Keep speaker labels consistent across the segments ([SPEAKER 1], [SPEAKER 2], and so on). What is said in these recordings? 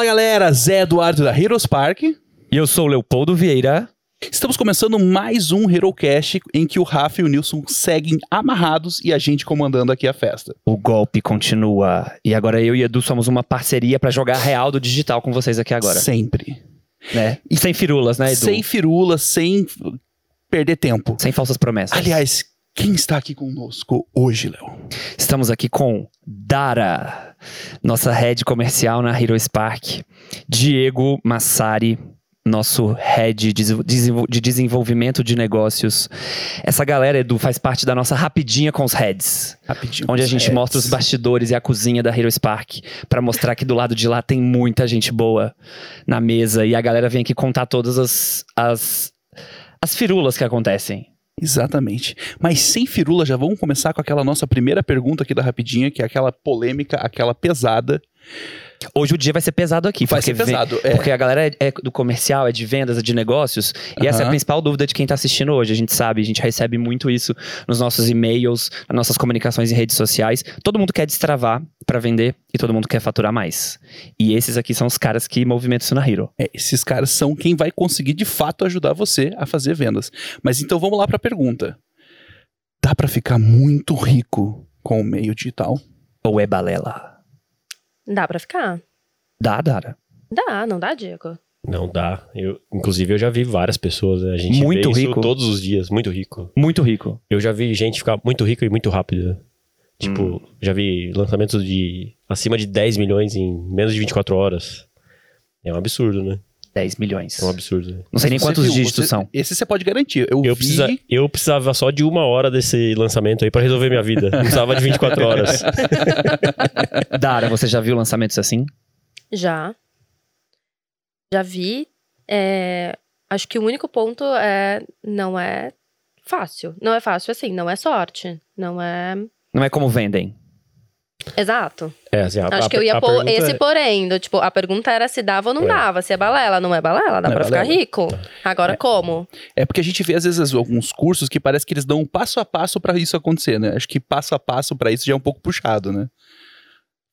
[SPEAKER 1] Fala galera, Zé Eduardo da Heroes Park.
[SPEAKER 2] E eu sou o Leopoldo Vieira.
[SPEAKER 1] Estamos começando mais um HeroCast em que o Rafa e o Nilson seguem amarrados e a gente comandando aqui a festa.
[SPEAKER 2] O golpe continua. E agora eu e Edu somos uma parceria pra jogar real do digital com vocês aqui agora.
[SPEAKER 1] Sempre.
[SPEAKER 2] Né? E sem firulas, né, Edu?
[SPEAKER 1] Sem firulas, sem perder tempo.
[SPEAKER 2] Sem falsas promessas.
[SPEAKER 1] Aliás, quem está aqui conosco hoje, Léo?
[SPEAKER 2] Estamos aqui com Dara, nossa head comercial na Hero Spark. Diego Massari, nosso head de desenvolvimento de negócios. Essa galera, Edu, faz parte da nossa Rapidinha com os Heads.
[SPEAKER 1] Rapidinho.
[SPEAKER 2] Onde a gente
[SPEAKER 1] heads.
[SPEAKER 2] mostra os bastidores e a cozinha da Hero Spark para mostrar que do lado de lá tem muita gente boa na mesa e a galera vem aqui contar todas as, as, as firulas que acontecem.
[SPEAKER 1] Exatamente. Mas sem firula, já vamos começar com aquela nossa primeira pergunta aqui da Rapidinha, que é aquela polêmica, aquela pesada.
[SPEAKER 2] Hoje o dia vai ser pesado aqui.
[SPEAKER 1] Vai ser pesado,
[SPEAKER 2] vem-
[SPEAKER 1] é.
[SPEAKER 2] Porque a galera é, é do comercial, é de vendas, é de negócios. E essa é a principal dúvida de quem tá assistindo hoje. A gente sabe, a gente recebe muito isso nos nossos e-mails, nas nossas comunicações em redes sociais. Todo mundo quer destravar pra vender e todo mundo quer faturar mais. E esses aqui são os caras que movimentam isso na Hero.
[SPEAKER 1] É, esses caras são quem vai conseguir de fato ajudar você a fazer vendas. Mas então vamos lá para a pergunta. Dá para ficar muito rico com o meio digital?
[SPEAKER 2] Ou é balela?
[SPEAKER 3] Dá pra ficar?
[SPEAKER 2] Dá, Dara.
[SPEAKER 3] Dá, não dá, Diego?
[SPEAKER 4] Não dá. Eu, inclusive, eu já vi várias pessoas. né? A gente
[SPEAKER 2] Muito
[SPEAKER 4] vê isso
[SPEAKER 2] rico.
[SPEAKER 4] todos os dias, muito rico.
[SPEAKER 2] Muito rico.
[SPEAKER 4] Eu já vi gente ficar muito rico e muito rápido. Tipo,
[SPEAKER 2] Hum.
[SPEAKER 4] já vi lançamentos de acima de 10 milhões em menos de 24 horas. É um absurdo, né?
[SPEAKER 2] 10 milhões.
[SPEAKER 4] É um absurdo. né?
[SPEAKER 2] Não sei nem
[SPEAKER 1] Você
[SPEAKER 2] quantos
[SPEAKER 1] viu,
[SPEAKER 2] dígitos
[SPEAKER 1] você-
[SPEAKER 2] são.
[SPEAKER 1] Esse você pode garantir. Eu,
[SPEAKER 4] Eu,
[SPEAKER 1] vi...
[SPEAKER 4] precisa, eu precisava só de uma hora desse lançamento aí pra resolver minha vida. Não precisava de 24 horas.
[SPEAKER 2] Dara, você já viu lançamentos assim?
[SPEAKER 3] Já. Já vi. É, acho que o único ponto é. Não é fácil. Não é fácil assim, não é sorte. Não é.
[SPEAKER 2] Não é como vendem.
[SPEAKER 3] Exato.
[SPEAKER 4] É, assim, a,
[SPEAKER 3] Acho
[SPEAKER 4] a-
[SPEAKER 3] que eu ia pôr
[SPEAKER 4] pergunta
[SPEAKER 3] esse
[SPEAKER 4] é-
[SPEAKER 3] porém. do, tipo, a pergunta era se dava ou não
[SPEAKER 4] É.
[SPEAKER 3] dava. Se é balela, não é balela. Dá
[SPEAKER 1] Não é
[SPEAKER 3] pra ficar rico. Agora como?
[SPEAKER 1] É porque a gente vê às vezes alguns cursos que parece que eles dão um passo a passo para isso acontecer, né? Acho que passo a passo para isso já é um pouco puxado, né?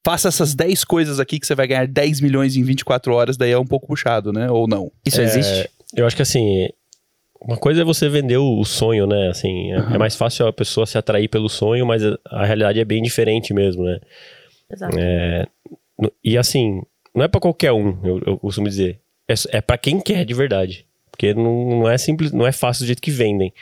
[SPEAKER 1] Faça essas 10 coisas aqui que você vai ganhar 10 milhões em 24 horas, daí é um pouco puxado, né? Ou não.
[SPEAKER 2] Isso
[SPEAKER 4] É,
[SPEAKER 2] existe?
[SPEAKER 4] Eu acho que assim, uma coisa é você vender o sonho, né? Assim, é,
[SPEAKER 1] Aham.
[SPEAKER 4] é mais fácil a pessoa se atrair pelo sonho, mas a, a realidade é bem diferente mesmo, né?
[SPEAKER 3] Exato.
[SPEAKER 4] É, e assim, não é pra qualquer um, eu, eu costumo dizer. É, é para quem quer de verdade. Porque não, não é simples, não é fácil do jeito que vendem.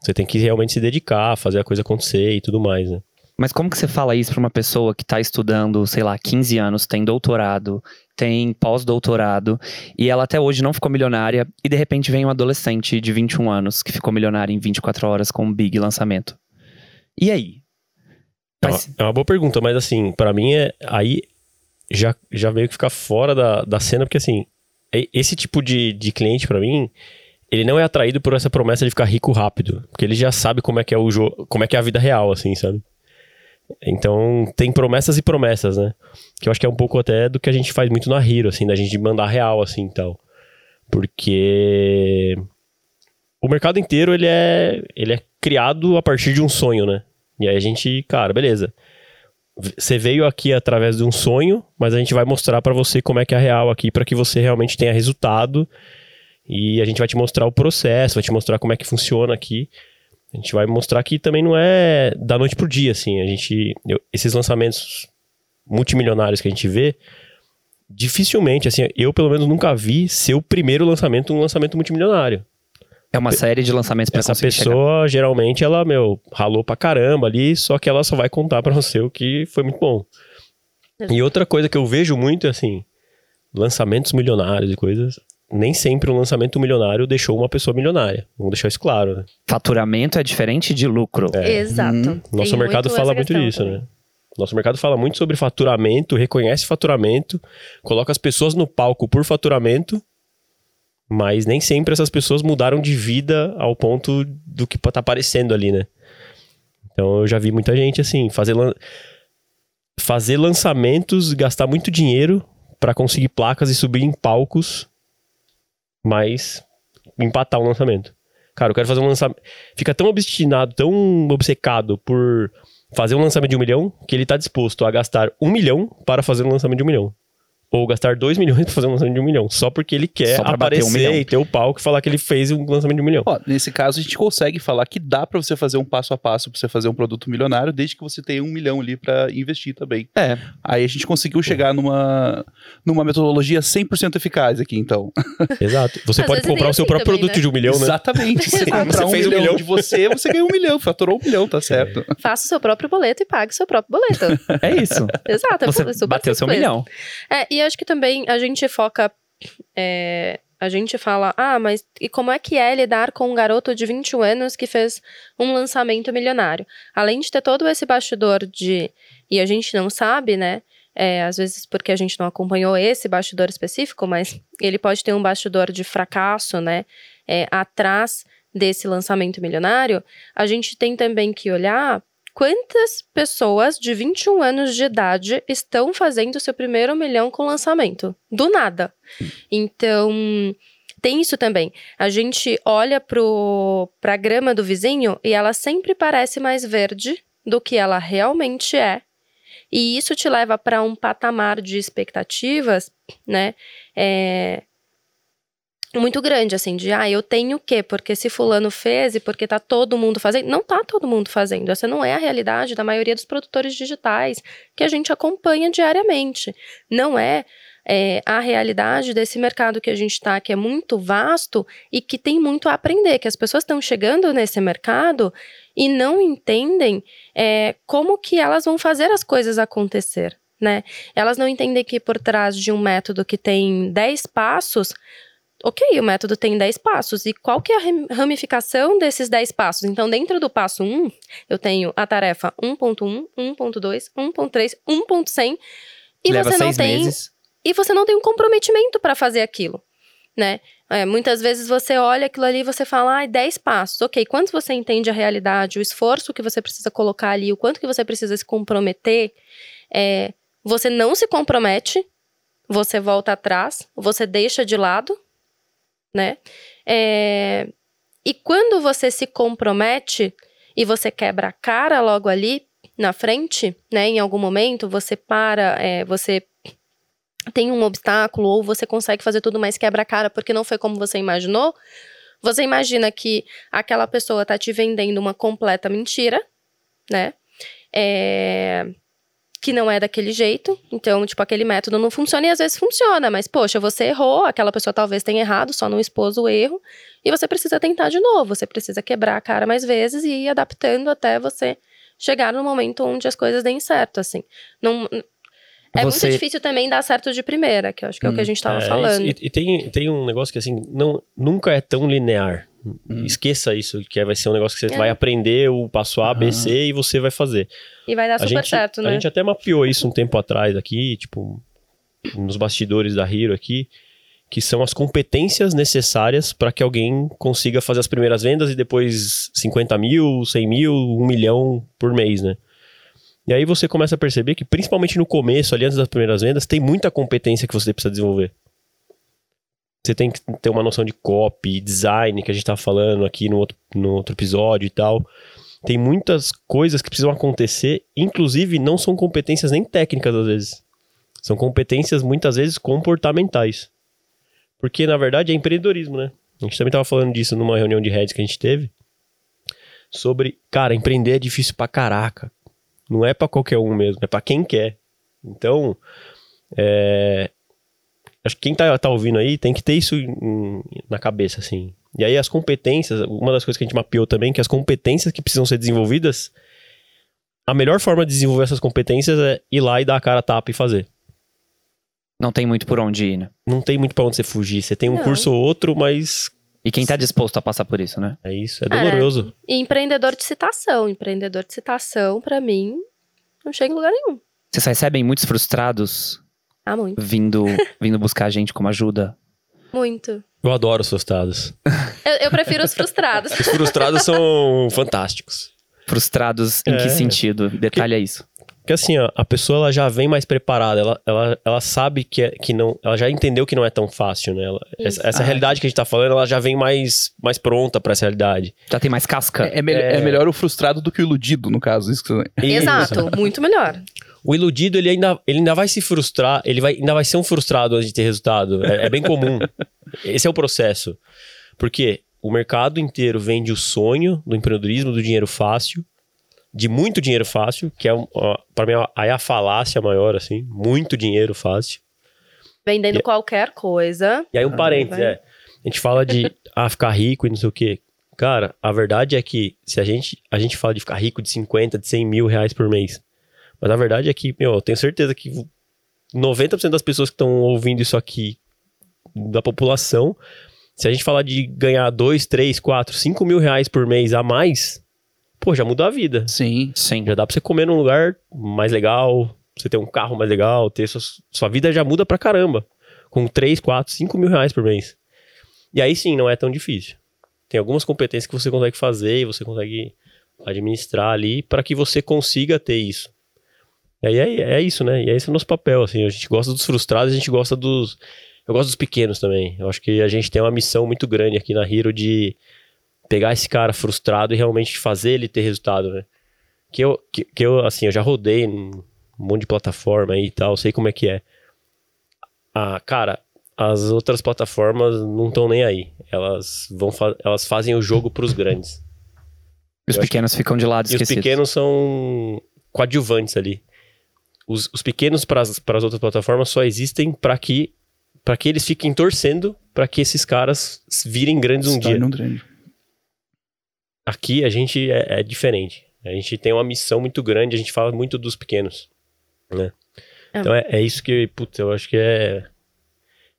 [SPEAKER 4] Você tem que realmente se dedicar, fazer a coisa acontecer e tudo mais, né?
[SPEAKER 2] Mas como que você fala isso pra uma pessoa que tá estudando, sei lá, 15 anos, tem doutorado, tem pós-doutorado, e ela até hoje não ficou milionária, e de repente vem um adolescente de 21 anos que ficou milionário em 24 horas com um big lançamento. E aí?
[SPEAKER 4] É uma, é uma boa pergunta, mas assim, pra mim é aí já, já meio que fica fora da, da cena, porque assim, esse tipo de, de cliente pra mim, ele não é atraído por essa promessa de ficar rico rápido, porque ele já sabe como é que é o jogo, como é que é a vida real, assim, sabe? Então, tem promessas e promessas, né? Que eu acho que é um pouco até do que a gente faz muito na Hero, assim, da gente mandar real, assim, tal. Porque o mercado inteiro, ele é, ele é criado a partir de um sonho, né? E aí a gente, cara, beleza. Você veio aqui através de um sonho, mas a gente vai mostrar pra você como é que é a real aqui, pra que você realmente tenha resultado. E a gente vai te mostrar o processo, vai te mostrar como é que funciona aqui. A gente vai mostrar que também não é da noite pro dia, assim. A gente, eu- esses lançamentos multimilionários que a gente vê, dificilmente, assim, eu pelo menos nunca vi ser o primeiro lançamento um lançamento multimilionário.
[SPEAKER 2] É uma série de lançamentos pra
[SPEAKER 4] Essa
[SPEAKER 2] conseguir chegar.
[SPEAKER 4] pessoa, geralmente, ela, meu, ralou pra caramba ali, só que ela só vai contar pra você o que foi muito bom. E outra coisa que eu vejo muito é assim, lançamentos milionários e coisas, nem sempre um lançamento milionário deixou uma pessoa milionária. Vamos deixar isso claro, né?
[SPEAKER 2] Faturamento é diferente de lucro.
[SPEAKER 4] É.
[SPEAKER 3] Exato.
[SPEAKER 1] Hum.
[SPEAKER 4] Nosso
[SPEAKER 3] Tem
[SPEAKER 4] mercado
[SPEAKER 3] muito
[SPEAKER 4] fala muito disso,
[SPEAKER 3] também.
[SPEAKER 4] né? Nosso mercado fala muito sobre faturamento, reconhece faturamento, coloca as pessoas no palco por faturamento, mas nem sempre essas pessoas mudaram de vida ao ponto do que tá aparecendo ali, né? Então eu já vi muita gente assim, fazer, lan- fazer lançamentos, gastar muito dinheiro pra conseguir placas e subir em palcos, mas empatar um lançamento. Cara, eu quero fazer um lançamento. Fica tão obstinado, tão obcecado por fazer um lançamento de um milhão que ele tá disposto a gastar um milhão para fazer um lançamento de um milhão. Ou gastar 2 milhões pra fazer um lançamento de um milhão. Só porque ele quer
[SPEAKER 2] um
[SPEAKER 4] aparecer
[SPEAKER 2] milhão.
[SPEAKER 4] e ter o palco e falar que ele fez um lançamento de um milhão.
[SPEAKER 1] Ó, nesse caso, a gente consegue falar que dá pra você fazer um passo a passo pra você fazer um produto milionário, desde que você tenha um milhão ali pra investir também.
[SPEAKER 2] É.
[SPEAKER 1] Aí a gente conseguiu chegar numa, numa metodologia 100% eficaz aqui, então.
[SPEAKER 4] Exato. Você
[SPEAKER 3] Às
[SPEAKER 4] pode comprar o seu
[SPEAKER 3] assim
[SPEAKER 4] próprio
[SPEAKER 3] também,
[SPEAKER 4] produto
[SPEAKER 3] né?
[SPEAKER 4] de um milhão, né?
[SPEAKER 1] Exatamente. Se você
[SPEAKER 4] Você
[SPEAKER 1] um
[SPEAKER 4] fez um
[SPEAKER 1] milhão,
[SPEAKER 4] milhão.
[SPEAKER 1] de você, você ganhou um milhão, faturou um milhão, tá certo.
[SPEAKER 3] Faça o seu próprio boleto e pague o seu próprio boleto.
[SPEAKER 2] É isso.
[SPEAKER 3] Exato. é
[SPEAKER 2] Você
[SPEAKER 3] super
[SPEAKER 2] bateu seu milhão.
[SPEAKER 3] É, e acho que também a gente foca. é, a gente fala, ah, mas e como é que é lidar com um garoto de 21 anos que fez um lançamento milionário? Além de ter todo esse bastidor de. E a gente não sabe, né? é, às vezes porque a gente não acompanhou esse bastidor específico, mas ele pode ter um bastidor de fracasso, né? é, atrás desse lançamento milionário. A gente tem também que olhar quantas pessoas de 21 anos de idade estão fazendo seu primeiro milhão com lançamento. Do nada. Então, tem isso também. A gente olha pro, pra grama do vizinho e ela sempre parece mais verde do que ela realmente é. E isso te leva para um patamar de expectativas, né? É, muito grande, assim, de ah, eu tenho o quê? Porque se fulano fez e porque tá todo mundo fazendo. Não tá todo mundo fazendo. Essa não é a realidade da maioria dos produtores digitais que a gente acompanha diariamente. Não é, é, a realidade desse mercado que a gente está, que é muito vasto e que tem muito a aprender, que as pessoas estão chegando nesse mercado e não entendem é, como que elas vão fazer as coisas acontecer. Né? Elas não entendem que por trás de um método que tem 10 passos, ok, o método tem 10 passos. E qual que é a ram- ramificação desses 10 passos? Então, dentro do passo 1, eu tenho a tarefa 1.1, 1.2, 1.3, 1.100. E
[SPEAKER 2] Leva
[SPEAKER 3] você não tem
[SPEAKER 2] meses.
[SPEAKER 3] e você não tem um comprometimento para fazer aquilo, né? É, muitas vezes você olha aquilo ali e você fala, ai, 10 passos, ok. Quanto você entende a realidade, o esforço que você precisa colocar ali, o quanto que você precisa se comprometer, é, você não se compromete, você volta atrás, você deixa de lado, né? É, e quando você se compromete e você quebra a cara logo ali na frente, né? Em algum momento você para, é, você tem um obstáculo ou você consegue fazer tudo, mas quebra cara porque não foi como você imaginou. Você imagina que aquela pessoa tá te vendendo uma completa mentira, né? É, que não é daquele jeito. Então, tipo, aquele método não funciona e às vezes funciona, mas poxa, você errou, aquela pessoa talvez tenha errado, só não expôs o erro, e você precisa tentar de novo, você precisa quebrar a cara mais vezes e ir adaptando até você chegar no momento onde as coisas deem certo, assim. Não é
[SPEAKER 2] Você-
[SPEAKER 3] muito difícil também dar certo de primeira, que eu acho que é o que a gente tava
[SPEAKER 4] É,
[SPEAKER 3] falando.
[SPEAKER 4] E, e tem, tem um negócio que assim, não, nunca é tão linear. Esqueça isso, que vai ser um negócio que você
[SPEAKER 3] É.
[SPEAKER 4] vai aprender o passo A, B. C e você vai fazer.
[SPEAKER 3] E vai dar
[SPEAKER 4] a
[SPEAKER 3] super
[SPEAKER 4] gente,
[SPEAKER 3] certo,
[SPEAKER 4] A
[SPEAKER 3] né?
[SPEAKER 4] gente até mapeou isso um tempo atrás aqui, tipo, nos bastidores da Hero aqui, que são as competências necessárias para que alguém consiga fazer as primeiras vendas e depois 50 mil, 100 mil, 1 milhão por mês, né? E aí você começa a perceber que, principalmente no começo, ali antes das primeiras vendas, tem muita competência que você precisa desenvolver. Você tem que ter uma noção de copy, design, que a gente tava falando aqui no outro, no outro episódio e tal. Tem muitas coisas que precisam acontecer, inclusive não são competências nem técnicas às vezes. São competências muitas vezes comportamentais. Porque na verdade é empreendedorismo, né? A gente também tava falando disso numa reunião de heads que a gente teve. Sobre, cara, empreender é difícil pra caraca. Não é pra qualquer um mesmo, é pra quem quer. Então, é, acho que quem tá, tá ouvindo aí tem que ter isso em- na cabeça, assim. E aí as competências, uma das coisas que a gente mapeou também, que as competências que precisam ser desenvolvidas, a melhor forma de desenvolver essas competências é ir lá e dar a cara a tapa e fazer.
[SPEAKER 2] Não tem muito por onde ir, né?
[SPEAKER 4] Não tem muito pra onde você fugir. Você tem um
[SPEAKER 3] Não.
[SPEAKER 4] curso ou outro, mas
[SPEAKER 2] E quem tá disposto a passar por isso, né?
[SPEAKER 4] é isso, é doloroso.
[SPEAKER 3] E empreendedor de citação. Empreendedor de citação, pra mim, não chega em lugar nenhum.
[SPEAKER 2] Vocês recebem muitos frustrados
[SPEAKER 3] Ah, muito.
[SPEAKER 2] vindo, vindo buscar a gente como ajuda?
[SPEAKER 3] Muito.
[SPEAKER 4] Eu adoro os frustrados.
[SPEAKER 3] Eu, eu prefiro os frustrados.
[SPEAKER 4] Os frustrados são fantásticos.
[SPEAKER 2] Frustrados em
[SPEAKER 4] É.
[SPEAKER 2] que sentido? Detalha isso.
[SPEAKER 4] Porque assim, ó, a pessoa ela já vem mais preparada, ela, ela, ela sabe que, é, que não. Ela já entendeu que não é tão fácil, né? Ela- essa essa
[SPEAKER 2] Ah.
[SPEAKER 4] realidade que a gente tá falando, ela já vem mais, mais pronta pra essa realidade.
[SPEAKER 2] Já tem mais casca.
[SPEAKER 1] É, é mel- é melhor o frustrado do que o iludido, no caso. Isso que você...
[SPEAKER 3] Exato, muito melhor.
[SPEAKER 4] O iludido, ele ainda, ele ainda vai se frustrar, ele vai, ainda vai ser um frustrado antes de ter resultado. É, é bem comum. Esse é o processo. Porque o mercado inteiro vende o sonho do empreendedorismo, do dinheiro fácil, de muito dinheiro fácil, que é, para mim, aí é a falácia maior, assim, muito dinheiro fácil.
[SPEAKER 3] Vendendo
[SPEAKER 4] E-
[SPEAKER 3] qualquer coisa.
[SPEAKER 4] E aí um
[SPEAKER 1] Ah,
[SPEAKER 4] parênteses, é. A gente fala de ah, ficar rico e não sei o quê. Cara, a verdade é que se a gente, a gente fala de ficar rico de 50, de 100 mil reais por mês. Mas a verdade é que, meu, eu tenho certeza que 90% das pessoas que estão ouvindo isso aqui, da população, se a gente falar de ganhar 2, 3, 4, 5 mil reais por mês a mais, pô, já muda a vida.
[SPEAKER 1] Sim.
[SPEAKER 2] Sim.
[SPEAKER 4] Já dá pra você comer num lugar mais legal, você ter um carro mais legal, ter sua, sua vida já muda pra caramba. Com 3, 4, 5 mil reais por mês. E aí sim, não é tão difícil. Tem algumas competências que você consegue fazer e você consegue administrar ali para que você consiga ter isso. E aí é, é isso, né? E esse é o nosso papel, assim. A gente gosta dos frustrados, a gente gosta dos... Eu gosto dos pequenos também. Eu acho que a gente tem uma missão muito grande aqui na Hero de pegar esse cara frustrado e realmente fazer ele ter resultado, né? que eu, que, que eu, assim, eu já rodei num monte de plataforma aí e tal, sei como é que é. Ah, cara, as outras plataformas não estão nem aí. Elas vão fa- elas fazem o jogo pros grandes.
[SPEAKER 2] Os
[SPEAKER 4] Eu acho
[SPEAKER 2] pequenos ficam de lado
[SPEAKER 4] E os
[SPEAKER 2] esquecidos.
[SPEAKER 4] pequenos são coadjuvantes ali. Os, os pequenos para as outras plataformas só existem para que para que eles fiquem torcendo para que esses caras virem grandes um dia.
[SPEAKER 1] um grande.
[SPEAKER 4] Aqui a gente é, é diferente. A gente tem uma missão muito grande, a gente fala muito dos pequenos, né?
[SPEAKER 3] É.
[SPEAKER 4] Então é, é isso que, putz, eu acho que é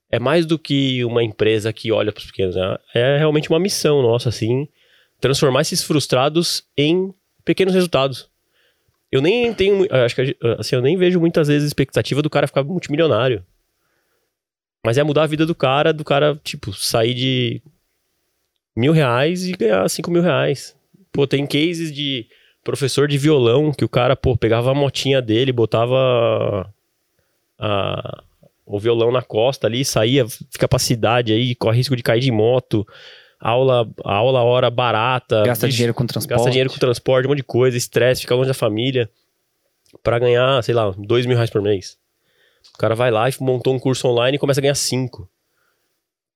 [SPEAKER 4] é mais do que uma empresa que olha para os pequenos, né? é realmente uma missão nossa, assim, transformar esses frustrados em pequenos resultados. Eu nem tenho, acho que a assim, eu nem vejo muitas vezes expectativa do cara ficar multimilionário. Mas é mudar a vida do cara, do cara, tipo, sair de mil reais e ganhar cinco mil reais. Pô, tem cases de professor de violão que o cara, pô, pegava a motinha dele, botava a- o violão na costa ali, saía, fica pra cidade aí, corre risco de cair de moto, aula, aula hora barata.
[SPEAKER 2] Gasta
[SPEAKER 4] vixe,
[SPEAKER 2] dinheiro com transporte.
[SPEAKER 4] Gasta dinheiro com transporte, um monte de coisa, estresse, fica longe da família. Pra ganhar, sei lá, dois mil reais por mês. O cara vai lá e montou um curso online e começa a ganhar cinco.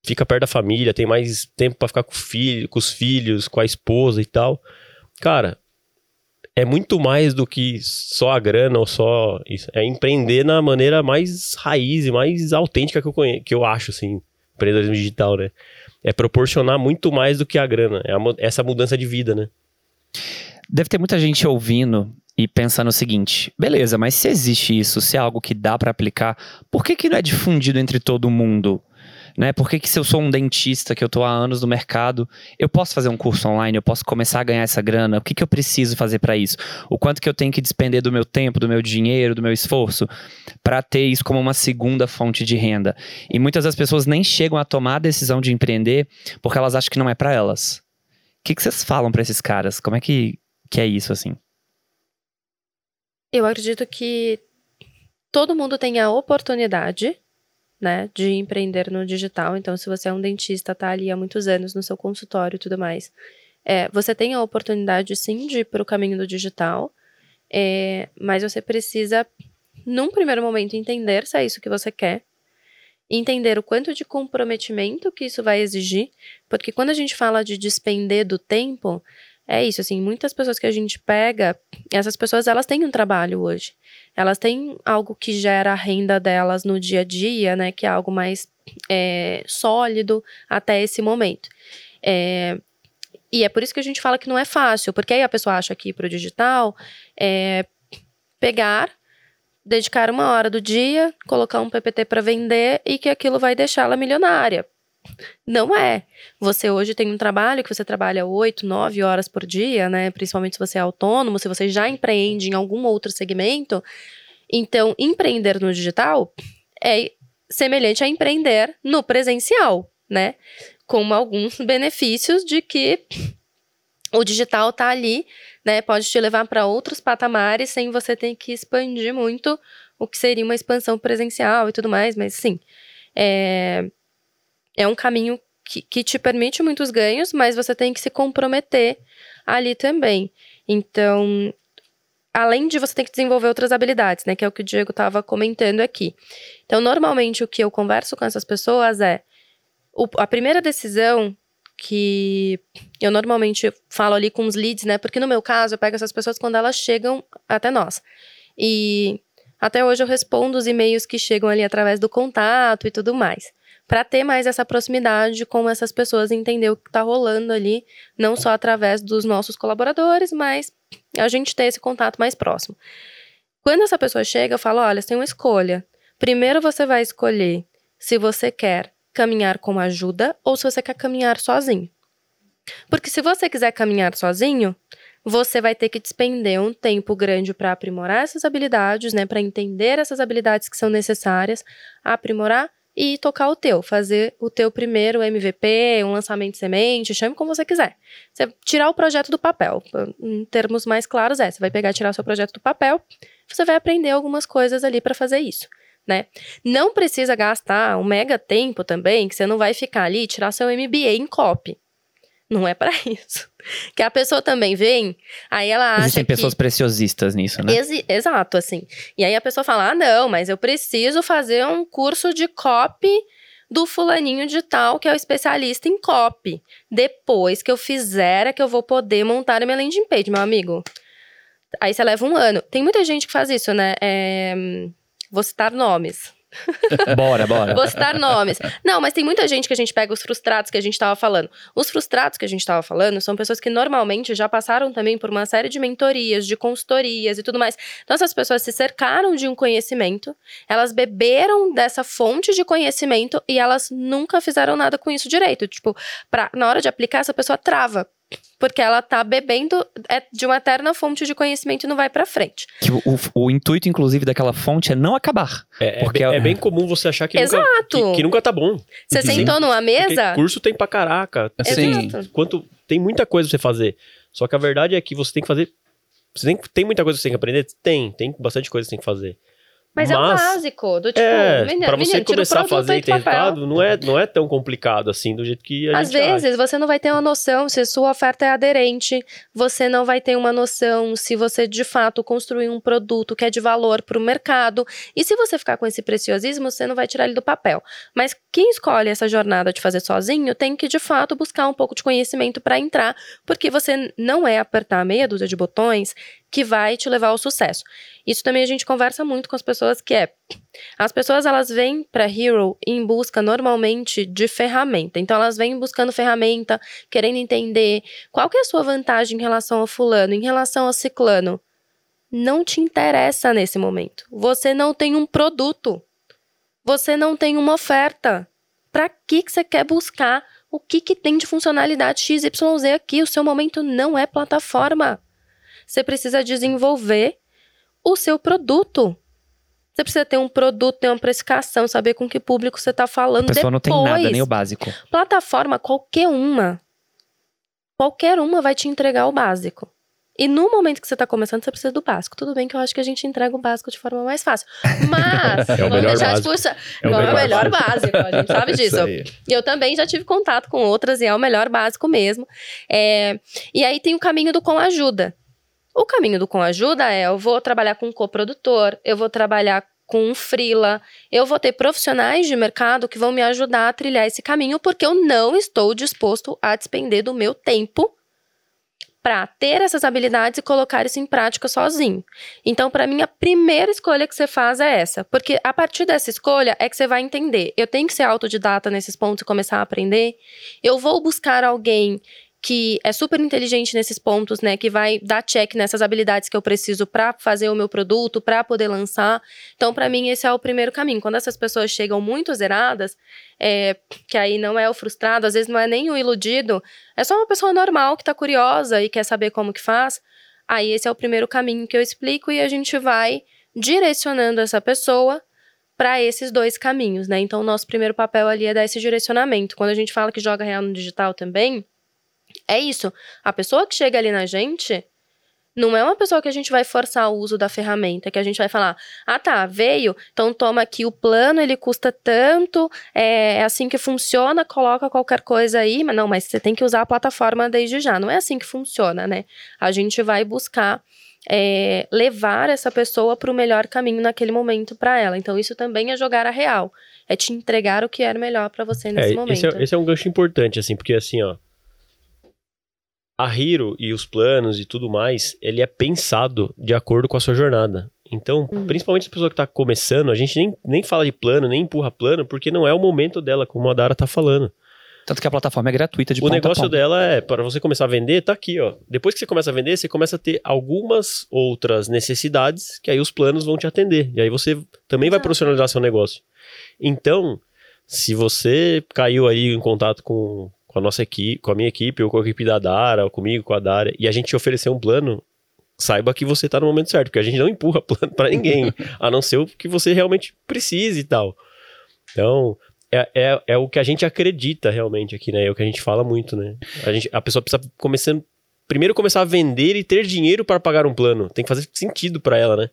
[SPEAKER 4] Fica perto da família, tem mais tempo pra ficar com, filho, com os filhos, com a esposa e tal. Cara, é muito mais do que só a grana ou só isso. É empreender na maneira mais raiz e mais autêntica que eu, conhe- que eu acho, assim, empreendedorismo digital, né? É proporcionar muito mais do que a grana. É a essa mudança de vida, né?
[SPEAKER 2] Deve ter muita gente ouvindo e pensando o seguinte: beleza, mas se existe isso, se é algo que dá pra aplicar, por que, que não é difundido entre todo mundo? Né? Por que, que se eu sou um dentista que eu tô há anos no mercado, eu posso fazer um curso online, eu posso começar a ganhar essa grana? O que, que eu preciso fazer pra isso? O quanto que eu tenho que despender do meu tempo, do meu dinheiro, do meu esforço pra ter isso como uma segunda fonte de renda? E muitas das pessoas nem chegam a tomar a decisão de empreender porque elas acham que não é pra elas. O que, que vocês falam pra esses caras? Como é que, que é isso assim?
[SPEAKER 3] Eu acredito que todo mundo tem a oportunidade, né, de empreender no digital. Então, se você é um dentista, tá ali há muitos anos no seu consultório e tudo mais, é, você tem a oportunidade, sim, de ir para o caminho do digital, é, mas você precisa, num primeiro momento, entender se é isso que você quer, entender o quanto de comprometimento que isso vai exigir, porque quando a gente fala de despender do tempo, é isso, assim, muitas pessoas que a gente pega, essas pessoas, elas têm um trabalho hoje. Elas têm algo que gera a renda delas no dia a dia, né? Que é algo mais é, sólido até esse momento. É, e é por isso que a gente fala que não é fácil, porque aí a pessoa acha que ir pro digital é pegar, dedicar uma hora do dia, colocar um PPT para vender e que aquilo vai deixá-la milionária. Não é. Você hoje tem um trabalho que você trabalha 8, 9 horas por dia, né? Principalmente se você é autônomo, se você já empreende em algum outro segmento. Então, empreender no digital é semelhante a empreender no presencial, né? Com alguns benefícios de que o digital tá ali, né? Pode te levar para outros patamares sem você ter que expandir muito o que seria uma expansão presencial e tudo mais, mas sim. É, é um caminho que, que te permite muitos ganhos, mas você tem que se comprometer ali também. Então, além de você ter que desenvolver outras habilidades, né? Que é o que o Diego estava comentando aqui. Então, normalmente, o que eu converso com essas pessoas é o- a primeira decisão que eu normalmente falo ali com os leads, né? Porque no meu caso, eu pego essas pessoas quando elas chegam até nós. E até hoje eu respondo os e-mails que chegam ali através do contato e tudo mais. Para ter mais essa proximidade com essas pessoas entender o que está rolando ali, não só através dos nossos colaboradores, mas a gente ter esse contato mais próximo. Quando essa pessoa chega, eu falo: olha, você tem uma escolha. Primeiro você vai escolher se você quer caminhar com ajuda ou se você quer caminhar sozinho. Porque se você quiser caminhar sozinho, você vai ter que despender um tempo grande para aprimorar essas habilidades, né, para entender essas habilidades que são necessárias, aprimorar e tocar o teu, fazer o teu primeiro MVP, um lançamento semente, chame como você quiser. Você tirar o projeto do papel, em termos mais claros é, você vai pegar tirar o seu projeto do papel, você vai aprender algumas coisas ali para fazer isso. Né? Não precisa gastar um mega tempo também, que você não vai ficar ali tirar seu MBA em copy. Não é para isso. Que a pessoa também vem, aí ela acha
[SPEAKER 2] Existem
[SPEAKER 3] que...
[SPEAKER 2] pessoas preciosistas nisso, né?
[SPEAKER 3] Exi- exato, assim. E aí a pessoa fala: ah, não, mas eu preciso fazer um curso de copy do fulaninho de tal, que é o especialista em copy. Depois que eu fizer, é que eu vou poder montar a minha landing page, meu amigo. Aí você leva um ano. Tem muita gente que faz isso, né? É, Vou citar nomes.
[SPEAKER 2] Bora, bora.
[SPEAKER 3] Vou citar nomes. Não, mas tem muita gente que a gente pega os frustrados que a gente tava falando. Os frustrados que a gente tava falando são pessoas que normalmente já passaram também por uma série de mentorias, de consultorias e tudo mais. Então, essas pessoas se cercaram de um conhecimento, elas beberam dessa fonte de conhecimento e elas nunca fizeram nada com isso direito. Tipo, pra, na hora de aplicar, essa pessoa trava. Porque ela tá bebendo é, de uma eterna fonte de conhecimento e não vai pra frente.
[SPEAKER 2] Que o, o- o intuito, inclusive, daquela fonte é não acabar.
[SPEAKER 4] É, é
[SPEAKER 2] Porque
[SPEAKER 4] bem,
[SPEAKER 2] é-
[SPEAKER 4] é bem comum você achar que nunca,
[SPEAKER 3] Exato.
[SPEAKER 4] que, que nunca tá bom.
[SPEAKER 3] Você
[SPEAKER 4] Sim.
[SPEAKER 3] sentou numa
[SPEAKER 4] Porque
[SPEAKER 3] mesa.
[SPEAKER 4] curso tem pra caraca.
[SPEAKER 1] Assim,
[SPEAKER 3] Exato.
[SPEAKER 4] Quanto, tem muita coisa pra você fazer. Só que a verdade é que você tem que fazer. Você tem, tem muita coisa que você tem que aprender? Tem, tem bastante coisa que você tem que fazer.
[SPEAKER 3] Mas, é o básico. Do tipo,
[SPEAKER 4] é,
[SPEAKER 3] menino,
[SPEAKER 4] pra você
[SPEAKER 3] menino,
[SPEAKER 4] começar a fazer e resultado, não é, não é tão complicado assim, do jeito que a
[SPEAKER 3] Às
[SPEAKER 4] gente acha.
[SPEAKER 3] vezes você não vai ter uma noção se sua oferta é aderente, você não vai ter uma noção se você de fato construir um produto que é de valor para o mercado. E se você ficar com esse preciosismo, você não vai tirar ele do papel. Mas quem escolhe essa jornada de fazer sozinho tem que de fato buscar um pouco de conhecimento para entrar, porque você não é apertar meia dúzia de botões que vai te levar ao sucesso. Isso também a gente conversa muito com as pessoas que é as pessoas elas vêm para Hero em busca normalmente de ferramenta. Então elas vêm buscando ferramenta, querendo entender qual que é a sua vantagem em relação ao fulano, em relação ao ciclano. Não te interessa nesse momento. Você não tem um produto. Você não tem uma oferta. Para que que você quer buscar o que que tem de funcionalidade XYZ aqui? O seu momento não é plataforma. Você precisa desenvolver o seu produto. Você precisa ter um produto, ter uma precificação, saber com que público você está falando
[SPEAKER 2] A pessoa não tem nada,
[SPEAKER 3] depois.
[SPEAKER 2] nem o básico.
[SPEAKER 3] Plataforma, qualquer uma. Qualquer uma vai te entregar o básico. E no momento que você está começando, você precisa do básico. Tudo bem que eu acho que a gente entrega o básico de forma mais fácil. Mas,
[SPEAKER 4] É o
[SPEAKER 3] vamos
[SPEAKER 4] melhor
[SPEAKER 3] deixar
[SPEAKER 4] básico.
[SPEAKER 3] de puxar.
[SPEAKER 4] É o
[SPEAKER 3] não é o
[SPEAKER 4] melhor
[SPEAKER 3] básico, a gente sabe
[SPEAKER 1] Isso
[SPEAKER 3] disso. E eu também já tive contato com outras e é o melhor básico mesmo. É, e aí tem o caminho do com ajuda. O caminho do com ajuda é: eu vou trabalhar com um coprodutor, eu vou trabalhar com um freela, eu vou ter profissionais de mercado que vão me ajudar a trilhar esse caminho, porque eu não estou disposto a despender do meu tempo para ter essas habilidades e colocar isso em prática sozinho. Então, para mim, a primeira escolha que você faz é essa, porque a partir dessa escolha é que você vai entender. Eu tenho que ser autodidata nesses pontos e começar a aprender. Eu vou buscar alguém que é super inteligente nesses pontos, né, que vai dar check nessas habilidades que eu preciso para fazer o meu produto, para poder lançar. Então, para mim, esse é o primeiro caminho. Quando essas pessoas chegam muito zeradas, é, que aí não é o frustrado, às vezes não é nem o iludido, é só uma pessoa normal que tá curiosa e quer saber como que faz. Aí esse é o primeiro caminho que eu explico e a gente vai direcionando essa pessoa para esses dois caminhos, né? Então, o nosso primeiro papel ali é dar esse direcionamento. Quando a gente fala que joga real no digital também, é isso. A pessoa que chega ali na gente, Não é uma pessoa que a gente vai forçar o uso da ferramenta, que a gente vai falar, ah tá, veio, então toma aqui o plano, ele custa tanto, é, é assim que funciona, coloca qualquer coisa aí, mas não, mas você tem que usar a plataforma desde já. Não é assim que funciona, né? A gente vai buscar é, levar essa pessoa para o melhor caminho naquele momento para ela. Então isso também é jogar a real, é te entregar o que era melhor para você nesse
[SPEAKER 4] É,
[SPEAKER 3] momento.
[SPEAKER 4] esse, é, esse é um gancho importante, assim, porque assim, ó. A Hero e os planos e tudo mais, ele é pensado de acordo com a sua jornada. Então,
[SPEAKER 3] Uhum.
[SPEAKER 4] principalmente a pessoa que tá começando, a gente nem, nem fala de plano, nem empurra plano, porque não é o momento dela, como a Dara tá falando.
[SPEAKER 2] Tanto que a plataforma é gratuita de
[SPEAKER 4] o negócio
[SPEAKER 2] ponta.
[SPEAKER 4] dela é, para você começar a vender, tá aqui, ó. Depois que você começa a vender, você começa a ter algumas outras necessidades que aí os planos vão te atender. E aí você também vai profissionalizar seu negócio. Então, se você caiu aí em contato com, com a nossa equipe, com a minha equipe, ou com a equipe da Dara, ou comigo, com a Dara, e a gente te oferecer um plano, saiba que você tá no momento certo, porque a gente não empurra plano para ninguém, a não ser o que você realmente precise e tal. Então, é, é, é o que a gente acredita realmente aqui, né? É o que a gente fala muito, né? A, gente, a pessoa precisa começando, primeiro começar a vender e ter dinheiro para pagar um plano. Tem que fazer sentido para ela, né?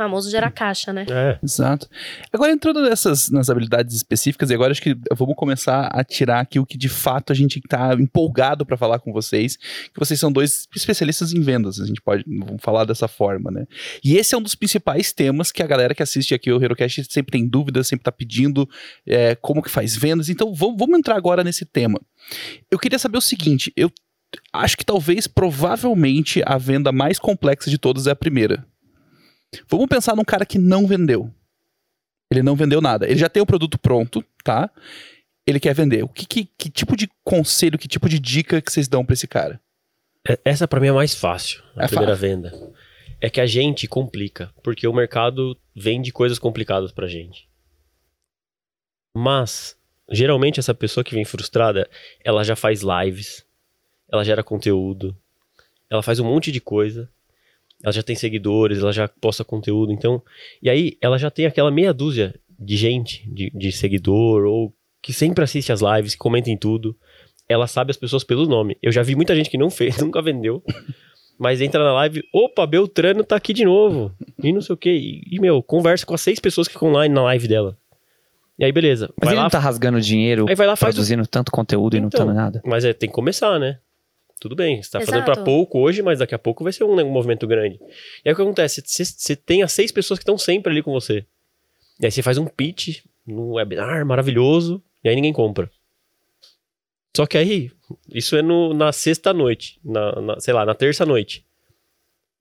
[SPEAKER 3] O famoso gerar caixa, né?
[SPEAKER 4] É.
[SPEAKER 1] Exato. Agora, entrando nessas nas habilidades específicas, e agora acho que vamos começar a tirar aqui o que de fato a gente tá empolgado para falar com vocês, que vocês são dois especialistas em vendas, a gente pode vamos falar dessa forma, né? E esse é um dos principais temas que a galera que assiste aqui o HeroCast sempre tem dúvidas, sempre tá pedindo é, como que faz vendas, então vamos, vamos entrar agora nesse tema. Eu queria saber o seguinte, eu acho que talvez, provavelmente, a venda mais complexa de todas é a primeira. Vamos pensar num cara que não vendeu. Ele não vendeu nada. Ele já tem o produto pronto, tá? Ele quer vender. O que, que, que tipo de conselho, que tipo de dica que vocês dão pra esse cara?
[SPEAKER 4] É- Essa para mim é mais fácil, a
[SPEAKER 1] É
[SPEAKER 4] primeira
[SPEAKER 1] fácil.
[SPEAKER 4] venda. É que a gente complica, porque o mercado vende coisas complicadas pra gente. Mas, geralmente essa pessoa que vem frustrada, ela já faz lives, ela gera conteúdo, ela faz um monte de coisa, ela já tem seguidores, ela já posta conteúdo, então... E aí, ela já tem aquela meia dúzia de gente, de, de seguidor, ou que sempre assiste as lives, que comenta em tudo, ela sabe as pessoas pelo nome. Eu já vi muita gente que não fez, nunca vendeu, mas entra na live, opa, Beltrano tá aqui de novo, e não sei o quê. E, e, meu, conversa com as seis pessoas que ficam online na live dela. E aí, beleza.
[SPEAKER 2] Mas
[SPEAKER 4] vai
[SPEAKER 2] ele
[SPEAKER 4] lá,
[SPEAKER 2] não tá rasgando dinheiro,
[SPEAKER 4] aí vai lá, faz
[SPEAKER 2] produzindo tanto conteúdo e não
[SPEAKER 4] Então,
[SPEAKER 2] tá nada.
[SPEAKER 4] Mas é, tem que começar, né? Tudo bem, você tá fazendo pra pouco hoje, mas daqui a pouco vai ser um, né, um movimento grande. E aí o que acontece? Você, tem as seis pessoas que estão sempre ali com você. E aí você faz um pitch num webinar maravilhoso, e aí ninguém compra. Só que aí, isso é no, na sexta noite, na, na- sei lá, na terça noite.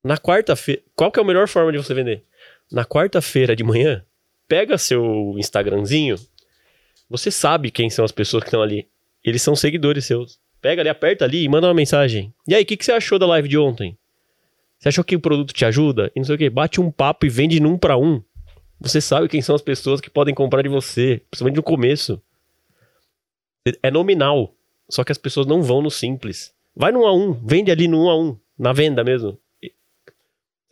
[SPEAKER 4] Na quarta-feira, qual que é a melhor forma de você vender? Na quarta-feira de manhã, pega seu Instagramzinho, você sabe quem são as pessoas que estão ali. Eles são seguidores seus. Pega ali, aperta ali e manda uma mensagem. E aí, o que, que você achou da live de ontem? Você achou que o produto te ajuda? E não sei o que. Bate um papo e vende num pra um. Você sabe quem são as pessoas que podem comprar de você, principalmente no começo. É nominal. Só que as pessoas não vão no simples. Vai no 1 a 1, vende ali no 1 a 1, na venda mesmo.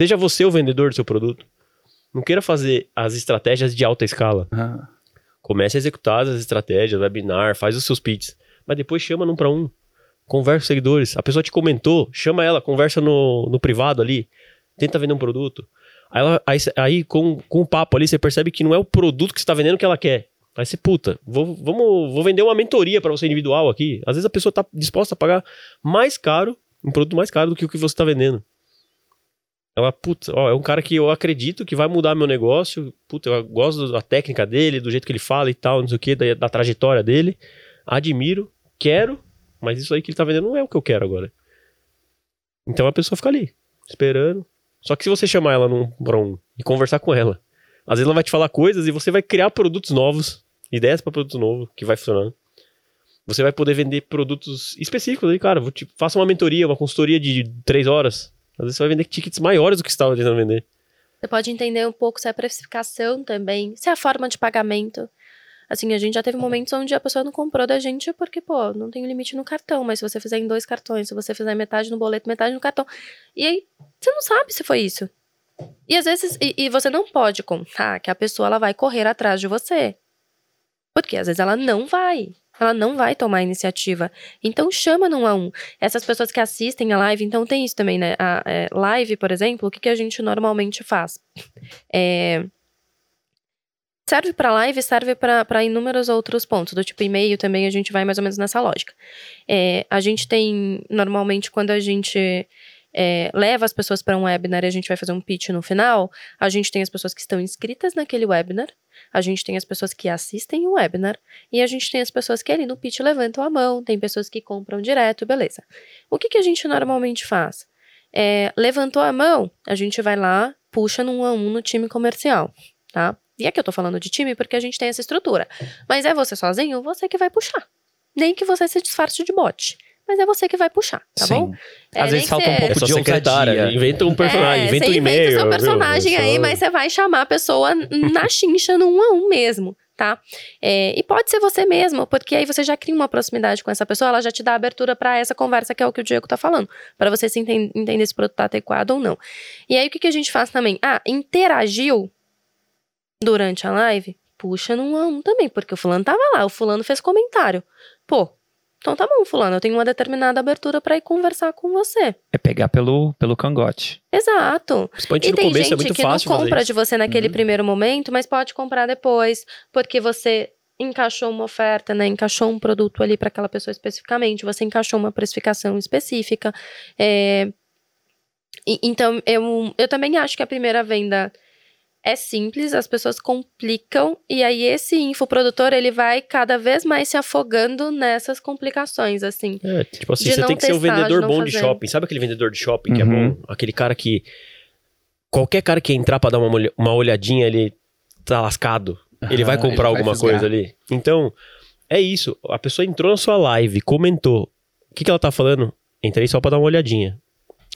[SPEAKER 4] Seja você o vendedor do seu produto. Não queira fazer as estratégias de alta escala.
[SPEAKER 1] Ah,
[SPEAKER 4] Comece a executar as estratégias, webinar, faz os seus pitches. Mas depois chama num pra um. Conversa com seguidores. A pessoa te comentou, chama ela, conversa no, no privado ali. Tenta vender um produto. Aí, ela- aí, aí com, com o papo ali, você percebe que não é o produto que você tá vendendo que ela quer. Aí você, puta, vou, vamos, vou vender uma mentoria pra você individual aqui. Às vezes a pessoa tá disposta a pagar mais caro, um produto mais caro do que o que você tá vendendo. Ela, puta, ó, é um cara que eu acredito que vai mudar meu negócio. Puta, eu gosto da técnica dele, do jeito que ele fala e tal, não sei o que, da, da trajetória dele. Admiro, quero, mas isso aí que ele tá vendendo não é o que eu quero agora. Então a pessoa fica ali, esperando. Só que se você chamar ela num, um e conversar com ela, às vezes ela vai te falar coisas e você vai criar produtos novos, ideias para produtos novos que vai funcionando. Você vai poder vender produtos específicos aí, cara. Faça uma mentoria, uma consultoria de três horas. Às vezes você vai vender tickets maiores do que você estava tentando vender.
[SPEAKER 3] Você pode entender um pouco se é a precificação também, se é a forma de pagamento. Assim, a gente já teve momentos onde a pessoa não comprou da gente porque, pô, não tem limite no cartão, mas se você fizer em dois cartões, se você fizer metade no boleto, metade no cartão. E aí, você não sabe se foi isso. E às vezes, e, e você não pode contar que a pessoa ela vai correr atrás de você. Porque às vezes ela não vai. Ela não vai tomar iniciativa. Então chama 1 a 1. Essas pessoas que assistem a live, então tem isso também, né? A é, live, por exemplo, o que, que a gente normalmente faz? É, serve para live, serve para inúmeros outros pontos. Do tipo e-mail também a gente vai mais ou menos nessa lógica. É, a gente tem, normalmente, quando a gente é, leva as pessoas para um webinar e a gente vai fazer um pitch no final, a gente tem as pessoas que estão inscritas naquele webinar, a gente tem as pessoas que assistem o webinar e a gente tem as pessoas que ali no pitch levantam a mão, tem pessoas que compram direto, beleza. O que, que a gente normalmente faz? É, levantou a mão, a gente vai lá, puxa num a um no time comercial, tá? E aqui eu tô falando de time porque a gente tem essa estrutura. Mas é você sozinho, você que vai puxar. Nem que você se disfarce de bot. Mas é você que vai puxar, tá
[SPEAKER 2] Sim.
[SPEAKER 3] bom? É,
[SPEAKER 2] Às
[SPEAKER 3] nem
[SPEAKER 2] vezes falta um pouco
[SPEAKER 4] É só
[SPEAKER 2] de
[SPEAKER 4] secretária, inventa um personagem,
[SPEAKER 3] é,
[SPEAKER 4] inventa um
[SPEAKER 3] você
[SPEAKER 4] e-mail.
[SPEAKER 3] inventa o seu
[SPEAKER 4] viu?
[SPEAKER 3] personagem
[SPEAKER 4] É
[SPEAKER 3] aí, mas você vai chamar a pessoa na chincha no um a um mesmo, tá? É, e pode ser você mesmo, porque aí você já cria uma proximidade com essa pessoa, ela já te dá abertura pra essa conversa que é o que o Diego tá falando, Pra você se enten- entender se o produto tá adequado ou não. E aí o que, que a gente faz também? Ah, interagiu durante a live? Puxa no um a um também, porque o fulano tava lá, o fulano fez comentário. Pô, então tá bom, fulano, eu tenho uma determinada abertura pra ir conversar com você.
[SPEAKER 2] É pegar pelo, pelo cangote.
[SPEAKER 3] Exato.
[SPEAKER 4] Principalmente
[SPEAKER 3] E
[SPEAKER 4] no
[SPEAKER 3] tem
[SPEAKER 4] começo
[SPEAKER 3] gente
[SPEAKER 4] é muito
[SPEAKER 3] que
[SPEAKER 4] fácil
[SPEAKER 3] não compra de você naquele primeiro momento, mas pode comprar depois, porque você encaixou uma oferta, né? Encaixou um produto ali para aquela pessoa especificamente, você encaixou uma precificação específica. É, e- então, eu, eu também acho que a primeira venda é simples, as pessoas complicam, e aí esse infoprodutor, ele vai cada vez mais se afogando nessas complicações, assim.
[SPEAKER 4] É, tipo assim,
[SPEAKER 3] De
[SPEAKER 4] você tem que ser um
[SPEAKER 3] de
[SPEAKER 4] vendedor
[SPEAKER 3] não
[SPEAKER 4] bom de
[SPEAKER 3] fazer.
[SPEAKER 4] shopping. Sabe aquele vendedor de shopping que é
[SPEAKER 2] Uhum.
[SPEAKER 4] bom? Aquele cara que. Qualquer cara que entrar pra dar uma, uma olhadinha, ele tá lascado. Ele vai comprar
[SPEAKER 1] ele vai
[SPEAKER 4] alguma
[SPEAKER 1] fisgar.
[SPEAKER 4] coisa ali. Então, é isso. A pessoa entrou na sua live, comentou. O que, que ela tá falando? Entrei só pra dar uma olhadinha.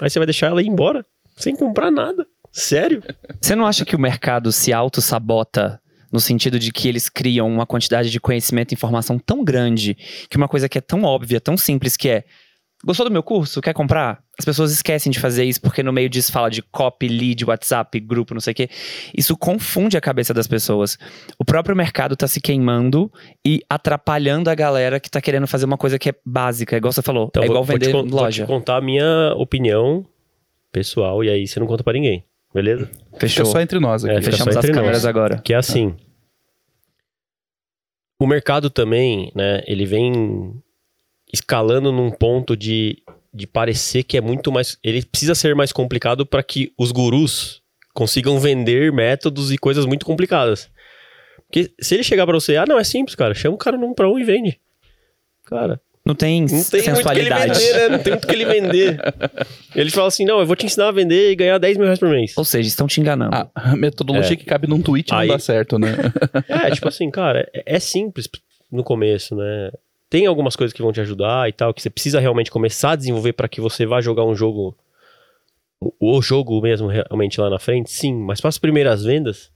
[SPEAKER 4] Aí você vai deixar ela ir embora sem comprar nada. Sério?
[SPEAKER 2] Você não acha que o mercado se auto-sabota no sentido de que eles criam uma quantidade de conhecimento e informação tão grande que uma coisa que é tão óbvia, tão simples, que é Gostou do meu curso? Quer comprar? As pessoas esquecem de fazer isso porque no meio disso fala de copy, lead, WhatsApp, grupo, não sei o quê. Isso confunde a cabeça das pessoas. O próprio mercado tá se queimando e atrapalhando a galera que tá querendo fazer uma coisa que é básica, igual você falou.
[SPEAKER 4] Então,
[SPEAKER 2] é igual
[SPEAKER 4] vou,
[SPEAKER 2] vender
[SPEAKER 4] vou te, con- vou
[SPEAKER 2] loja.
[SPEAKER 4] te contar a minha opinião pessoal e aí você não conta pra ninguém. Beleza?
[SPEAKER 2] Fechou.
[SPEAKER 1] Fica só entre nós aqui.
[SPEAKER 4] É,
[SPEAKER 2] Fechamos
[SPEAKER 4] só
[SPEAKER 2] as
[SPEAKER 4] entre nós.
[SPEAKER 2] câmeras agora.
[SPEAKER 4] Que é assim. O mercado também, né, ele vem escalando num ponto de, de parecer que é muito mais. Ele precisa ser mais complicado para que os gurus consigam vender métodos e coisas muito complicadas. Porque se ele chegar pra você, ah, não, é simples, cara, chama o cara num pra um e vende. Cara,
[SPEAKER 2] Não tem,
[SPEAKER 4] não tem muito o que ele
[SPEAKER 2] sensualidade.
[SPEAKER 4] vender, né? Não tem muito o que ele vender. Ele fala assim: não, eu vou te ensinar a vender e ganhar 10 mil reais por mês.
[SPEAKER 2] Ou seja, estão te enganando.
[SPEAKER 1] Ah, a metodologia
[SPEAKER 4] É.
[SPEAKER 1] que cabe num tweet não
[SPEAKER 4] Aí-
[SPEAKER 1] dá certo, né?
[SPEAKER 4] É, tipo assim, cara, é, é simples no começo, né? Tem algumas coisas que vão te ajudar e tal, que você precisa realmente começar a desenvolver para que você vá jogar um jogo, o jogo mesmo realmente lá na frente, sim. Mas para as primeiras vendas,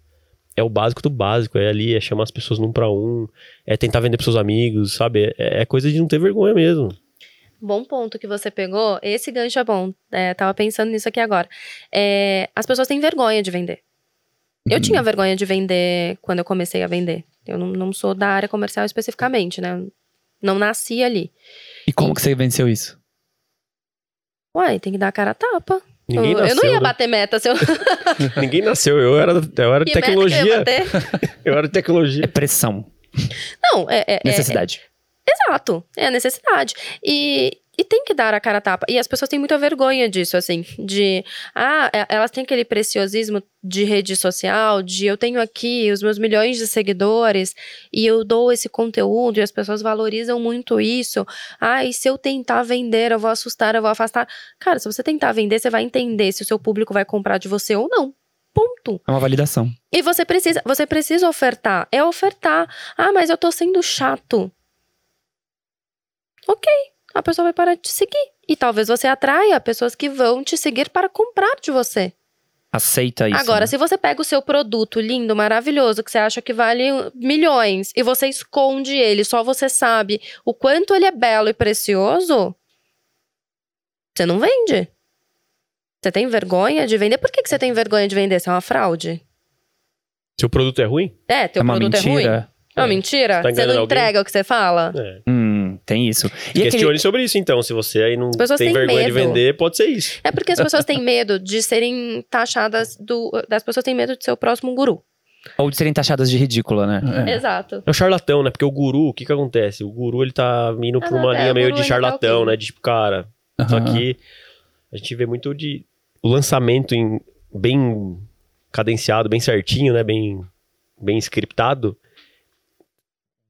[SPEAKER 4] é o básico do básico. É ali, é chamar as pessoas num para um, é tentar vender pros seus amigos, sabe? É, é coisa de não ter vergonha mesmo.
[SPEAKER 3] Bom ponto que você pegou. Esse gancho é bom. É, tava pensando nisso aqui agora. É, as pessoas têm vergonha de vender. Eu tinha vergonha de vender quando eu comecei a vender. Eu não, não sou da área comercial especificamente, né? Não nasci ali.
[SPEAKER 2] E como que você venceu isso?
[SPEAKER 3] Uai, tem que dar a cara a tapa.
[SPEAKER 4] Ninguém
[SPEAKER 3] eu, eu
[SPEAKER 4] nasceu.
[SPEAKER 3] não ia
[SPEAKER 4] né?
[SPEAKER 3] bater meta se eu.
[SPEAKER 4] Ninguém nasceu. Eu era, eu era de
[SPEAKER 3] Que meta que eu ia
[SPEAKER 4] tecnologia.
[SPEAKER 3] bater?
[SPEAKER 4] Eu era de
[SPEAKER 2] É
[SPEAKER 4] tecnologia.
[SPEAKER 2] pressão,
[SPEAKER 3] Não, é, é- é-
[SPEAKER 2] necessidade.
[SPEAKER 3] Exato, é a necessidade. E, e tem que dar a cara a tapa. E as pessoas têm muita vergonha disso, assim, de. Ah, é- elas têm aquele preciosismo de rede social, de eu tenho aqui os meus milhões de seguidores e eu dou esse conteúdo e as pessoas valorizam muito isso. Ah, e se eu tentar vender, eu vou assustar, eu vou afastar. Cara, se você tentar vender, você vai entender se o seu público vai comprar de você ou não. Ponto.
[SPEAKER 2] É uma validação.
[SPEAKER 3] E você precisa, você precisa ofertar. É ofertar. Ah, mas eu tô sendo chato. Ok, a pessoa vai parar de te seguir. E talvez você atraia pessoas que vão te seguir para comprar de você.
[SPEAKER 2] Aceita isso.
[SPEAKER 3] Agora,
[SPEAKER 2] né?
[SPEAKER 3] se você pega o seu produto lindo, maravilhoso, que você acha que vale milhões, e você esconde ele, só você sabe o quanto ele é belo e precioso, você não vende. Você tem vergonha de vender? Por que, que você tem vergonha de vender? Você é uma fraude?
[SPEAKER 4] Seu produto é ruim?
[SPEAKER 3] É, teu
[SPEAKER 2] é uma
[SPEAKER 3] produto é ruim.
[SPEAKER 2] mentira.
[SPEAKER 3] Não,
[SPEAKER 4] É.
[SPEAKER 3] mentira?
[SPEAKER 4] Você tá
[SPEAKER 3] você não
[SPEAKER 4] alguém?
[SPEAKER 3] entrega o que você fala?
[SPEAKER 4] É.
[SPEAKER 2] Tem isso. E
[SPEAKER 4] Questione
[SPEAKER 2] aquele...
[SPEAKER 4] sobre isso, então. Se você aí não tem vergonha de
[SPEAKER 3] medo.
[SPEAKER 4] vender, pode ser isso.
[SPEAKER 3] É porque as pessoas têm medo de serem taxadas do. Das pessoas têm medo de ser o próximo guru.
[SPEAKER 2] Ou de serem taxadas de ridícula, né?
[SPEAKER 1] É.
[SPEAKER 3] Exato.
[SPEAKER 4] É o charlatão, né? Porque o guru, o que que acontece? O guru, ele tá indo pra
[SPEAKER 3] Ah,
[SPEAKER 4] uma
[SPEAKER 3] é,
[SPEAKER 4] linha
[SPEAKER 3] o
[SPEAKER 4] meio de
[SPEAKER 3] tá
[SPEAKER 4] charlatão,
[SPEAKER 3] ok.
[SPEAKER 4] né? De tipo, cara, só
[SPEAKER 1] Aham.
[SPEAKER 4] que a gente vê muito de o lançamento em bem cadenciado, bem certinho, né? Bem, bem scriptado.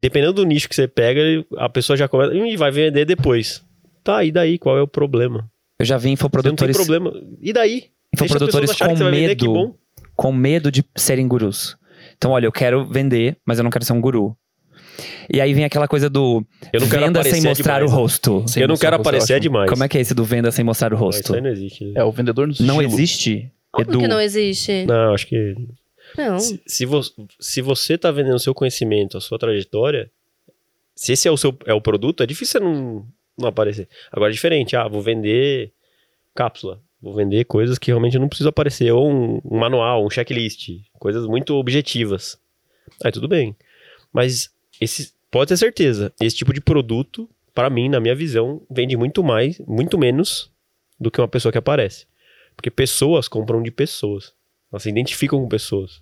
[SPEAKER 4] Dependendo do nicho que você pega, a pessoa já começa e vai vender depois. Tá, e daí? Qual é o problema?
[SPEAKER 2] Eu já vi
[SPEAKER 4] Você não tem
[SPEAKER 2] infoprodutores,
[SPEAKER 4] problema. E daí?
[SPEAKER 2] Infoprodutores com
[SPEAKER 4] vender,
[SPEAKER 2] medo,
[SPEAKER 4] bom.
[SPEAKER 2] com medo de serem gurus. Então, olha, eu quero vender, mas eu não quero ser um guru. E aí vem aquela coisa do
[SPEAKER 4] Eu não quero
[SPEAKER 2] venda sem mostrar
[SPEAKER 4] demais.
[SPEAKER 2] o rosto.
[SPEAKER 1] Sem
[SPEAKER 4] Eu não
[SPEAKER 1] mostrar
[SPEAKER 4] quero
[SPEAKER 1] o rosto,
[SPEAKER 4] aparecer
[SPEAKER 1] acho.
[SPEAKER 4] demais.
[SPEAKER 2] Como é que é esse do venda sem mostrar o
[SPEAKER 4] Não,
[SPEAKER 2] rosto?
[SPEAKER 4] Isso aí não existe.
[SPEAKER 1] É o vendedor no
[SPEAKER 2] Não existe?
[SPEAKER 3] Como
[SPEAKER 2] Edu,
[SPEAKER 3] que não existe?
[SPEAKER 4] Não, acho que
[SPEAKER 3] Não.
[SPEAKER 4] Se, se, vo- se você tá vendendo o seu conhecimento, a sua trajetória, se esse é o seu é o produto, é difícil você não, não aparecer. Agora é diferente, ah, vou vender cápsula, vou vender coisas que realmente não preciso aparecer, ou um, um manual, um checklist, coisas muito objetivas. Aí tudo bem. Mas esse pode ter certeza, esse tipo de produto, para mim, na minha visão, vende muito mais, muito menos do que uma pessoa que aparece. Porque pessoas compram de pessoas. Elas se identificam com pessoas.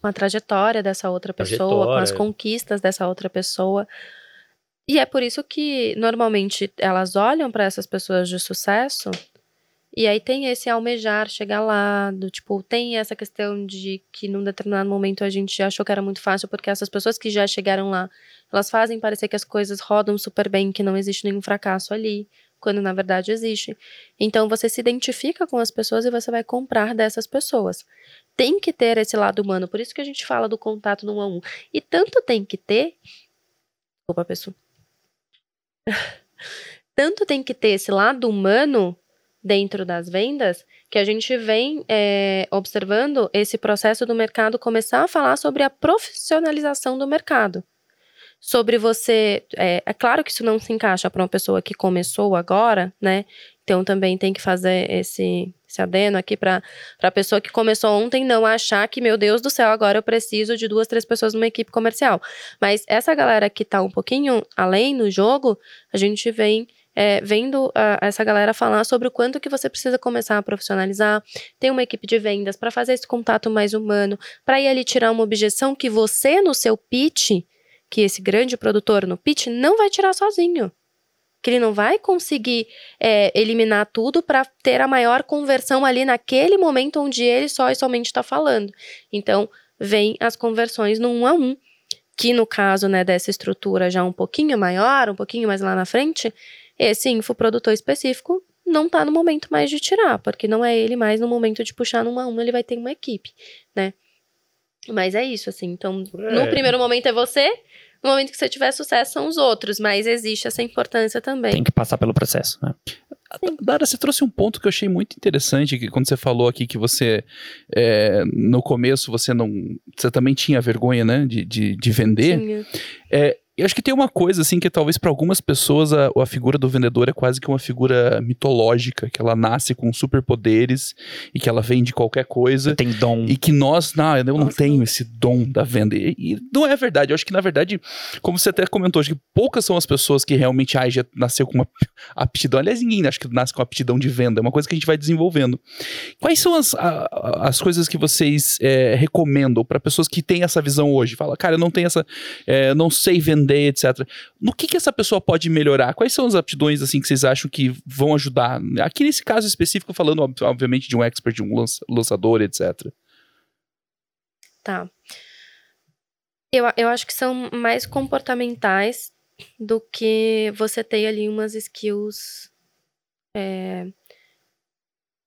[SPEAKER 3] Com a trajetória dessa outra pessoa, com as conquistas dessa outra pessoa. E é por isso que normalmente elas olham para essas pessoas de sucesso e aí tem esse almejar chegar lá, do tipo, tem essa questão de que num determinado momento a gente achou que era muito fácil porque essas pessoas que já chegaram lá, elas fazem parecer que as coisas rodam super bem, que não existe nenhum fracasso ali, quando na verdade existe. Então você se identifica com as pessoas e você vai comprar dessas pessoas tem que ter esse lado humano. Por isso que a gente fala do contato no um a um. E tanto tem que ter. Opa, pessoal. tanto tem que ter esse lado humano dentro das vendas que a gente vem é, observando esse processo do mercado começar a falar sobre a profissionalização do mercado. Sobre você. É, é claro que isso não se encaixa para uma pessoa que começou agora, né? Então também tem que fazer esse, esse adeno aqui para a pessoa que começou ontem não achar que, meu Deus do céu, agora eu preciso de duas, três pessoas numa equipe comercial. Mas essa galera que tá um pouquinho além no jogo, a gente vem é, vendo ah, essa galera falar sobre o quanto que você precisa começar a profissionalizar, ter uma equipe de vendas para fazer esse contato mais humano, para ir ali tirar uma objeção que você no seu pitch, que esse grande produtor no pitch não vai tirar sozinho. Que ele não vai conseguir é, eliminar tudo para ter a maior conversão ali naquele momento onde ele só e somente está falando. Então, vem as conversões no um a um, que no caso né, dessa estrutura já um pouquinho maior, um pouquinho mais lá na frente, esse infoprodutor específico não está no momento mais de tirar, porque não é ele mais no momento de puxar num a um, ele vai ter uma equipe, né? Mas é isso, assim. Então,
[SPEAKER 4] É.
[SPEAKER 3] no primeiro momento é você, no momento que você tiver sucesso são os outros, mas existe essa importância também.
[SPEAKER 2] tem que passar pelo processo, né?
[SPEAKER 1] Dara, você trouxe um ponto que eu achei muito interessante, que quando você falou aqui que você, é, no começo, você não, você também tinha vergonha, né, de, de, de vender.
[SPEAKER 3] Tinha.
[SPEAKER 1] Eu acho que tem uma coisa, assim, que talvez para algumas pessoas a, a figura do vendedor é quase que uma figura mitológica, que ela nasce com superpoderes e que ela vende qualquer coisa.
[SPEAKER 2] Tem dom.
[SPEAKER 1] E que nós, não, eu não
[SPEAKER 3] Nossa.
[SPEAKER 1] tenho esse dom da venda. E, e não é verdade. Eu acho que, na verdade, como você até comentou, acho que poucas são as pessoas que realmente ah, já nasceu com uma aptidão. Aliás, ninguém acho que nasce com aptidão de venda. É uma coisa que a gente vai desenvolvendo. Quais são as, a- a- as coisas que vocês é, recomendam para pessoas que têm essa visão hoje? Fala, cara, eu não tenho essa. é, não sei vender, etc. No que, que essa pessoa pode melhorar? Quais são as aptidões assim que vocês acham que vão ajudar? Aqui nesse caso específico, falando, ob- obviamente, de um expert, de um lança- lançador, etc.
[SPEAKER 3] Tá. Eu, eu acho que são mais comportamentais do que você ter ali umas skills. é,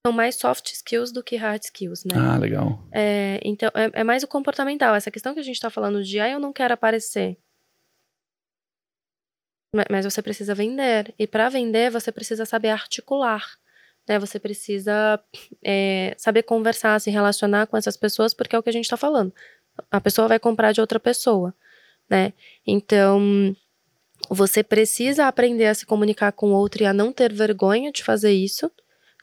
[SPEAKER 3] são mais soft skills do que hard skills, né?
[SPEAKER 1] Ah, legal.
[SPEAKER 3] É, então, é, é mais o comportamental. Essa questão que a gente tá falando de, ah, eu não quero aparecer. Ma- Mas você precisa vender. E para vender, você precisa saber articular. Né? Você precisa é, saber conversar, se relacionar com essas pessoas, porque é o que a gente tá falando. A pessoa vai comprar de outra pessoa, né? Então, você precisa aprender a se comunicar com outro e a não ter vergonha de fazer isso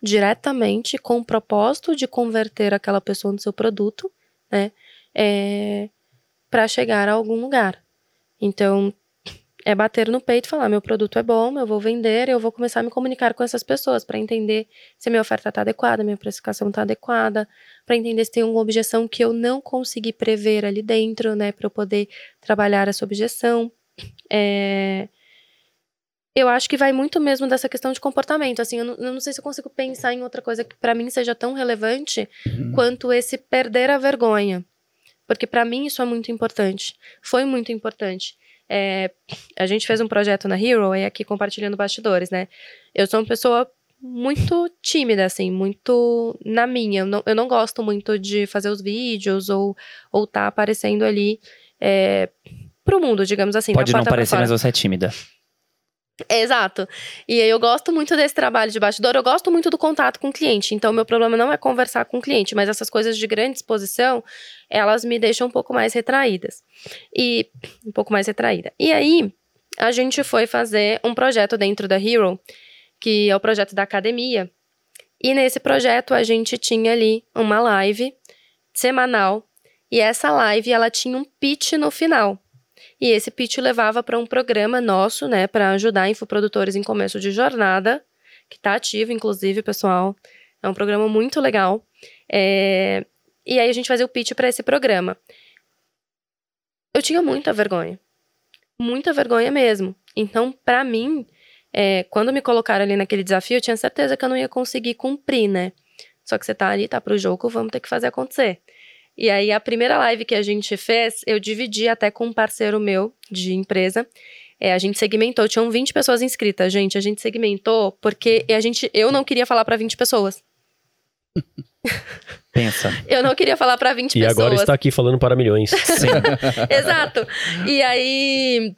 [SPEAKER 3] diretamente com o propósito de converter aquela pessoa no seu produto, né? É, para chegar a algum lugar. Então, é bater no peito e falar: meu produto é bom, eu vou vender, eu vou começar a me comunicar com essas pessoas para entender se a minha oferta está adequada, minha precificação está adequada, para entender se tem alguma objeção que eu não consegui prever ali dentro, né, para eu poder trabalhar essa objeção. É... Eu acho que vai muito mesmo dessa questão de comportamento. Assim, eu não, eu não sei se eu consigo pensar em outra coisa que para mim seja tão relevante
[SPEAKER 1] Uhum.
[SPEAKER 3] quanto esse perder a vergonha. Porque para mim isso é muito importante. Foi muito importante. É, a gente fez um projeto na Hero, e aqui compartilhando bastidores, né? Eu sou uma pessoa muito tímida, assim, muito na minha. Eu não, eu não gosto muito de fazer os vídeos ou ou tá aparecendo ali é, pro mundo, digamos assim.
[SPEAKER 2] Pode não parecer, mas você é tímida.
[SPEAKER 3] Exato. E eu gosto muito desse trabalho de bastidor, eu gosto muito do contato com o cliente. Então, meu problema não é conversar com o cliente, mas essas coisas de grande exposição, elas me deixam um pouco mais retraídas. E um pouco mais retraída. E aí, a gente foi fazer um projeto dentro da Hero, que é o projeto da academia. E nesse projeto a gente tinha ali uma live semanal, e essa live ela tinha um pitch no final. E esse pitch levava para um programa nosso, né, para ajudar infoprodutores em começo de jornada, que está ativo, inclusive, pessoal. É um programa muito legal. É, E aí a gente fazia o pitch para esse programa. Eu tinha muita vergonha. Muita vergonha mesmo. Então, para mim, é, quando me colocaram ali naquele desafio, eu tinha certeza que eu não ia conseguir cumprir, né? Só que você tá ali, tá pro jogo, vamos ter que fazer acontecer. E aí, a primeira live que a gente fez, eu dividi até com um parceiro meu de empresa. É, a gente segmentou, tinham 20 pessoas inscritas, gente. A gente segmentou porque a gente, eu não queria falar para 20 pessoas.
[SPEAKER 2] Pensa.
[SPEAKER 3] Eu não queria falar para 20
[SPEAKER 4] E
[SPEAKER 3] pessoas.
[SPEAKER 4] agora está aqui falando para milhões.
[SPEAKER 2] Sim.
[SPEAKER 3] Exato. E aí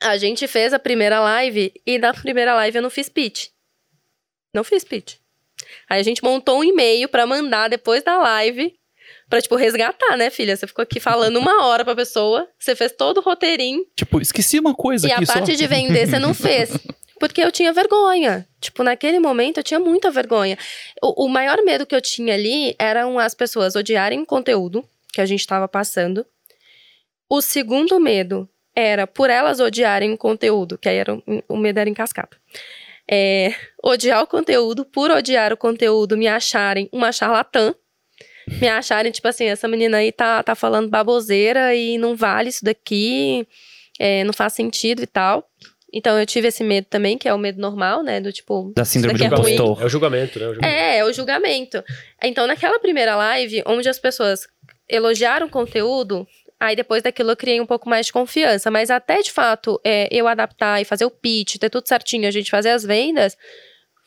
[SPEAKER 3] a gente fez a primeira live e na primeira live eu não fiz pitch. Não fiz pitch. Aí a gente montou um e-mail pra mandar depois da live pra, tipo, resgatar, né, filha? Você ficou aqui falando uma hora pra pessoa, você fez todo o roteirinho
[SPEAKER 1] Tipo, esqueci uma coisa
[SPEAKER 3] e
[SPEAKER 1] aqui
[SPEAKER 3] a
[SPEAKER 1] só.
[SPEAKER 3] parte de vender você não fez. Porque eu tinha vergonha. Tipo, naquele momento eu tinha muita vergonha. O, o maior medo que eu tinha ali eram as pessoas odiarem o conteúdo que a gente estava passando. O segundo medo era por elas odiarem o conteúdo, que aí era, o- o medo era em cascata. É, odiar o conteúdo, por odiar o conteúdo, me acharem uma charlatã. Me acharem, tipo assim, essa menina aí tá, tá falando baboseira e não vale isso daqui, é, não faz sentido e tal. Então eu tive esse medo também, que é o medo normal, né? Do tipo.
[SPEAKER 2] Da síndrome do
[SPEAKER 3] é ruim.
[SPEAKER 2] impostor.
[SPEAKER 4] É o julgamento, né? O julgamento.
[SPEAKER 3] É, é o julgamento. Então, naquela primeira live, onde as pessoas elogiaram o conteúdo, aí depois daquilo eu criei um pouco mais de confiança. Mas até de fato é, eu adaptar e fazer o pitch, ter tudo certinho, a gente fazer as vendas,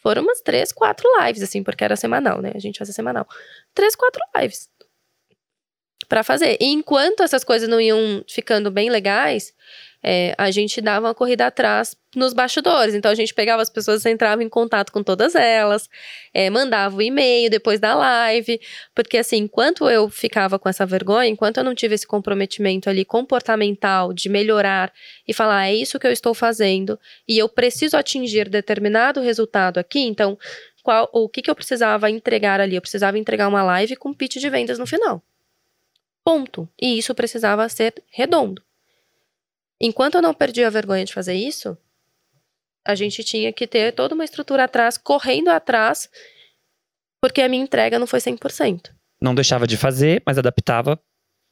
[SPEAKER 3] foram umas três, quatro lives, assim, porque era semanal, né? A gente fazia semanal. Três, quatro lives. Pra fazer. E enquanto essas coisas não iam ficando bem legais, é, a gente dava uma corrida atrás nos bastidores. Então a gente pegava as pessoas, entrava em contato com todas elas, é, mandava o e-mail depois da live, porque assim, enquanto eu ficava com essa vergonha, enquanto eu não tive esse comprometimento ali comportamental de melhorar e falar, é isso que eu estou fazendo e eu preciso atingir determinado resultado aqui, então qual, o que, que eu precisava entregar ali? Eu precisava entregar uma live com pitch de vendas no final. Ponto. E isso precisava ser redondo. Enquanto eu não perdi a vergonha de fazer isso, a gente tinha que ter toda uma estrutura atrás, correndo atrás, porque a minha entrega não foi 100%.
[SPEAKER 2] Não deixava de fazer, mas adaptava,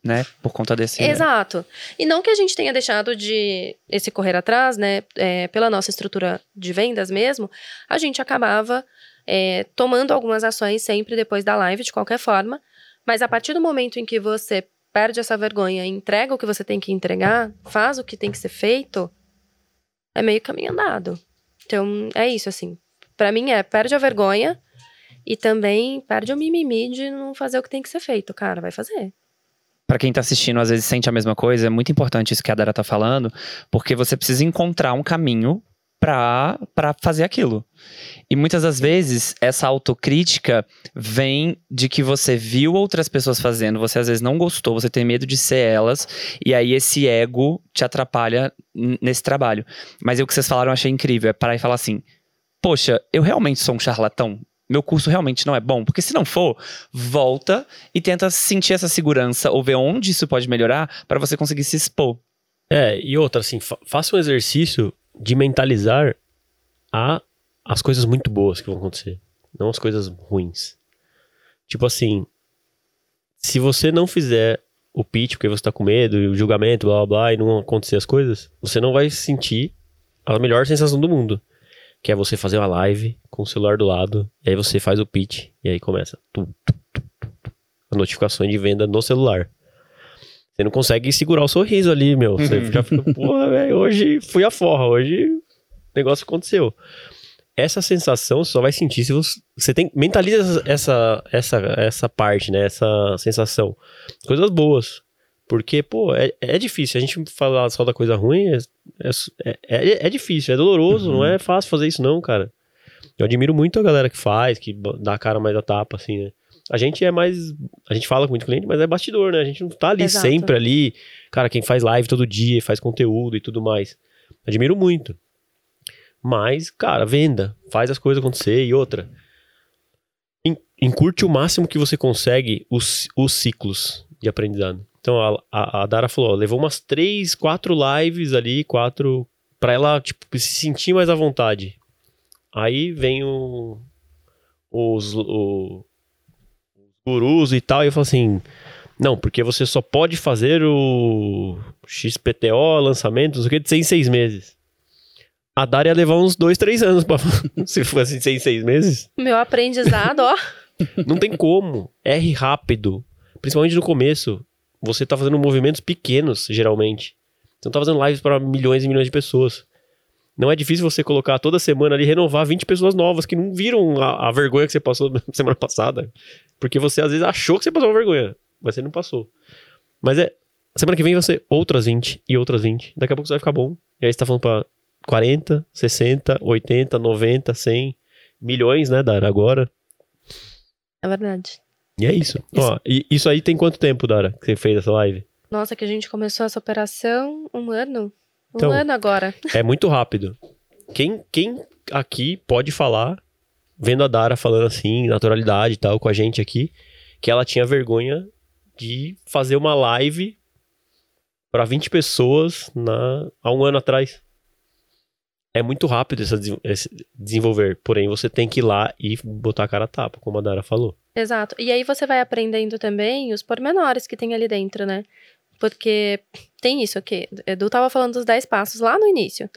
[SPEAKER 2] né? Por conta desse.
[SPEAKER 3] Exato. E não que a gente tenha deixado de esse correr atrás, né? é, pela nossa estrutura de vendas mesmo, a gente acabava é, tomando algumas ações sempre depois da live, de qualquer forma. Mas a partir do momento em que você perde essa vergonha entrega o que você tem que entregar, faz o que tem que ser feito, é meio caminho andado. Então, é isso, assim. Pra mim é, perde a vergonha e também perde o mimimi de não fazer o que tem que ser feito. Cara, vai fazer.
[SPEAKER 2] Pra quem tá assistindo, às vezes sente a mesma coisa, é muito importante isso que a Dara tá falando, porque você precisa encontrar um caminho pra fazer aquilo. E muitas das vezes, essa autocrítica vem de que você viu outras pessoas fazendo, você às vezes não gostou, você tem medo de ser elas, e aí esse ego te atrapalha nesse trabalho. Mas o que vocês falaram eu achei incrível, é parar e falar assim, poxa, eu realmente sou um charlatão? Meu curso realmente não é bom? Porque se não for, volta e tenta sentir essa segurança ou ver onde isso pode melhorar para você conseguir se expor.
[SPEAKER 4] É, e outra, assim, fa faça um exercício de mentalizar a, as coisas muito boas que vão acontecer, não as coisas ruins. Tipo assim, se você não fizer o pitch porque você tá com medo, o julgamento, blá blá blá, e não acontecer as coisas, você não vai sentir a melhor sensação do mundo. Que é você fazer uma live com o celular do lado, e aí você faz o pitch, e aí começa tu, tu, tu, tu, a notificação de venda no celular. Você não consegue segurar o sorriso ali, meu. Você já fica, porra, velho, hoje fui a forra, hoje o negócio aconteceu. Essa sensação só vai sentir se você, você tem. Mentaliza essa, essa, essa parte, né? Essa sensação. Coisas boas. Porque, pô, é, é difícil. A gente falar só da coisa ruim é, é, é, é difícil, é doloroso,
[SPEAKER 1] Uhum.
[SPEAKER 4] não é fácil fazer isso, não, cara. Eu admiro muito a galera que faz, que dá a cara mais a tapa, assim, né? A gente é mais. A gente fala com muito cliente, mas é bastidor, né? A gente não tá ali
[SPEAKER 3] Exato.
[SPEAKER 4] sempre ali. Cara, quem faz live todo dia, faz conteúdo e tudo mais. Admiro muito. Mas, cara, venda. Faz as coisas acontecer. E outra. en- Encurte o máximo que você consegue os, os ciclos de aprendizado. Então, a, a, a Dara falou, ó, levou umas três, quatro lives ali, quatro... Pra ela, tipo, se sentir mais à vontade. Aí vem o, os, o- os gurus e tal, e eu falo assim... Não, porque você só pode fazer o XPTO, lançamento, não sei o que, de seis em seis meses. A Dara ia levar uns dois, três anos pra, se fosse de seis em seis meses.
[SPEAKER 3] Meu aprendizado, ó.
[SPEAKER 4] Não tem como. R rápido. Principalmente no começo. Você tá fazendo movimentos pequenos, geralmente. Você não tá fazendo lives para milhões e milhões de pessoas. Não é difícil você colocar toda semana ali, renovar 20 pessoas novas que não viram a, a vergonha que você passou semana passada. Porque você às vezes achou que você passou uma vergonha, mas você não passou. Mas é. Semana que vem vai ser outras 20 e outras 20. Daqui a pouco você vai ficar bom. E aí você tá falando pra 40, 60, 80, 90, 100 milhões, né, Dara? Agora.
[SPEAKER 3] É verdade.
[SPEAKER 4] E é isso. Ó, e isso aí tem quanto tempo, Dara, que você fez essa live?
[SPEAKER 3] Nossa, que a gente começou essa operação um ano. Um
[SPEAKER 4] Então-
[SPEAKER 3] ano agora.
[SPEAKER 4] É muito rápido. Quem, quem aqui pode falar, vendo a Dara falando assim, naturalidade e tal, com a gente aqui, que ela tinha vergonha de fazer uma live para 20 pessoas na, há um ano atrás. É muito rápido desen- esse desenvolver, porém você tem que ir lá e botar a cara a tapa, como a Dara falou.
[SPEAKER 3] Exato. E aí você vai aprendendo também os pormenores que tem ali dentro, né? Porque tem isso aqui. Edu tava falando dos 10 passos lá no início.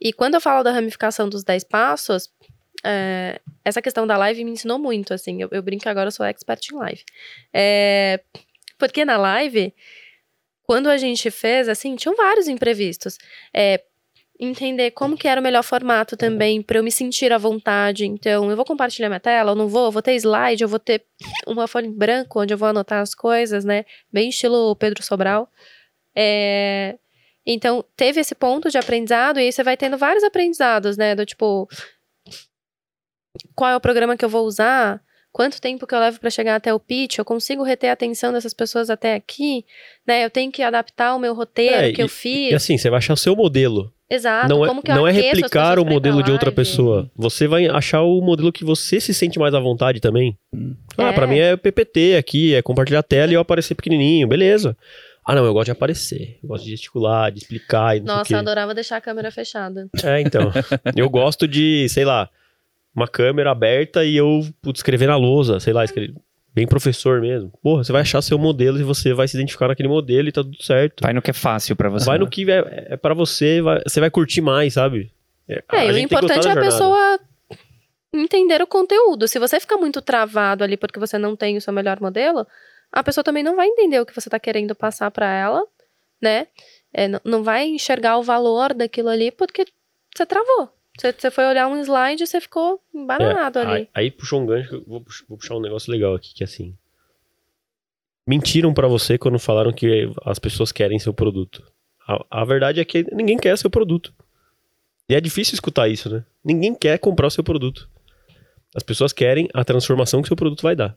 [SPEAKER 3] E quando eu falo da ramificação dos 10 passos, é, essa questão da live me ensinou muito, assim. Eu, eu brinco que agora eu sou expert em live. É, porque na live, quando a gente fez, assim, tinham vários imprevistos. É, entender como que era o melhor formato também, para eu me sentir à vontade. Então, eu vou compartilhar minha tela, eu não vou, eu vou ter slide, eu vou ter uma folha em branco onde eu vou anotar as coisas, né? Bem estilo Pedro Sobral. É, Então, teve esse ponto de aprendizado, e aí você vai tendo vários aprendizados, né? Do tipo, qual é o programa que eu vou usar? Quanto tempo que eu levo para chegar até o pitch? Eu consigo reter a atenção dessas pessoas até aqui? Né? Eu tenho que adaptar o meu roteiro
[SPEAKER 4] É,
[SPEAKER 3] que eu
[SPEAKER 4] e-
[SPEAKER 3] fiz.
[SPEAKER 4] E assim, você vai achar o seu modelo.
[SPEAKER 3] Exato.
[SPEAKER 4] não é,
[SPEAKER 3] como que eu
[SPEAKER 4] não é replicar o modelo de outra pessoa. Você vai achar o modelo que você se sente mais à vontade também. Ah,
[SPEAKER 3] É.
[SPEAKER 4] pra mim é PPT aqui, é compartilhar a tela e eu aparecer pequenininho, beleza. Ah, não, eu gosto de aparecer. Eu gosto de gesticular, de explicar e não
[SPEAKER 3] Nossa, eu adorava deixar a câmera fechada.
[SPEAKER 4] É, então. eu gosto de, sei lá, uma câmera aberta e eu putz, escrever na lousa, sei lá, escrever. Bem professor mesmo. Porra, você vai achar seu modelo e você vai se identificar naquele modelo e tá tudo certo.
[SPEAKER 2] Vai no que é fácil pra você.
[SPEAKER 4] Vai no que é, é para você, vai- você vai curtir mais, sabe? É,
[SPEAKER 3] É, o importante é a
[SPEAKER 4] jornada.
[SPEAKER 3] pessoa entender o conteúdo. Se você ficar muito travado ali porque você não tem o seu melhor modelo, a pessoa também não vai entender o que você tá querendo passar pra ela, né? É, não vai enxergar o valor daquilo ali porque você travou. Você, você foi olhar um slide e você ficou embananado
[SPEAKER 4] É,
[SPEAKER 3] ali.
[SPEAKER 4] Aí, aí puxou um gancho, vou, vou puxar um negócio legal aqui, que é assim. Mentiram pra você quando falaram que as pessoas querem seu produto. A, a verdade é que ninguém quer seu produto. E é difícil escutar isso, né? Ninguém quer comprar o seu produto. As pessoas querem a transformação que seu produto vai dar.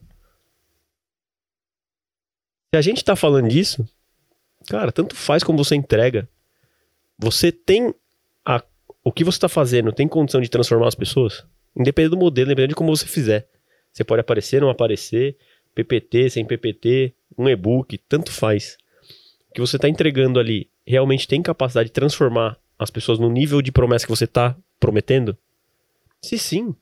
[SPEAKER 4] Se a gente tá falando disso, cara, tanto faz como você entrega. Você tem o que você tá fazendo, tem condição de transformar as pessoas? Independente do modelo, independente de como você fizer. Você pode aparecer, não aparecer, PPT, sem PPT, um e-book, tanto faz. O que você está entregando ali realmente tem capacidade de transformar as pessoas no nível de promessa que você tá prometendo? Se sim,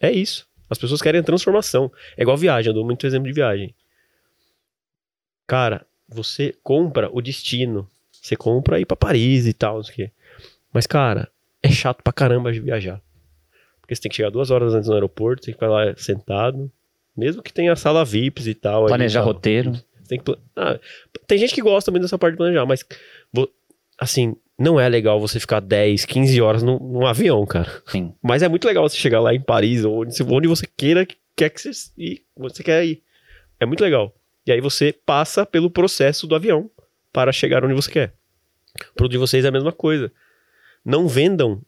[SPEAKER 4] é isso. As pessoas querem a transformação. É igual viagem, eu dou muito exemplo de viagem. Cara, você compra o destino. Você compra ir pra Paris e tal, não sei o quê. Mas, cara, chato pra caramba de viajar. Porque você tem que chegar duas horas antes no aeroporto, tem que ficar lá sentado. Mesmo que tenha sala VIPs e tal. aí
[SPEAKER 2] Planejar
[SPEAKER 4] tal.
[SPEAKER 2] roteiro.
[SPEAKER 4] Tem, que ah, tem gente que gosta também dessa parte de planejar, mas assim, não é legal você ficar 10, 15 horas num, num avião, cara.
[SPEAKER 2] Sim.
[SPEAKER 4] Mas é muito legal você chegar lá em Paris, ou onde, onde você queira, quer que você, ir, você quer ir. É muito legal. E aí você passa pelo processo do avião para chegar onde você quer. O produto de vocês é a mesma coisa. Não vendam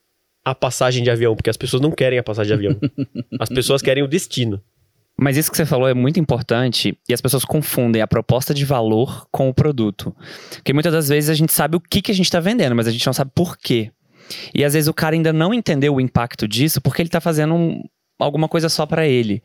[SPEAKER 4] a passagem de avião, porque as pessoas não querem a passagem de avião. as pessoas querem o destino.
[SPEAKER 2] Mas isso que você falou é muito importante e as pessoas confundem a proposta de valor com o produto. Porque muitas das vezes a gente sabe o que, que a gente está vendendo, mas a gente não sabe por quê. E às vezes o cara ainda não entendeu o impacto disso porque ele está fazendo um- alguma coisa só para ele.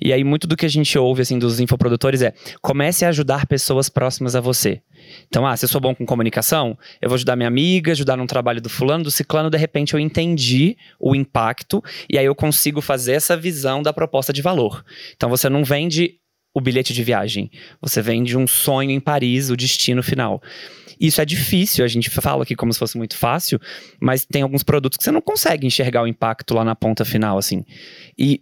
[SPEAKER 2] E aí muito do que a gente ouve assim dos infoprodutores é: comece a ajudar pessoas próximas a você. Então, ah, se eu sou bom com comunicação, eu vou ajudar minha amiga, ajudar num trabalho do fulano, do ciclano, de repente eu entendi o impacto e aí eu consigo fazer essa visão da proposta de valor. Então você não vende o bilhete de viagem, você vende um sonho em Paris, o destino final. Isso é difícil, a gente fala aqui como se fosse muito fácil, mas tem alguns produtos que você não consegue enxergar o impacto lá na ponta final, assim. E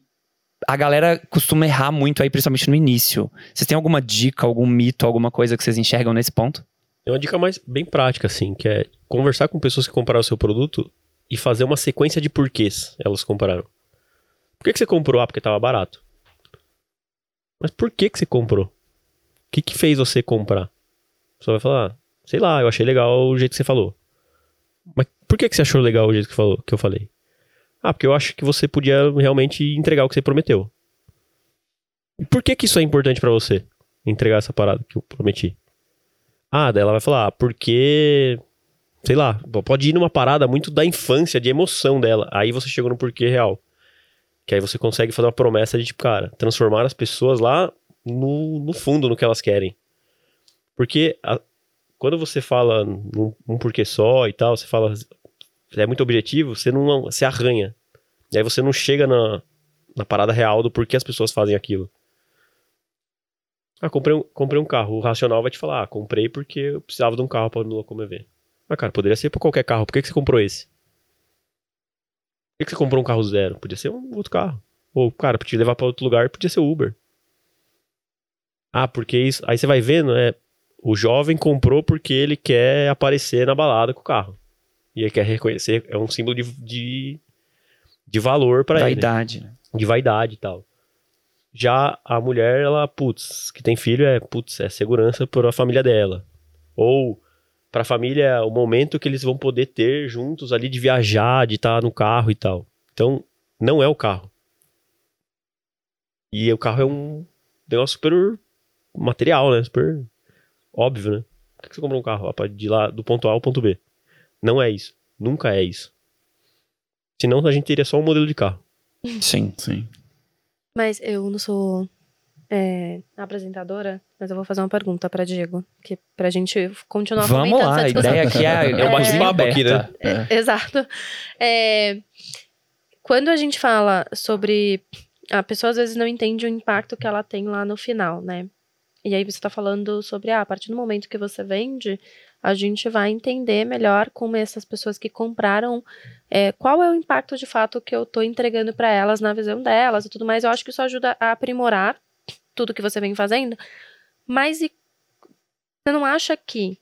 [SPEAKER 2] a galera costuma errar muito aí, principalmente no início. Vocês têm alguma dica, algum mito, alguma coisa que vocês enxergam nesse ponto?
[SPEAKER 4] É uma dica mais bem prática, assim, que é conversar com pessoas que compraram o seu produto e fazer uma sequência de porquês elas compraram. Por que, que você comprou? Ah, porque tava barato. Mas por que, que você comprou? O que, que fez você comprar? Pessoa vai falar, ah, sei lá, eu achei legal o jeito que você falou. Mas por que, que você achou legal o jeito que, falou, que eu falei? Ah, porque eu acho que você podia realmente entregar o que você prometeu. E por que, que isso é importante pra você? Entregar essa parada que eu prometi. Ah, daí ela vai falar, ah, porque. Sei lá, pode ir numa parada muito da infância, de emoção dela. Aí você chegou no porquê real. Que aí você consegue fazer uma promessa de, tipo, cara, transformar as pessoas lá no, no fundo, no que elas querem. Porque a- quando você fala num, num porquê só e tal, você fala. É muito objetivo, você não. Você arranha. E aí você não chega na, na parada real do porquê as pessoas fazem aquilo. Ah, comprei um, comprei um carro. O racional vai te falar, ah, comprei porque eu precisava de um carro pra me locomover. Mas, cara, poderia ser pra qualquer carro. Por que, que você comprou esse? Por que, que você comprou um carro zero? Podia ser um outro carro. Ou, cara, pra te levar pra outro lugar, podia ser Uber. Ah, porque isso. Aí você vai vendo, é. O jovem comprou porque ele quer aparecer na balada com o carro. E ele quer reconhecer. É um símbolo de, de, de valor pra ele
[SPEAKER 2] Vaidade, né?
[SPEAKER 4] de vaidade e tal. Já a mulher, ela, putz, que tem filho é, putz, é segurança para a família dela. Ou para a família, o momento que eles vão poder ter juntos ali de viajar, de estar no carro e tal. Então, não é o carro. E o carro é um negócio super material, né? Super óbvio, né? Por que você comprou um carro? Ah, de lá do ponto A ao ponto B. Não é isso. Nunca é isso. Senão a gente teria só um modelo de carro.
[SPEAKER 2] Sim.
[SPEAKER 1] Sim.
[SPEAKER 3] Mas eu não sou é, apresentadora, mas eu vou fazer uma pergunta pra Diego, que pra gente continuar
[SPEAKER 2] Vamos lá, a
[SPEAKER 3] essa discussão.
[SPEAKER 2] ideia aqui é,
[SPEAKER 3] É um
[SPEAKER 4] bate-papo aqui, né?
[SPEAKER 2] aberta.
[SPEAKER 3] É, Exato. É, quando a gente fala sobre. A pessoa às vezes não entende o impacto que ela tem lá no final, né? E aí você tá falando sobre, ah, a partir do momento que você vende, a gente vai entender melhor como essas pessoas que compraram, é, qual é o impacto de fato que eu tô entregando para elas na visão delas e tudo mais. Eu acho que isso ajuda a aprimorar tudo que você vem fazendo. Mas e, você não acha que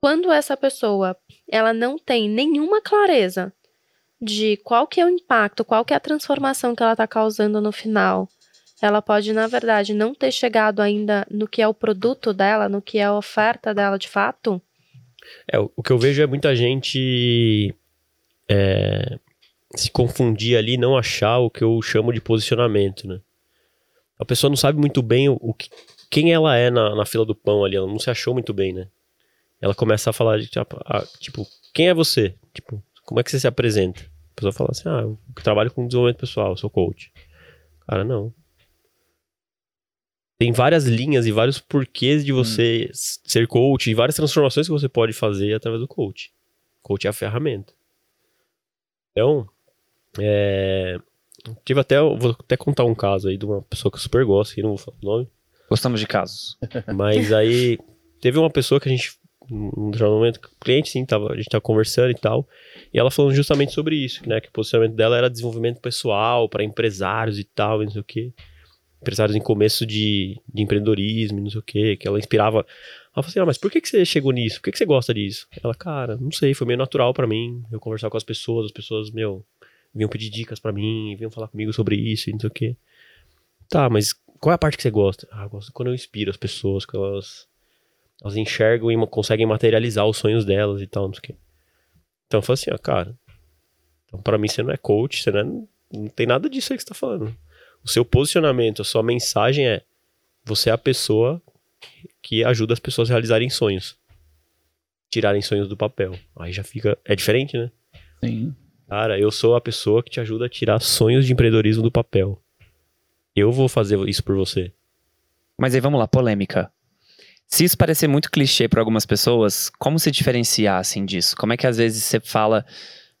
[SPEAKER 3] quando essa pessoa ela não tem nenhuma clareza de qual que é o impacto, qual que é a transformação que ela está causando no final, ela pode, na verdade, não ter chegado ainda no que é o produto dela, no que é a oferta dela de fato.
[SPEAKER 4] É, o que eu vejo é muita gente é, se confundir ali, não achar o que eu chamo de posicionamento, né? A pessoa não sabe muito bem o, o que, quem ela é na, na fila do pão ali, ela não se achou muito bem, né? Ela começa a falar de, tipo, tipo, quem é você? Tipo, como é que você se apresenta? A pessoa fala assim, ah, eu trabalho com desenvolvimento pessoal, sou coach. Cara, não. Tem várias linhas e vários porquês de você s- ser coach e várias transformações que você pode fazer através do coach. Coach é a ferramenta. Então, é, tive até, vou até contar um caso aí de uma pessoa que eu super gosto, que não vou falar o nome,
[SPEAKER 2] Gostamos de casos.
[SPEAKER 4] mas aí teve uma pessoa que a gente, num determinado momento, cliente sim, tava, a gente tava conversando e tal, e ela falando justamente sobre isso, né? Que o posicionamento dela era desenvolvimento pessoal para empresários e tal, e não sei o quê. Empresários em começo de, de empreendedorismo, não sei o quê, que ela inspirava. Ela falou assim: ah, mas por que, que você chegou nisso? Por que, que você gosta disso? Ela, cara, não sei, foi meio natural para mim. Eu conversar com as pessoas, as pessoas, meu, vinham pedir dicas para mim, vinham falar comigo sobre isso e não sei o quê. Tá, mas qual é a parte que você gosta? Ah, eu gosto quando eu inspiro as pessoas, quando elas, elas enxergam e conseguem materializar os sonhos delas e tal, não sei o quê. Então eu falei assim, ó, cara, então pra mim você não é coach, você não, é- não tem nada disso aí que você tá falando. O seu posicionamento, a sua mensagem é você é a pessoa que ajuda as pessoas a realizarem sonhos. Tirarem sonhos do papel. Aí já fica. É diferente, né?
[SPEAKER 1] Sim.
[SPEAKER 4] Cara, eu sou a pessoa que te ajuda a tirar sonhos de empreendedorismo do papel. Eu vou fazer isso por você.
[SPEAKER 2] Mas aí vamos lá, polêmica. Se isso parecer muito clichê para algumas pessoas, como se diferenciar assim disso? Como é que às vezes você fala,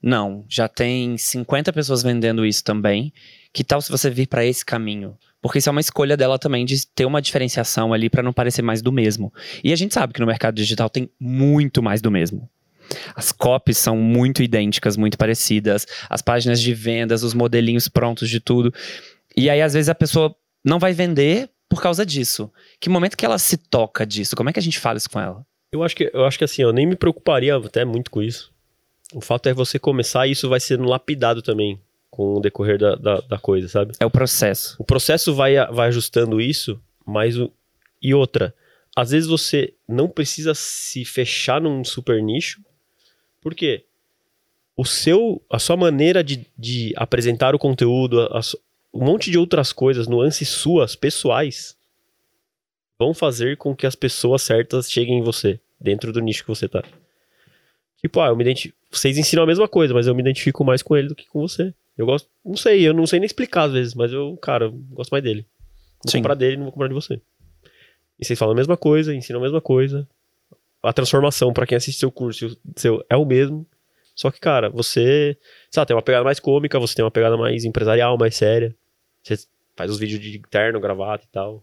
[SPEAKER 2] não, já tem 50 pessoas vendendo isso também, que tal se você vir para esse caminho? Porque isso é uma escolha dela também de ter uma diferenciação ali para não parecer mais do mesmo. E a gente sabe que no mercado digital tem muito mais do mesmo. As copies são muito idênticas, muito parecidas, as páginas de vendas, os modelinhos prontos de tudo. E aí às vezes a pessoa não vai vender por causa disso. Que momento que ela se toca disso? Como é que a gente fala isso com ela?
[SPEAKER 4] Eu acho que, eu acho que assim, eu nem me preocuparia até muito com isso. O fato é você começar e isso vai sendo lapidado também com o decorrer da, da, da coisa, sabe?
[SPEAKER 2] É o processo.
[SPEAKER 4] O processo vai, vai ajustando isso, mas o. E outra, às vezes você não precisa se fechar num super nicho, por quê? O seu, a sua maneira de, de apresentar o conteúdo, a su- um monte de outras coisas, nuances suas, pessoais, vão fazer com que as pessoas certas cheguem em você, dentro do nicho que você tá. Tipo, ah, eu me identifico. Vocês ensinam a mesma coisa, mas eu me identifico mais com ele do que com você. Eu gosto. Não sei, eu não sei nem explicar às vezes, mas eu, cara, eu gosto mais dele. Vou
[SPEAKER 2] Sim.
[SPEAKER 4] comprar dele, não vou comprar de você. E vocês falam a mesma coisa, ensinam a mesma coisa. A transformação, pra quem assiste seu curso, seu, é o mesmo. Só que, cara, você, sabe, tem uma pegada mais cômica, você tem uma pegada mais empresarial, mais séria. Você faz os vídeos de terno, gravata e tal.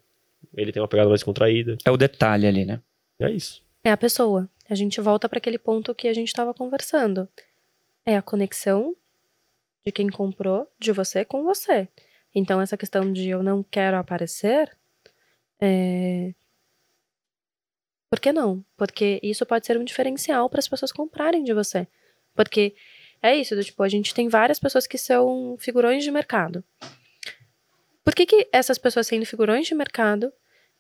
[SPEAKER 4] Ele tem uma pegada mais contraída.
[SPEAKER 2] É o detalhe ali, né?
[SPEAKER 4] É isso.
[SPEAKER 3] É a pessoa. A gente volta para aquele ponto que a gente estava conversando. É a conexão de quem comprou de você com você. Então, essa questão de eu não quero aparecer, é... por que não? Porque isso pode ser um diferencial para as pessoas comprarem de você. Porque é isso, do tipo, a gente tem várias pessoas que são figurões de mercado. Por que, que essas pessoas sendo figurões de mercado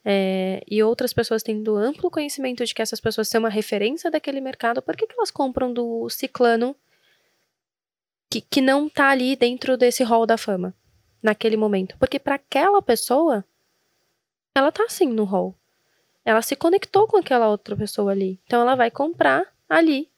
[SPEAKER 3] é, e outras pessoas tendo amplo conhecimento de que essas pessoas são uma referência daquele mercado, por que, que elas compram do ciclano que, que não tá ali dentro desse hall da fama naquele momento? Porque para aquela pessoa, ela tá assim no hall. Ela se conectou com aquela outra pessoa ali. Então ela vai comprar ali.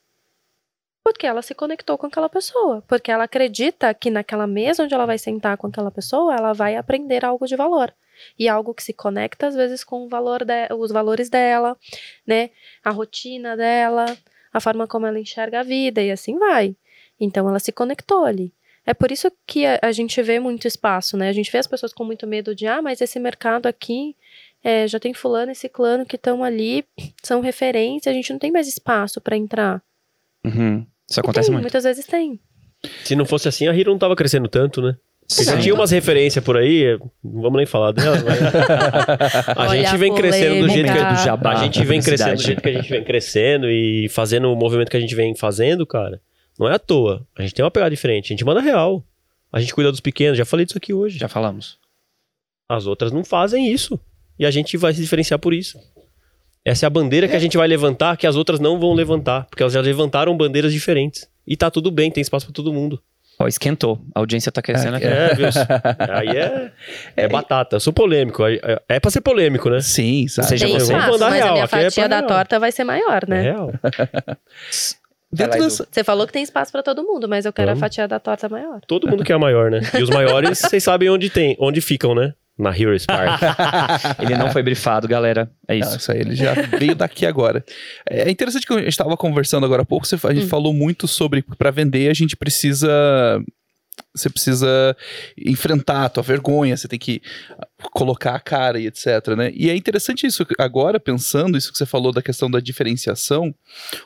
[SPEAKER 3] Porque ela se conectou com aquela pessoa. Porque ela acredita que naquela mesa onde ela vai sentar com aquela pessoa, ela vai aprender algo de valor e algo que se conecta às vezes com o valor de, os valores dela, né? A rotina dela, a forma como ela enxerga a vida e assim vai. Então ela se conectou ali. É por isso que a, a gente vê muito espaço, né? A gente vê as pessoas com muito medo de, ah, mas esse mercado aqui é, já tem fulano e ciclano que estão ali, são referência, a gente não tem mais espaço para entrar.
[SPEAKER 2] Uhum. Isso
[SPEAKER 3] E
[SPEAKER 2] acontece
[SPEAKER 3] tem,
[SPEAKER 2] muito.
[SPEAKER 3] Muitas vezes tem.
[SPEAKER 4] Se não fosse assim, a Hero não tava crescendo tanto, né? Porque já tinha umas referências por aí, não vamos nem falar dela, mas a
[SPEAKER 3] Olha
[SPEAKER 4] gente
[SPEAKER 3] a
[SPEAKER 4] vem crescendo do jeito que
[SPEAKER 2] do jabá,
[SPEAKER 4] a gente vem crescendo do jeito que a gente vem crescendo e fazendo o movimento que a gente vem fazendo, cara. Não é à toa. A gente tem uma pegada diferente, a gente manda real. A gente cuida dos pequenos, já falei disso aqui hoje.
[SPEAKER 2] Já falamos.
[SPEAKER 4] As outras não fazem isso. E a gente vai se diferenciar por isso. Essa é a bandeira que a gente vai levantar, que as outras não vão levantar, porque elas já levantaram bandeiras diferentes. E tá tudo bem, tem espaço pra todo mundo.
[SPEAKER 2] Ó, esquentou. A audiência tá crescendo aqui.
[SPEAKER 4] É, viu? Aí é, é batata. Eu sou polêmico. É, é pra ser polêmico, né?
[SPEAKER 1] Sim, sabe?
[SPEAKER 2] Seja
[SPEAKER 3] Tem
[SPEAKER 2] você.
[SPEAKER 3] espaço, mas
[SPEAKER 4] real,
[SPEAKER 3] a minha
[SPEAKER 4] é
[SPEAKER 3] fatia
[SPEAKER 4] pra
[SPEAKER 3] da
[SPEAKER 4] real.
[SPEAKER 3] torta vai ser maior,
[SPEAKER 4] É
[SPEAKER 3] né?
[SPEAKER 4] real.
[SPEAKER 1] Dentro dessa...
[SPEAKER 3] Você falou que tem espaço para todo mundo, mas eu quero
[SPEAKER 4] Vamos.
[SPEAKER 3] a fatia da torta maior.
[SPEAKER 4] Todo mundo quer a maior, né? E os maiores, vocês sabem onde tem, onde ficam, né? na Hero Spark.
[SPEAKER 2] Ele não foi brifado, galera. É
[SPEAKER 1] Não,
[SPEAKER 2] isso.
[SPEAKER 1] isso aí, ele já veio daqui agora. É interessante que a gente estava conversando agora há pouco, você- a gente
[SPEAKER 3] Hum.
[SPEAKER 1] falou muito sobre para vender a gente precisa você precisa enfrentar a tua vergonha, você tem que colocar a cara e etc, né? E é interessante isso agora pensando isso que você falou da questão da diferenciação.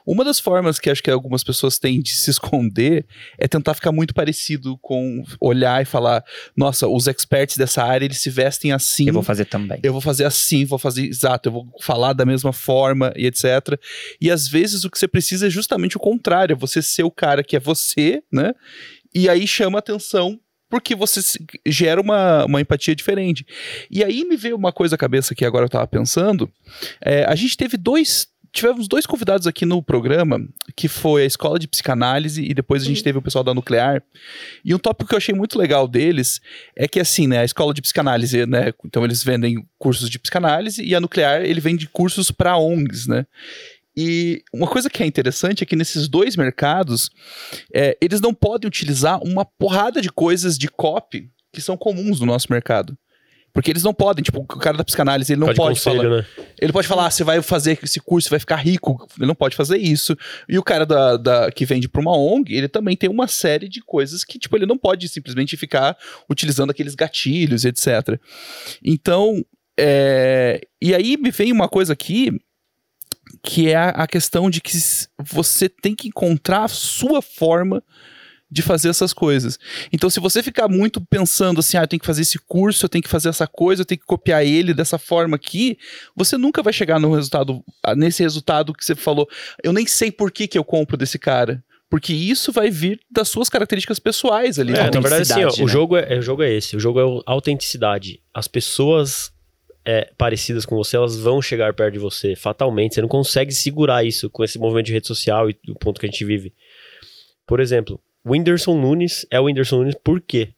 [SPEAKER 1] Uma das formas que acho que algumas pessoas têm de se esconder é tentar ficar muito parecido com olhar e falar, nossa, os experts dessa área eles se vestem assim.
[SPEAKER 2] Eu vou fazer também.
[SPEAKER 1] Eu vou fazer assim, vou fazer exato, eu vou falar da mesma forma e etc. E às vezes o que você precisa é justamente o contrário, é você ser o cara que é você, né? E aí chama atenção porque você gera uma, uma empatia diferente. E aí me veio uma coisa à cabeça que agora eu tava pensando. É, a gente teve dois. Tivemos dois convidados aqui no programa, que foi a escola de psicanálise e depois a gente
[SPEAKER 3] Uhum.
[SPEAKER 1] teve o pessoal da nuclear. E um tópico que eu achei muito legal deles é que assim, né, a escola de psicanálise, né, então eles vendem cursos de psicanálise e a nuclear ele vende cursos para ONGs, né? E uma coisa que é interessante é que nesses dois mercados, é, eles não podem utilizar uma porrada de coisas de copy que são comuns no nosso mercado. Porque eles não podem, tipo, o cara da psicanálise, ele não
[SPEAKER 4] Fica de
[SPEAKER 1] pode falar.
[SPEAKER 4] conselho, né?
[SPEAKER 1] Ele pode falar, ah, você vai fazer esse curso, vai ficar rico. Ele não pode fazer isso. E o cara da, da- que vende para uma ONG, ele também tem uma série de coisas que, tipo, ele não pode simplesmente ficar utilizando aqueles gatilhos, etc. Então, é, e aí me vem uma coisa aqui que é a, questão de que você tem que encontrar a sua forma de fazer essas coisas. Então, se você ficar muito pensando assim, ah, eu tenho que fazer esse curso, eu tenho que fazer essa coisa, eu tenho que copiar ele dessa forma aqui, você nunca vai chegar no resultado, nesse resultado que você falou. Eu nem sei por que, que eu compro desse cara. Porque isso vai vir das suas características pessoais ali.
[SPEAKER 4] É, na verdade, assim, ó,
[SPEAKER 2] Autenticidade,
[SPEAKER 4] o,
[SPEAKER 2] né?
[SPEAKER 4] jogo é, o jogo é esse. O jogo é autenticidade. As pessoas é, parecidas com você, elas vão chegar perto de você, fatalmente. Você não consegue segurar isso com esse movimento de rede social e o ponto que a gente vive. Por exemplo, o Whindersson Nunes é o Whindersson Nunes por quê?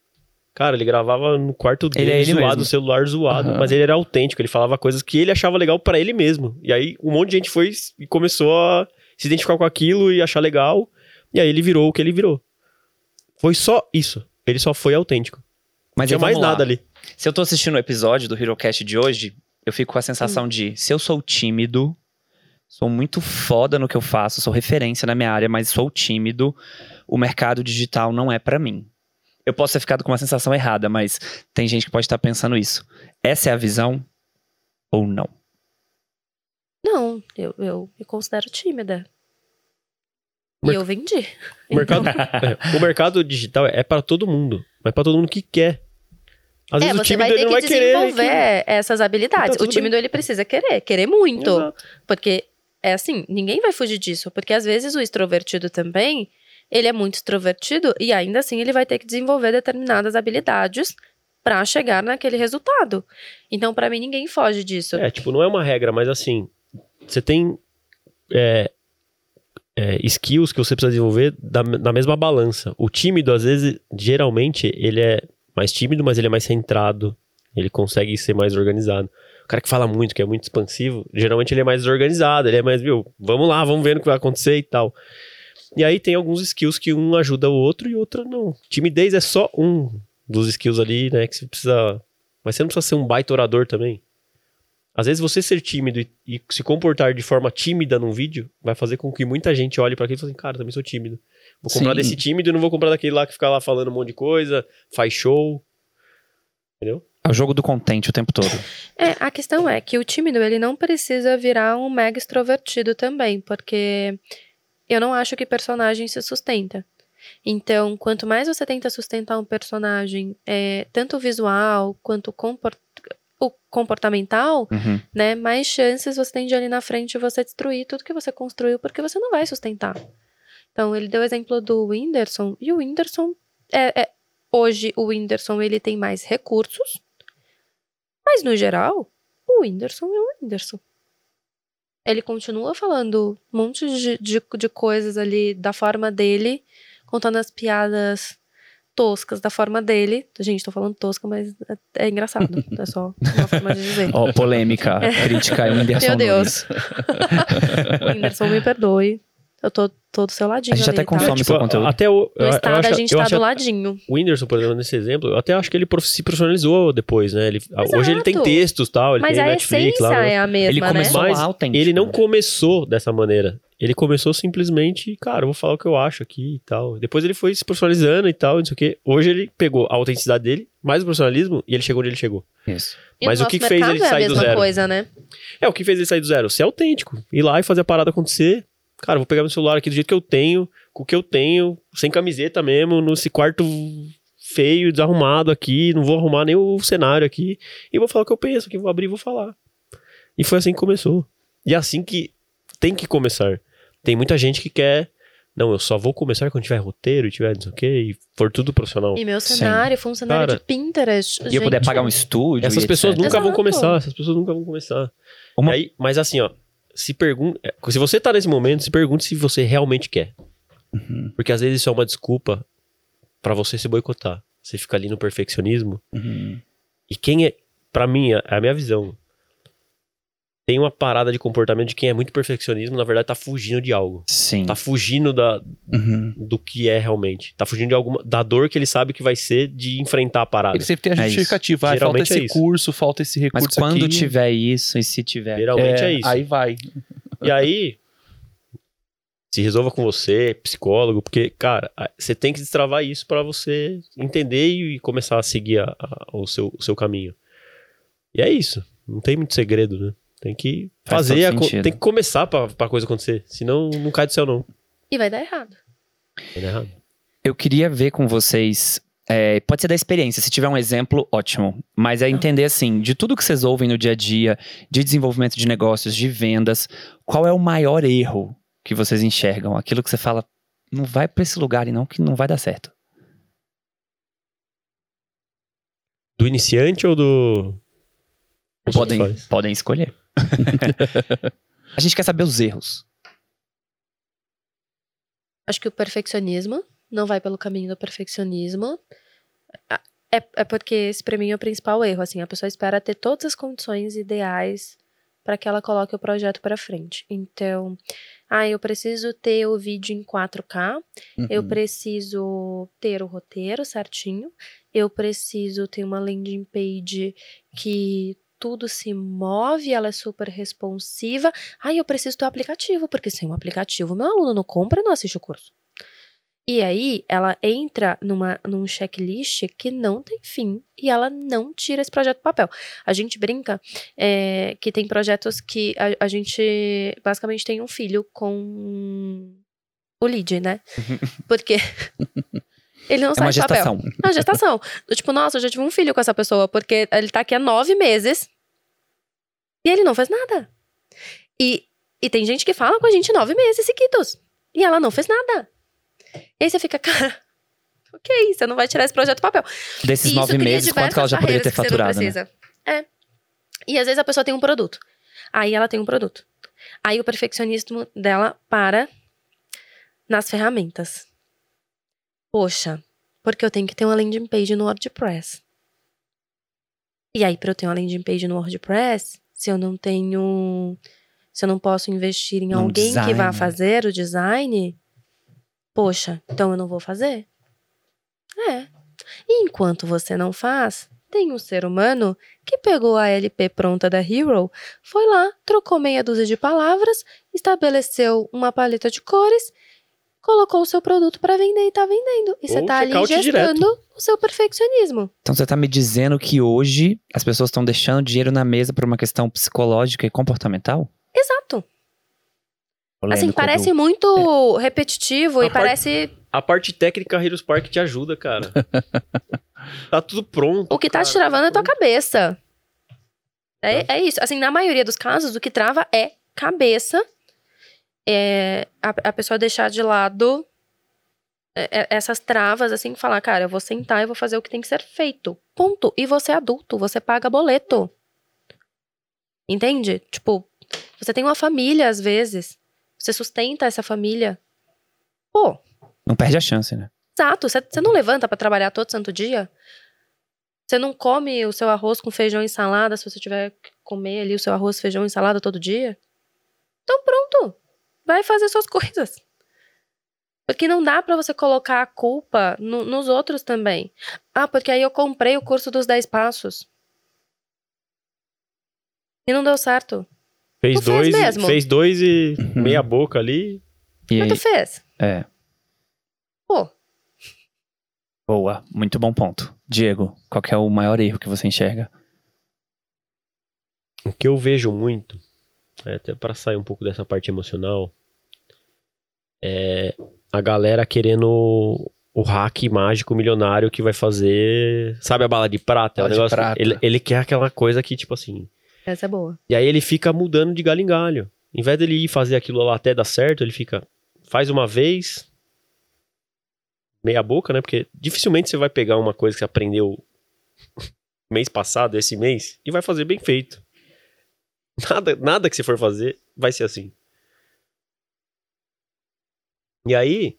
[SPEAKER 4] Cara, ele gravava no quarto
[SPEAKER 2] Ele
[SPEAKER 4] dele,
[SPEAKER 2] é ele
[SPEAKER 4] zoado,
[SPEAKER 2] mesmo.
[SPEAKER 4] celular zoado,
[SPEAKER 1] Aham.
[SPEAKER 4] mas ele era autêntico, ele falava coisas que ele achava legal pra ele mesmo. E aí um monte de gente foi e começou a se identificar com aquilo e achar legal, e aí ele virou o que ele virou. Foi só isso. Ele só foi autêntico. Não
[SPEAKER 2] Mas
[SPEAKER 4] tinha
[SPEAKER 2] aí,
[SPEAKER 4] mais
[SPEAKER 2] lá.
[SPEAKER 4] nada ali.
[SPEAKER 2] Se eu tô assistindo o episódio do HeroCast de hoje, eu fico com a
[SPEAKER 3] Hum.
[SPEAKER 2] sensação de se eu sou tímido, sou muito foda no que eu faço, sou referência na minha área, mas sou tímido, o mercado digital não é pra mim. Eu posso ter ficado com uma sensação errada, mas tem gente que pode estar pensando isso. Essa é a visão ou não?
[SPEAKER 3] Não, eu, eu me considero tímida. E eu vendi.
[SPEAKER 4] O mercado, é, o mercado digital é pra todo mundo. Mas pra todo mundo que quer. Às
[SPEAKER 3] é,
[SPEAKER 4] vezes o
[SPEAKER 3] você
[SPEAKER 4] tímido
[SPEAKER 3] vai
[SPEAKER 4] ele
[SPEAKER 3] ter
[SPEAKER 4] não
[SPEAKER 3] que
[SPEAKER 4] vai querer.
[SPEAKER 3] desenvolver essas habilidades.
[SPEAKER 4] Então,
[SPEAKER 3] o
[SPEAKER 4] tudo
[SPEAKER 3] tímido, ele precisa querer, querer muito.
[SPEAKER 4] Exato.
[SPEAKER 3] Porque, é assim, ninguém vai fugir disso. Porque às vezes o extrovertido também, ele é muito extrovertido e ainda assim ele vai ter que desenvolver determinadas habilidades pra chegar naquele resultado. Então, pra mim, ninguém foge disso.
[SPEAKER 4] É, tipo, não é uma regra, mas assim, você tem é, é, skills que você precisa desenvolver da, na mesma balança. O tímido, às vezes, geralmente, ele é mais tímido, mas ele é mais centrado. Ele consegue ser mais organizado. O cara que fala muito, que é muito expansivo, geralmente ele é mais desorganizado, ele é mais, viu, vamos lá, vamos ver o que vai acontecer e tal. E aí tem alguns skills que um ajuda o outro e outro não. Timidez é só um dos skills ali, né, que você precisa... Mas você não precisa ser um baita orador também. Às vezes você ser tímido e, e se comportar de forma tímida num vídeo vai fazer com que muita gente olhe pra aquilo e fale assim, cara, também sou tímido. Vou comprar
[SPEAKER 1] Sim.
[SPEAKER 4] desse tímido e não vou comprar daquele lá que fica lá falando um monte de coisa, faz show. Entendeu?
[SPEAKER 2] É o jogo do contente o tempo todo.
[SPEAKER 3] É, a questão é que o tímido, ele não precisa virar um mega extrovertido também, porque eu não acho que personagem se sustenta. Então, quanto mais você tenta sustentar um personagem, é, tanto visual quanto comport o comportamental,
[SPEAKER 2] Uhum.
[SPEAKER 3] né, mais chances você tem de ali na frente você destruir tudo que você construiu, porque você não vai sustentar. Então, ele deu o exemplo do Whindersson, e o Whindersson, é, é- hoje o Whindersson, ele tem mais recursos, mas no geral, o Whindersson é o Whindersson. Ele continua falando um monte de, de, de coisas ali da forma dele, contando as piadas toscas da forma dele. Gente, tô falando tosca, mas é, é engraçado. É só uma forma de dizer.
[SPEAKER 2] Ó, polêmica, crítica e o Whindersson
[SPEAKER 3] Meu Deus. O Whindersson me perdoe. Eu tô, tô do seu ladinho.
[SPEAKER 2] A gente
[SPEAKER 3] ali,
[SPEAKER 2] até
[SPEAKER 3] tá?
[SPEAKER 2] consome seu conteúdo.
[SPEAKER 4] Até o,
[SPEAKER 3] No
[SPEAKER 4] eu, eu
[SPEAKER 3] estado
[SPEAKER 4] acho,
[SPEAKER 3] a gente
[SPEAKER 4] eu
[SPEAKER 3] tá
[SPEAKER 4] acho
[SPEAKER 3] do ladinho.
[SPEAKER 4] O Whindersson, por exemplo, nesse exemplo, eu até acho que ele se profissionalizou depois, né? Ele, hoje ele tem textos tal, ele
[SPEAKER 3] Mas
[SPEAKER 4] tem
[SPEAKER 3] a
[SPEAKER 4] Netflix
[SPEAKER 3] essência
[SPEAKER 4] lá.
[SPEAKER 3] é a mesma,
[SPEAKER 2] Ele
[SPEAKER 3] né?
[SPEAKER 2] começou
[SPEAKER 4] Mas
[SPEAKER 2] autêntico.
[SPEAKER 4] Ele não
[SPEAKER 2] né?
[SPEAKER 4] começou dessa maneira. Ele começou simplesmente, cara, eu vou falar o que eu acho aqui e tal. Depois ele foi se profissionalizando e tal, não sei o quê. Hoje ele pegou a autenticidade dele, mais o profissionalismo, e ele chegou onde ele chegou.
[SPEAKER 2] Isso.
[SPEAKER 3] E
[SPEAKER 4] Mas o que fez ele
[SPEAKER 3] é a
[SPEAKER 4] sair do
[SPEAKER 3] mesma
[SPEAKER 4] zero?
[SPEAKER 3] coisa, né?
[SPEAKER 4] É, o que fez ele sair do zero? Ser autêntico. Ir lá e fazer a parada acontecer. Cara, vou pegar meu celular aqui do jeito que eu tenho, com o que eu tenho, sem camiseta mesmo, nesse quarto feio, desarrumado aqui, não vou arrumar nem o cenário aqui, e vou falar o que eu penso, que vou abrir e vou falar. E foi assim que começou. E é assim que tem que começar. Tem muita gente que quer, não, eu só vou começar quando tiver roteiro, tiver não sei o quê, e for tudo profissional.
[SPEAKER 3] E meu
[SPEAKER 2] Sim.
[SPEAKER 3] cenário foi um cenário
[SPEAKER 4] Cara,
[SPEAKER 3] de Pinterest.
[SPEAKER 2] E eu puder
[SPEAKER 3] gente.
[SPEAKER 2] pagar um estúdio.
[SPEAKER 4] Essas
[SPEAKER 2] e
[SPEAKER 4] pessoas
[SPEAKER 2] etc.
[SPEAKER 4] nunca vão
[SPEAKER 3] Exato.
[SPEAKER 4] começar, essas pessoas nunca vão começar.
[SPEAKER 2] Uma-
[SPEAKER 4] Aí, mas assim, ó, se pergunta, se você tá nesse momento, se pergunte se você realmente quer.
[SPEAKER 1] Uhum,
[SPEAKER 4] Porque às vezes isso é uma desculpa pra você se boicotar. Você fica ali no perfeccionismo.
[SPEAKER 1] uhum.
[SPEAKER 4] E quem é, Pra mim, é a minha visão. Tem uma parada de comportamento de quem é muito perfeccionismo, na verdade tá fugindo de algo.
[SPEAKER 2] Sim.
[SPEAKER 4] Tá fugindo da,
[SPEAKER 1] Uhum.
[SPEAKER 4] do que é realmente. Tá fugindo de alguma da dor que ele sabe que vai ser de enfrentar a parada.
[SPEAKER 1] Ele sempre tem a
[SPEAKER 2] É
[SPEAKER 1] justificativa. Ah, falta
[SPEAKER 4] Geralmente é
[SPEAKER 1] esse
[SPEAKER 4] isso.
[SPEAKER 1] curso, falta esse recurso
[SPEAKER 2] Mas quando
[SPEAKER 1] aqui.
[SPEAKER 2] tiver isso, e se tiver.
[SPEAKER 4] Geralmente é,
[SPEAKER 1] é,
[SPEAKER 4] isso.
[SPEAKER 1] Aí vai.
[SPEAKER 4] E aí, se resolva com você, psicólogo, porque, cara, você tem que destravar isso pra você entender e começar a seguir a- a- o, seu, o seu caminho. E é isso. Não tem muito segredo, né? Tem que
[SPEAKER 2] Faz
[SPEAKER 4] fazer, a tem que começar pra, pra coisa acontecer. Senão não cai do céu, não.
[SPEAKER 3] E vai dar errado.
[SPEAKER 4] Vai dar errado.
[SPEAKER 2] Eu queria ver com vocês. é, pode ser da experiência, se tiver um exemplo, ótimo. Mas é entender assim, de tudo que vocês ouvem no dia a dia, de desenvolvimento de negócios, de vendas, qual é o maior erro que vocês enxergam? Aquilo que você fala, não vai pra esse lugar e não, que não vai dar certo.
[SPEAKER 4] Do iniciante ou do.
[SPEAKER 2] Podem, podem escolher. a gente quer saber os erros.
[SPEAKER 3] Acho que o perfeccionismo não vai pelo caminho do perfeccionismo. É, é porque esse pra mim é o principal erro. Assim, a pessoa espera ter todas as condições ideais para que ela coloque o projeto para frente. Então, ah, eu preciso ter o vídeo em 4K, eu
[SPEAKER 1] Uhum.
[SPEAKER 3] preciso ter o roteiro certinho, eu preciso ter uma landing page que tudo se move, ela é super responsiva. Ah, eu preciso ter o aplicativo, porque sem um aplicativo meu aluno não compra e não assiste o curso. E aí, ela entra numa, num checklist que não tem fim e ela não tira esse projeto do papel. A gente brinca é, que tem projetos que a, a gente basicamente tem um filho com o lead, né? Porque ele não
[SPEAKER 2] É
[SPEAKER 3] sai
[SPEAKER 2] uma
[SPEAKER 3] do papel.
[SPEAKER 2] gestação.
[SPEAKER 3] Uma gestação. Do tipo, nossa, eu já tive um filho com essa pessoa, porque ele tá aqui há nove meses e ele não fez nada. E, e tem gente que fala com a gente nove meses seguidos. E ela não fez nada. E aí você fica, cara, ok, você não vai tirar esse projeto do papel.
[SPEAKER 2] Desses
[SPEAKER 3] E
[SPEAKER 2] nove meses, quanto que ela já poderia ter faturado, né?
[SPEAKER 3] É. E às vezes a pessoa tem um produto. Aí ela tem um produto. Aí o perfeccionismo dela para nas ferramentas. Poxa, porque eu tenho que ter uma landing page no WordPress. E aí, para eu ter uma landing page no WordPress, se eu não tenho. Se eu não posso investir em alguém que vá
[SPEAKER 2] design.
[SPEAKER 3] fazer o design, poxa, então eu não vou fazer? É. E enquanto você não faz, tem um ser humano que pegou a LP pronta da Hero, foi lá, trocou meia dúzia de palavras, estabeleceu uma paleta de cores, colocou o seu produto para vender e tá vendendo. E você tá ali gestando o seu perfeccionismo.
[SPEAKER 2] Então você tá me dizendo que hoje as pessoas estão deixando dinheiro na mesa por uma questão psicológica e comportamental?
[SPEAKER 3] Exato. Assim, parece muito repetitivo
[SPEAKER 4] A
[SPEAKER 3] e
[SPEAKER 4] parte-
[SPEAKER 3] parece
[SPEAKER 4] A parte técnica Heroes Park te ajuda, cara. tá tudo pronto.
[SPEAKER 3] o que tá
[SPEAKER 4] cara.
[SPEAKER 3] te travando é tua cabeça. É, é isso. Assim, na maioria dos casos, o que trava é cabeça. É a, a pessoa deixar de lado é, é, essas travas, assim, falar, cara, eu vou sentar e vou fazer o que tem que ser feito. Ponto. E você é adulto, você paga boleto. Entende? Tipo, você tem uma família, às vezes. Você sustenta essa família. Pô,
[SPEAKER 2] Não perde a chance, né?
[SPEAKER 3] Exato. Você você não levanta pra trabalhar todo santo dia? Você não come o seu arroz com feijão e salada se você tiver que comer ali o seu arroz, feijão e salada todo dia? Então pronto. Vai fazer suas coisas. Porque não dá pra você colocar a culpa no- nos outros também. Ah, porque aí eu comprei o curso dos 10 passos. E não deu certo.
[SPEAKER 4] Fez
[SPEAKER 3] Tu fez
[SPEAKER 4] dois, e-
[SPEAKER 3] mesmo?
[SPEAKER 4] fez dois e
[SPEAKER 1] Uhum.
[SPEAKER 4] meia boca ali.
[SPEAKER 2] E
[SPEAKER 3] Mas
[SPEAKER 2] aí,
[SPEAKER 3] tu fez.
[SPEAKER 2] é.
[SPEAKER 3] Pô.
[SPEAKER 2] Boa, muito bom ponto. Diego, qual que é o maior erro que você enxerga?
[SPEAKER 4] O que eu vejo muito, é, até para sair um pouco dessa parte emocional, é a galera querendo o hack mágico milionário que vai fazer. Sabe a bala de prata? É um
[SPEAKER 1] Bala de
[SPEAKER 4] negócio-
[SPEAKER 1] prata.
[SPEAKER 4] Ele, ele quer aquela coisa que, tipo assim.
[SPEAKER 3] Essa é boa.
[SPEAKER 4] E aí ele fica mudando de galho em galho. Em vez dele ir fazer aquilo lá até dar certo, ele fica. Faz uma vez. Meia boca, né? Porque dificilmente você vai pegar uma coisa que você aprendeu mês passado, esse mês, e vai fazer bem feito. Nada, nada que você for fazer vai ser assim. E aí,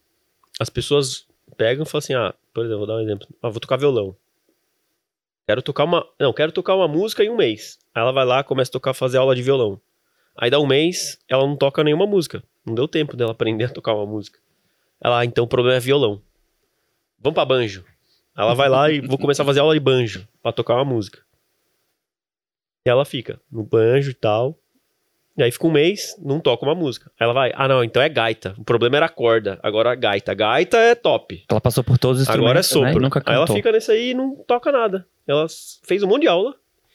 [SPEAKER 4] as pessoas pegam e falam assim: ah, por exemplo, vou dar um exemplo. Ah, vou tocar violão. Quero tocar uma. Não, quero tocar uma música em um mês. Aí ela vai lá, começa a tocar, fazer aula de violão. Aí dá um mês, ela não toca nenhuma música. Não deu tempo dela aprender a tocar uma música. Ela, ah, então o problema é violão. Vamos pra banjo. Ela vai lá e vou começar a fazer aula de banjo pra tocar uma música. E ela fica no banjo e tal. E aí fica um mês, não toca uma música. Aí ela vai, ah não, então é gaita. O problema era a corda, agora a gaita. Gaita é top.
[SPEAKER 2] Ela passou por todos os
[SPEAKER 4] Agora é
[SPEAKER 2] instrumentos, né?
[SPEAKER 4] sopro.
[SPEAKER 2] Nunca
[SPEAKER 4] Aí ela fica nesse aí e não toca nada. Ela fez um monte de aula,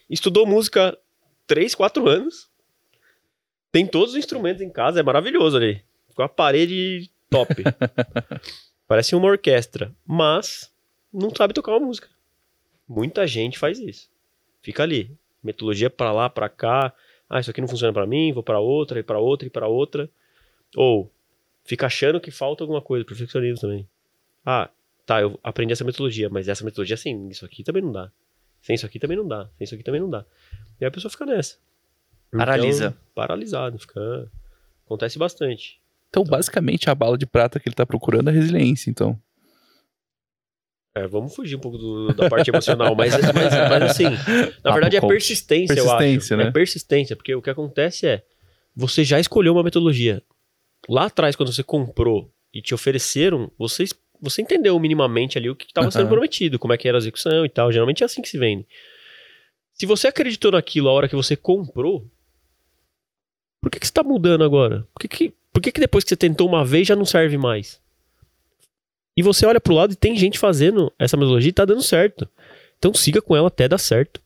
[SPEAKER 4] estudou música 3, 4 anos. Tem todos os instrumentos em casa, é maravilhoso ali. Com a parede top. Parece uma orquestra, mas não sabe tocar uma música. Muita gente faz isso. Fica ali, metodologia pra lá, pra cá. Ah, isso aqui não funciona pra mim, vou pra outra, e pra outra, e pra outra. Ou fica achando que falta alguma coisa, perfeccionismo também. Ah, tá, eu aprendi essa metodologia, mas essa metodologia, assim, isso aqui também não dá. Sem isso aqui também não dá. Sem isso aqui também não dá. E aí a pessoa fica nessa.
[SPEAKER 2] Paralisa.
[SPEAKER 4] Então, paralisado, fica. Acontece bastante.
[SPEAKER 1] Então, basicamente, a bala de prata que ele tá procurando é resiliência, então.
[SPEAKER 4] É, vamos fugir um pouco do- da parte emocional, mas, mas, mas assim, na
[SPEAKER 2] Papo
[SPEAKER 4] verdade é
[SPEAKER 2] coach.
[SPEAKER 4] persistência, eu
[SPEAKER 1] Persistência,
[SPEAKER 4] acho.
[SPEAKER 1] né?
[SPEAKER 4] É persistência, porque o que acontece é, você já escolheu uma metodologia. Lá atrás, quando você comprou e te ofereceram, você, você entendeu minimamente ali o que estava sendo prometido, como é que era a execução e tal. Geralmente é assim que se vende. Se você acreditou naquilo a hora que você comprou, por que, que você está mudando agora? Por que, que, por que, que depois que você tentou uma vez já não serve mais? E você olha pro lado e tem gente fazendo essa metodologia e tá dando certo. Então siga com ela até dar certo.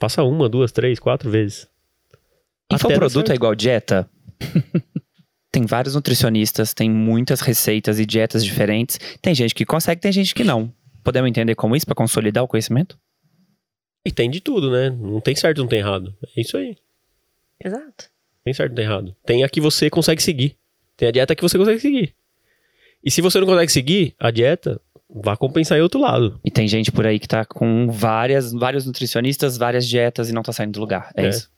[SPEAKER 4] Faça uma, duas, três, quatro vezes.
[SPEAKER 2] Infoproduto é igual dieta? tem vários nutricionistas, tem muitas receitas e dietas diferentes. Tem gente que consegue, tem gente que não. Podemos entender como isso para consolidar o conhecimento?
[SPEAKER 4] E tem de tudo, né? Não tem certo, não tem errado. É isso aí.
[SPEAKER 3] Exato.
[SPEAKER 4] Tem certo, não tem errado. Tem a que você consegue seguir. Tem a dieta que você consegue seguir. E se você não consegue seguir a dieta, vá compensar em outro lado.
[SPEAKER 2] E tem gente por aí que tá com várias, vários nutricionistas, várias dietas e não tá saindo do lugar. É,
[SPEAKER 4] É.
[SPEAKER 2] isso.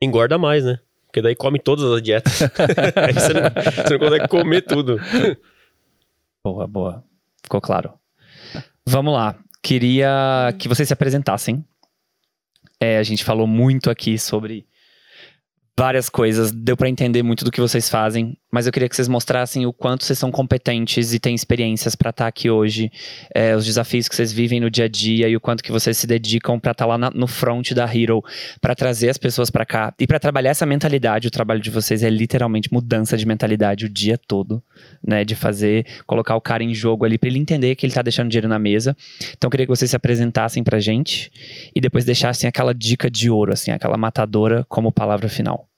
[SPEAKER 4] Engorda mais, né? Porque daí come todas as dietas. aí você não, você não consegue comer tudo.
[SPEAKER 2] Boa, boa. Ficou claro. Vamos lá. Queria que vocês se apresentassem. É, a gente falou muito aqui sobre várias coisas, deu pra entender muito do que vocês fazem, mas eu queria que vocês mostrassem o quanto vocês são competentes e têm experiências pra estar aqui hoje, é, os desafios que vocês vivem no dia a dia e o quanto que vocês se dedicam pra estar lá na- no front da Hero, pra trazer as pessoas pra cá e pra trabalhar essa mentalidade. O trabalho de vocês é literalmente mudança de mentalidade o dia todo, né, de fazer colocar o cara em jogo ali pra ele entender que ele tá deixando dinheiro na mesa. Então eu queria que vocês se apresentassem pra gente e depois deixassem aquela dica de ouro, assim, aquela matadora como palavra final.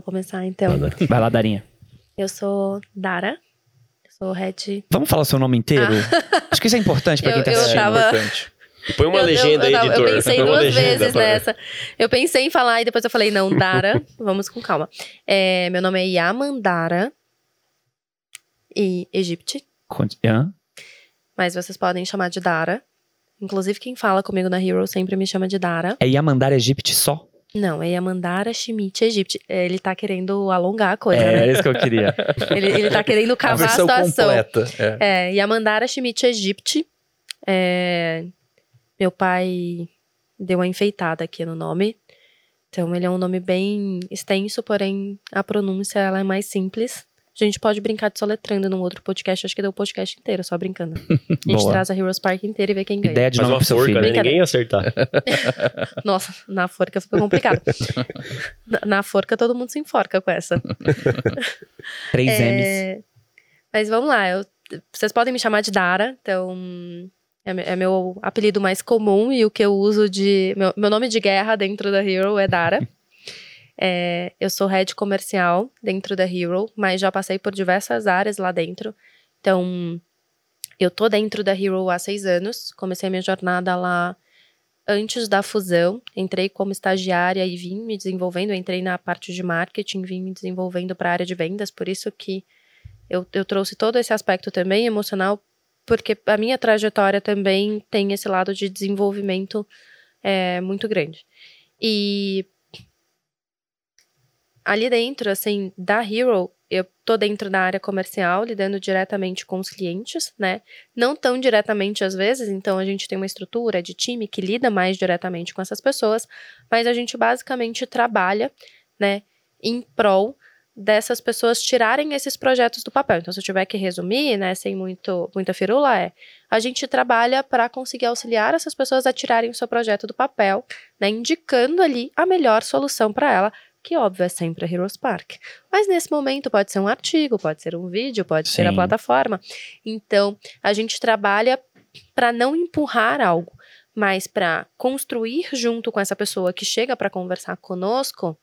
[SPEAKER 3] Vou começar então.
[SPEAKER 2] Vai lá, Darinha.
[SPEAKER 3] Eu sou Dara. Eu sou head.
[SPEAKER 2] Vamos falar seu nome inteiro? Acho que isso é importante pra quem
[SPEAKER 3] Eu-
[SPEAKER 2] tá
[SPEAKER 3] eu
[SPEAKER 2] assistindo.
[SPEAKER 3] tava-
[SPEAKER 1] importante.
[SPEAKER 4] Põe uma
[SPEAKER 3] Eu-
[SPEAKER 4] legenda
[SPEAKER 3] eu,
[SPEAKER 4] aí,
[SPEAKER 3] eu,
[SPEAKER 4] editor.
[SPEAKER 3] Eu pensei duas vezes nessa. Eu pensei em falar e depois eu falei, não, Dara. Vamos com calma. É, meu nome é Yamandara. E Egipte. Mas vocês podem chamar de Dara. Inclusive, quem fala comigo na Hero sempre me chama de Dara.
[SPEAKER 2] É Yamandara Egypt só?
[SPEAKER 3] Não, é Yamandara Shimit Egipte. Ele tá querendo alongar a coisa,
[SPEAKER 2] É,
[SPEAKER 3] né?
[SPEAKER 2] isso que eu queria.
[SPEAKER 3] Ele, ele tá querendo
[SPEAKER 1] A
[SPEAKER 3] cavar a,
[SPEAKER 1] versão
[SPEAKER 3] situação.
[SPEAKER 1] completa. É.
[SPEAKER 3] É, Yamandara Shimit Egipte. É, meu pai deu uma enfeitada aqui no nome. Então, ele é um nome bem extenso, porém a pronúncia ela é mais simples. A gente pode brincar de soletrando num outro podcast, acho que deu o podcast inteiro, só brincando. A gente
[SPEAKER 2] Boa.
[SPEAKER 3] traz a Heroes Park inteira e vê quem ganha.
[SPEAKER 2] Ideia de nome
[SPEAKER 4] uma forca,
[SPEAKER 2] filho.
[SPEAKER 4] né? Ninguém ia acertar.
[SPEAKER 3] Nossa, na forca ficou complicado. na, na forca todo mundo se enforca com essa.
[SPEAKER 2] Três M's.
[SPEAKER 3] É, Mas vamos lá, eu- vocês podem me chamar de Dara, então é, é meu apelido mais comum e o que eu uso de. Meu, meu nome de guerra dentro da Hero é Dara. É, eu sou head comercial dentro da Hero, mas já passei por diversas áreas lá dentro. Então, eu tô dentro da Hero há seis anos. Comecei minha jornada lá antes da fusão. Entrei como estagiária e vim me desenvolvendo. Entrei na parte de marketing, vim me desenvolvendo para a área de vendas. Por isso que eu, eu trouxe todo esse aspecto também emocional, porque a minha trajetória também tem esse lado de desenvolvimento é, muito grande. E ali dentro, assim, da Hero, eu tô dentro da área comercial, lidando diretamente com os clientes, né? Não tão diretamente às vezes, então a gente tem uma estrutura de time que lida mais diretamente com essas pessoas, mas a gente basicamente trabalha, né, em prol dessas pessoas tirarem esses projetos do papel. Então, se eu tiver que resumir, né, sem muito, muita firula, é a gente trabalha para conseguir auxiliar essas pessoas a tirarem o seu projeto do papel, né, indicando ali a melhor solução para ela, que óbvio é sempre a Heroes Park. Mas nesse momento pode ser um artigo, pode ser um vídeo, pode ser a
[SPEAKER 2] Sim.
[SPEAKER 3] plataforma. Então, a gente trabalha para não empurrar algo, mas para construir junto com essa pessoa que chega para conversar conosco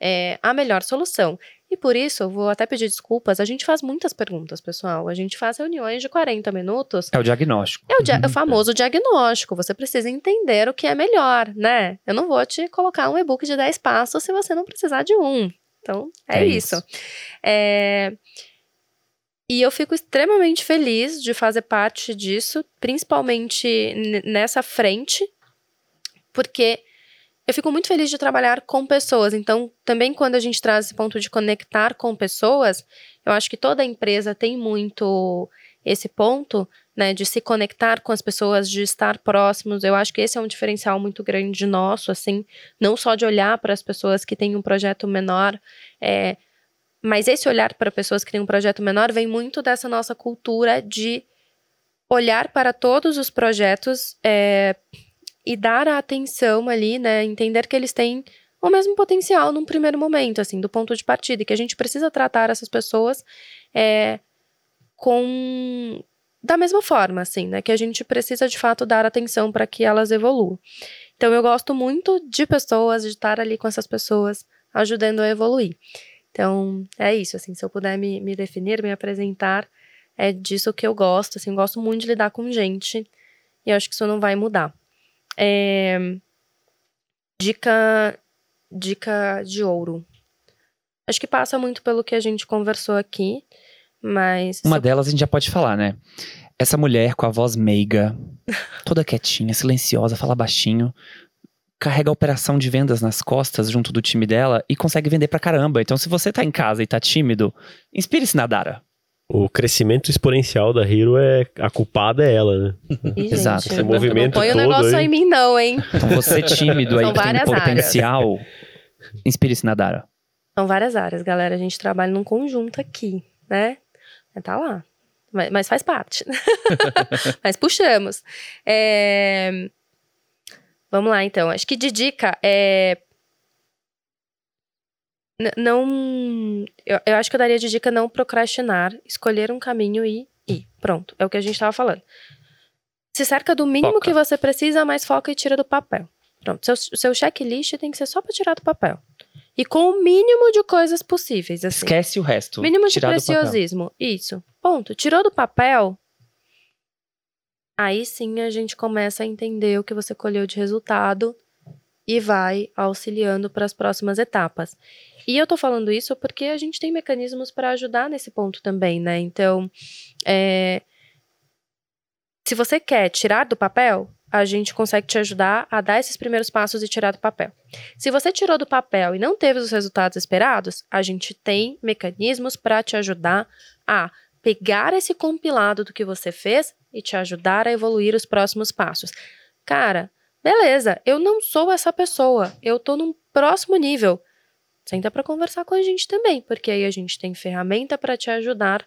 [SPEAKER 3] é, a melhor solução. E por isso, eu vou até pedir desculpas, a gente faz muitas perguntas, pessoal. A gente faz reuniões de 40 minutos.
[SPEAKER 2] É o diagnóstico.
[SPEAKER 3] É o, dia- é o famoso diagnóstico. Você precisa entender o que é melhor, né? Eu não vou te colocar um e-book de 10 passos se você não precisar de um. Então, é,
[SPEAKER 2] É
[SPEAKER 3] isso.
[SPEAKER 2] isso.
[SPEAKER 3] É, E eu fico extremamente feliz de fazer parte disso, principalmente nessa frente, porque eu fico muito feliz de trabalhar com pessoas. Então, também quando a gente traz esse ponto de conectar com pessoas, eu acho que toda empresa tem muito esse ponto, né, de se conectar com as pessoas, de estar próximos. Eu acho que esse é um diferencial muito grande nosso, assim, não só de olhar para as pessoas que têm um projeto menor, é, mas esse olhar para pessoas que têm um projeto menor vem muito dessa nossa cultura de olhar para todos os projetos é, e dar a atenção ali, né? Entender que eles têm o mesmo potencial num primeiro momento, assim, do ponto de partida, e que a gente precisa tratar essas pessoas é, com da mesma forma, assim, né? Que a gente precisa de fato dar atenção para que elas evoluam. Então eu gosto muito de pessoas, de estar ali com essas pessoas, ajudando a evoluir. Então é isso, assim, se eu puder me, me definir, me apresentar, é disso que eu gosto, assim, eu gosto muito de lidar com gente e acho que isso não vai mudar. É, Dica, dica de ouro. Acho que passa muito pelo que a gente conversou aqui, mas
[SPEAKER 2] Uma delas a gente já pode falar, né? Essa mulher com a voz meiga, toda quietinha, silenciosa, fala baixinho, carrega a operação de vendas nas costas junto do time dela e consegue vender pra caramba. Então, se você tá em casa e tá tímido, inspire-se na Dara.
[SPEAKER 4] O crescimento exponencial da Hero é. A culpada é ela, né?
[SPEAKER 3] Ih,
[SPEAKER 2] Exato.
[SPEAKER 3] gente,
[SPEAKER 2] Esse
[SPEAKER 4] movimento
[SPEAKER 3] não põe o negócio
[SPEAKER 4] aí.
[SPEAKER 3] em mim não, hein?
[SPEAKER 2] Então, você tímido aí
[SPEAKER 3] São
[SPEAKER 2] que tem potencial, inspire-se na Dara.
[SPEAKER 3] São várias áreas, galera. A gente trabalha num conjunto aqui, né? Tá lá. Mas, mas faz parte. mas puxamos. É, Vamos lá, então. Acho que de dica é. Não. Eu, eu acho que eu daria de dica não procrastinar, escolher um caminho e ir. Pronto. É o que a gente tava falando. Se cerca do mínimo
[SPEAKER 2] Foca.
[SPEAKER 3] que você precisa, mas foca e tira do papel. Pronto. Seu, seu checklist tem que ser só pra tirar do papel. E com o mínimo de coisas possíveis, assim.
[SPEAKER 2] Esquece o resto.
[SPEAKER 3] Mínimo de preciosismo. Isso. Ponto. Tirou do papel. Aí sim a gente começa a entender o que você colheu de resultado e vai auxiliando para as próximas etapas. E eu tô falando isso porque a gente tem mecanismos para ajudar nesse ponto também, né? Então, é, se você quer tirar do papel, a gente consegue te ajudar a dar esses primeiros passos e tirar do papel. Se você tirou do papel e não teve os resultados esperados, a gente tem mecanismos para te ajudar a pegar esse compilado do que você fez e te ajudar a evoluir os próximos passos. Cara, beleza, eu não sou essa pessoa. Eu tô num próximo nível, senta para conversar com a gente também, porque aí a gente tem ferramenta para te ajudar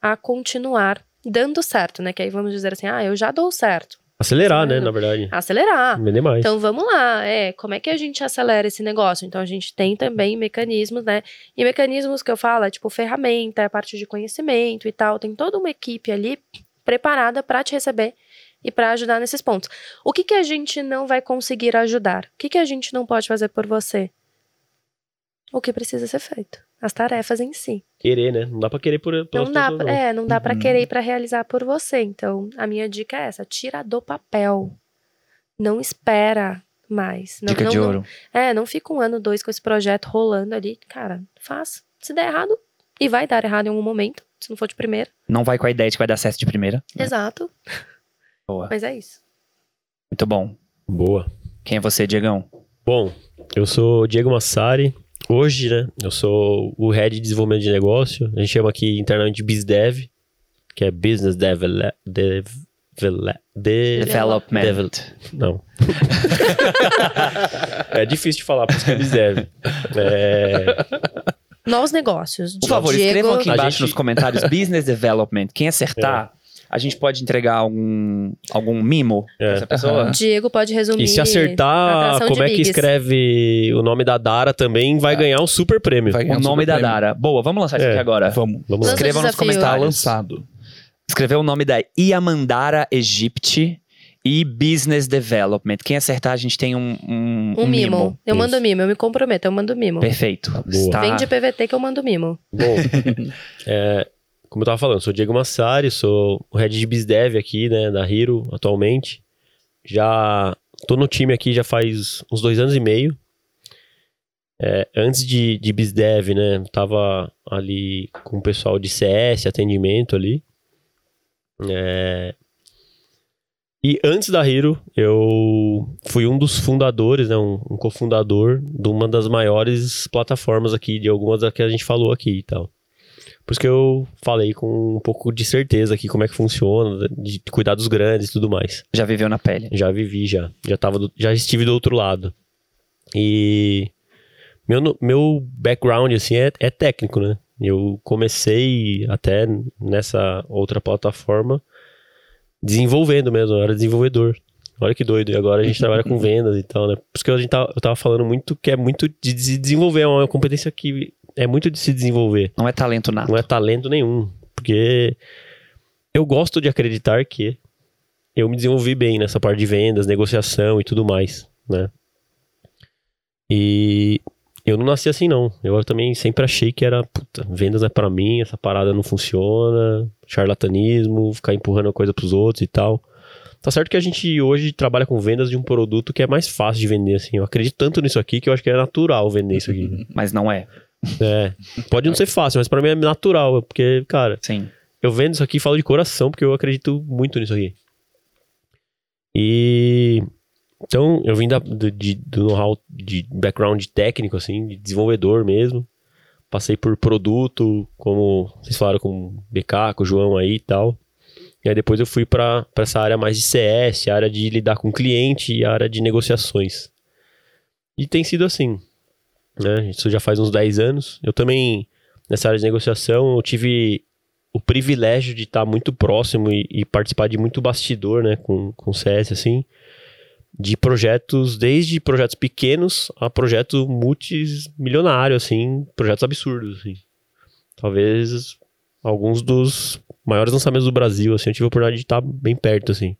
[SPEAKER 3] a continuar dando certo, né? Que aí vamos dizer assim, ah, eu já dou certo.
[SPEAKER 4] Acelerar, né, na verdade.
[SPEAKER 3] Acelerar.
[SPEAKER 4] Vender mais.
[SPEAKER 3] Então vamos lá, é, como é que a gente acelera esse negócio? Então a gente tem também mecanismos, né? E mecanismos que eu falo, é tipo ferramenta, é a parte de conhecimento e tal, tem toda uma equipe ali preparada para te receber e para ajudar nesses pontos. O que que a gente não vai conseguir ajudar? O que que a gente não pode fazer por você? O que precisa ser feito? As tarefas em si.
[SPEAKER 4] Querer, né? Não dá pra querer por, pelas
[SPEAKER 3] Não dá,
[SPEAKER 4] pessoas, não.
[SPEAKER 3] é, não dá pra
[SPEAKER 1] Uhum.
[SPEAKER 3] querer ir pra realizar por você. Então, a minha dica é essa: tira do papel. Não espera mais. Não,
[SPEAKER 2] Dica
[SPEAKER 3] não,
[SPEAKER 2] de
[SPEAKER 3] não-
[SPEAKER 2] ouro.
[SPEAKER 3] é, não fica um ano, dois com esse projeto rolando ali. Cara, faz. Se der errado, e vai dar errado em algum momento, se não for de primeira.
[SPEAKER 2] Não vai com a ideia de que vai dar certo de primeira. né?
[SPEAKER 3] Exato.
[SPEAKER 2] Boa.
[SPEAKER 3] Mas é isso.
[SPEAKER 2] Muito bom.
[SPEAKER 4] Boa.
[SPEAKER 2] Quem é você, Diegão?
[SPEAKER 4] Bom, eu sou o Diego Massari. Hoje, né, eu sou o Head de Desenvolvimento de Negócio. A gente chama aqui internamente de BizDev, que é Business Develop... Dev, de-
[SPEAKER 2] Development.
[SPEAKER 4] Devel- Não. é difícil de falar, por isso que é BizDev. É,
[SPEAKER 3] Novos negócios.
[SPEAKER 2] Por favor,
[SPEAKER 3] Diego,
[SPEAKER 2] escrevam aqui embaixo
[SPEAKER 4] gente-
[SPEAKER 2] nos comentários Business Development. Quem acertar, a gente pode entregar algum, algum mimo pra
[SPEAKER 4] É.
[SPEAKER 2] essa pessoa.
[SPEAKER 3] Diego pode resumir.
[SPEAKER 4] e se acertar como é que escreve o nome da Dara também, vai ganhar um super prêmio.
[SPEAKER 1] Vai ganhar
[SPEAKER 2] O
[SPEAKER 1] um
[SPEAKER 2] nome
[SPEAKER 1] super
[SPEAKER 2] da
[SPEAKER 1] prêmio.
[SPEAKER 2] Dara. Boa, vamos lançar isso
[SPEAKER 4] É.
[SPEAKER 2] aqui agora.
[SPEAKER 1] Vamos.
[SPEAKER 4] Vamos.
[SPEAKER 3] Lança
[SPEAKER 2] Escrevam nos
[SPEAKER 3] desafio.
[SPEAKER 1] Tá
[SPEAKER 2] comentários.
[SPEAKER 1] lançado.
[SPEAKER 2] Escreveu o nome da Iamandara Egypt e Business Development. Quem acertar, a gente tem um, um,
[SPEAKER 3] Um mimo. Eu
[SPEAKER 4] Isso.
[SPEAKER 3] mando mimo, eu me comprometo, eu mando mimo.
[SPEAKER 2] Perfeito.
[SPEAKER 4] Boa.
[SPEAKER 2] Está-
[SPEAKER 3] Vem de PVT que eu mando mimo.
[SPEAKER 4] Bom, é, como eu tava falando, sou Diego Massari, sou o head de BizDev aqui, né, da Hero, atualmente. Já tô no time aqui já faz uns dois anos e meio. É, antes de, de BizDev, né, tava ali com o pessoal de CS, atendimento ali. É, e antes da Hero, eu fui um dos fundadores, né, um, um cofundador de uma das maiores plataformas aqui, de algumas das que a gente falou aqui e tal. Por isso que eu falei com um pouco de certeza aqui como é que funciona, de cuidar dos grandes e tudo mais.
[SPEAKER 2] Já viveu na pele.
[SPEAKER 4] Já vivi, já. Já, tava do- já estive do outro lado. E meu, meu background, assim, é, é técnico, né? Eu comecei até nessa outra plataforma desenvolvendo mesmo, eu era desenvolvedor. Olha que doido. E agora a gente trabalha com vendas e tal, né? Por isso que a gente tava, eu tava falando muito que é muito de se desenvolver, é uma competência que é muito de se desenvolver.
[SPEAKER 2] Não é talento nato.
[SPEAKER 4] Não é talento nenhum. Porque eu gosto de acreditar que eu me desenvolvi bem nessa parte de vendas, negociação e tudo mais, né? E eu não nasci assim, não. Eu também sempre achei que era, puta, vendas não é pra mim, essa parada não funciona, charlatanismo, ficar empurrando a coisa pros outros e tal. Tá certo que a gente hoje trabalha com vendas de um produto que é mais fácil de vender, assim. Eu acredito tanto nisso aqui que eu acho que é natural vender isso aqui.
[SPEAKER 2] Mas não é.
[SPEAKER 4] É. Pode não ser fácil, mas pra mim é natural, porque, cara,
[SPEAKER 2] Sim.
[SPEAKER 4] eu vendo isso aqui e falo de coração, porque eu acredito muito nisso aqui. E. Então, eu vim da, do, de, do know-how de background técnico, assim, de desenvolvedor mesmo. Passei por produto, como vocês falaram com o BK, com o João aí e tal. E aí depois eu fui pra essa área mais de CS, área de lidar com cliente e área de negociações. E tem sido assim, né? Isso já faz uns 10 anos. Eu também, nessa área de negociação, eu tive o privilégio de estar muito próximo e, e participar de muito bastidor, né, com, com CS, assim, de projetos, desde projetos pequenos a projetos multimilionário, assim, projetos absurdos, assim. Talvez alguns dos maiores lançamentos do Brasil, assim, eu tive a oportunidade de estar bem perto, assim.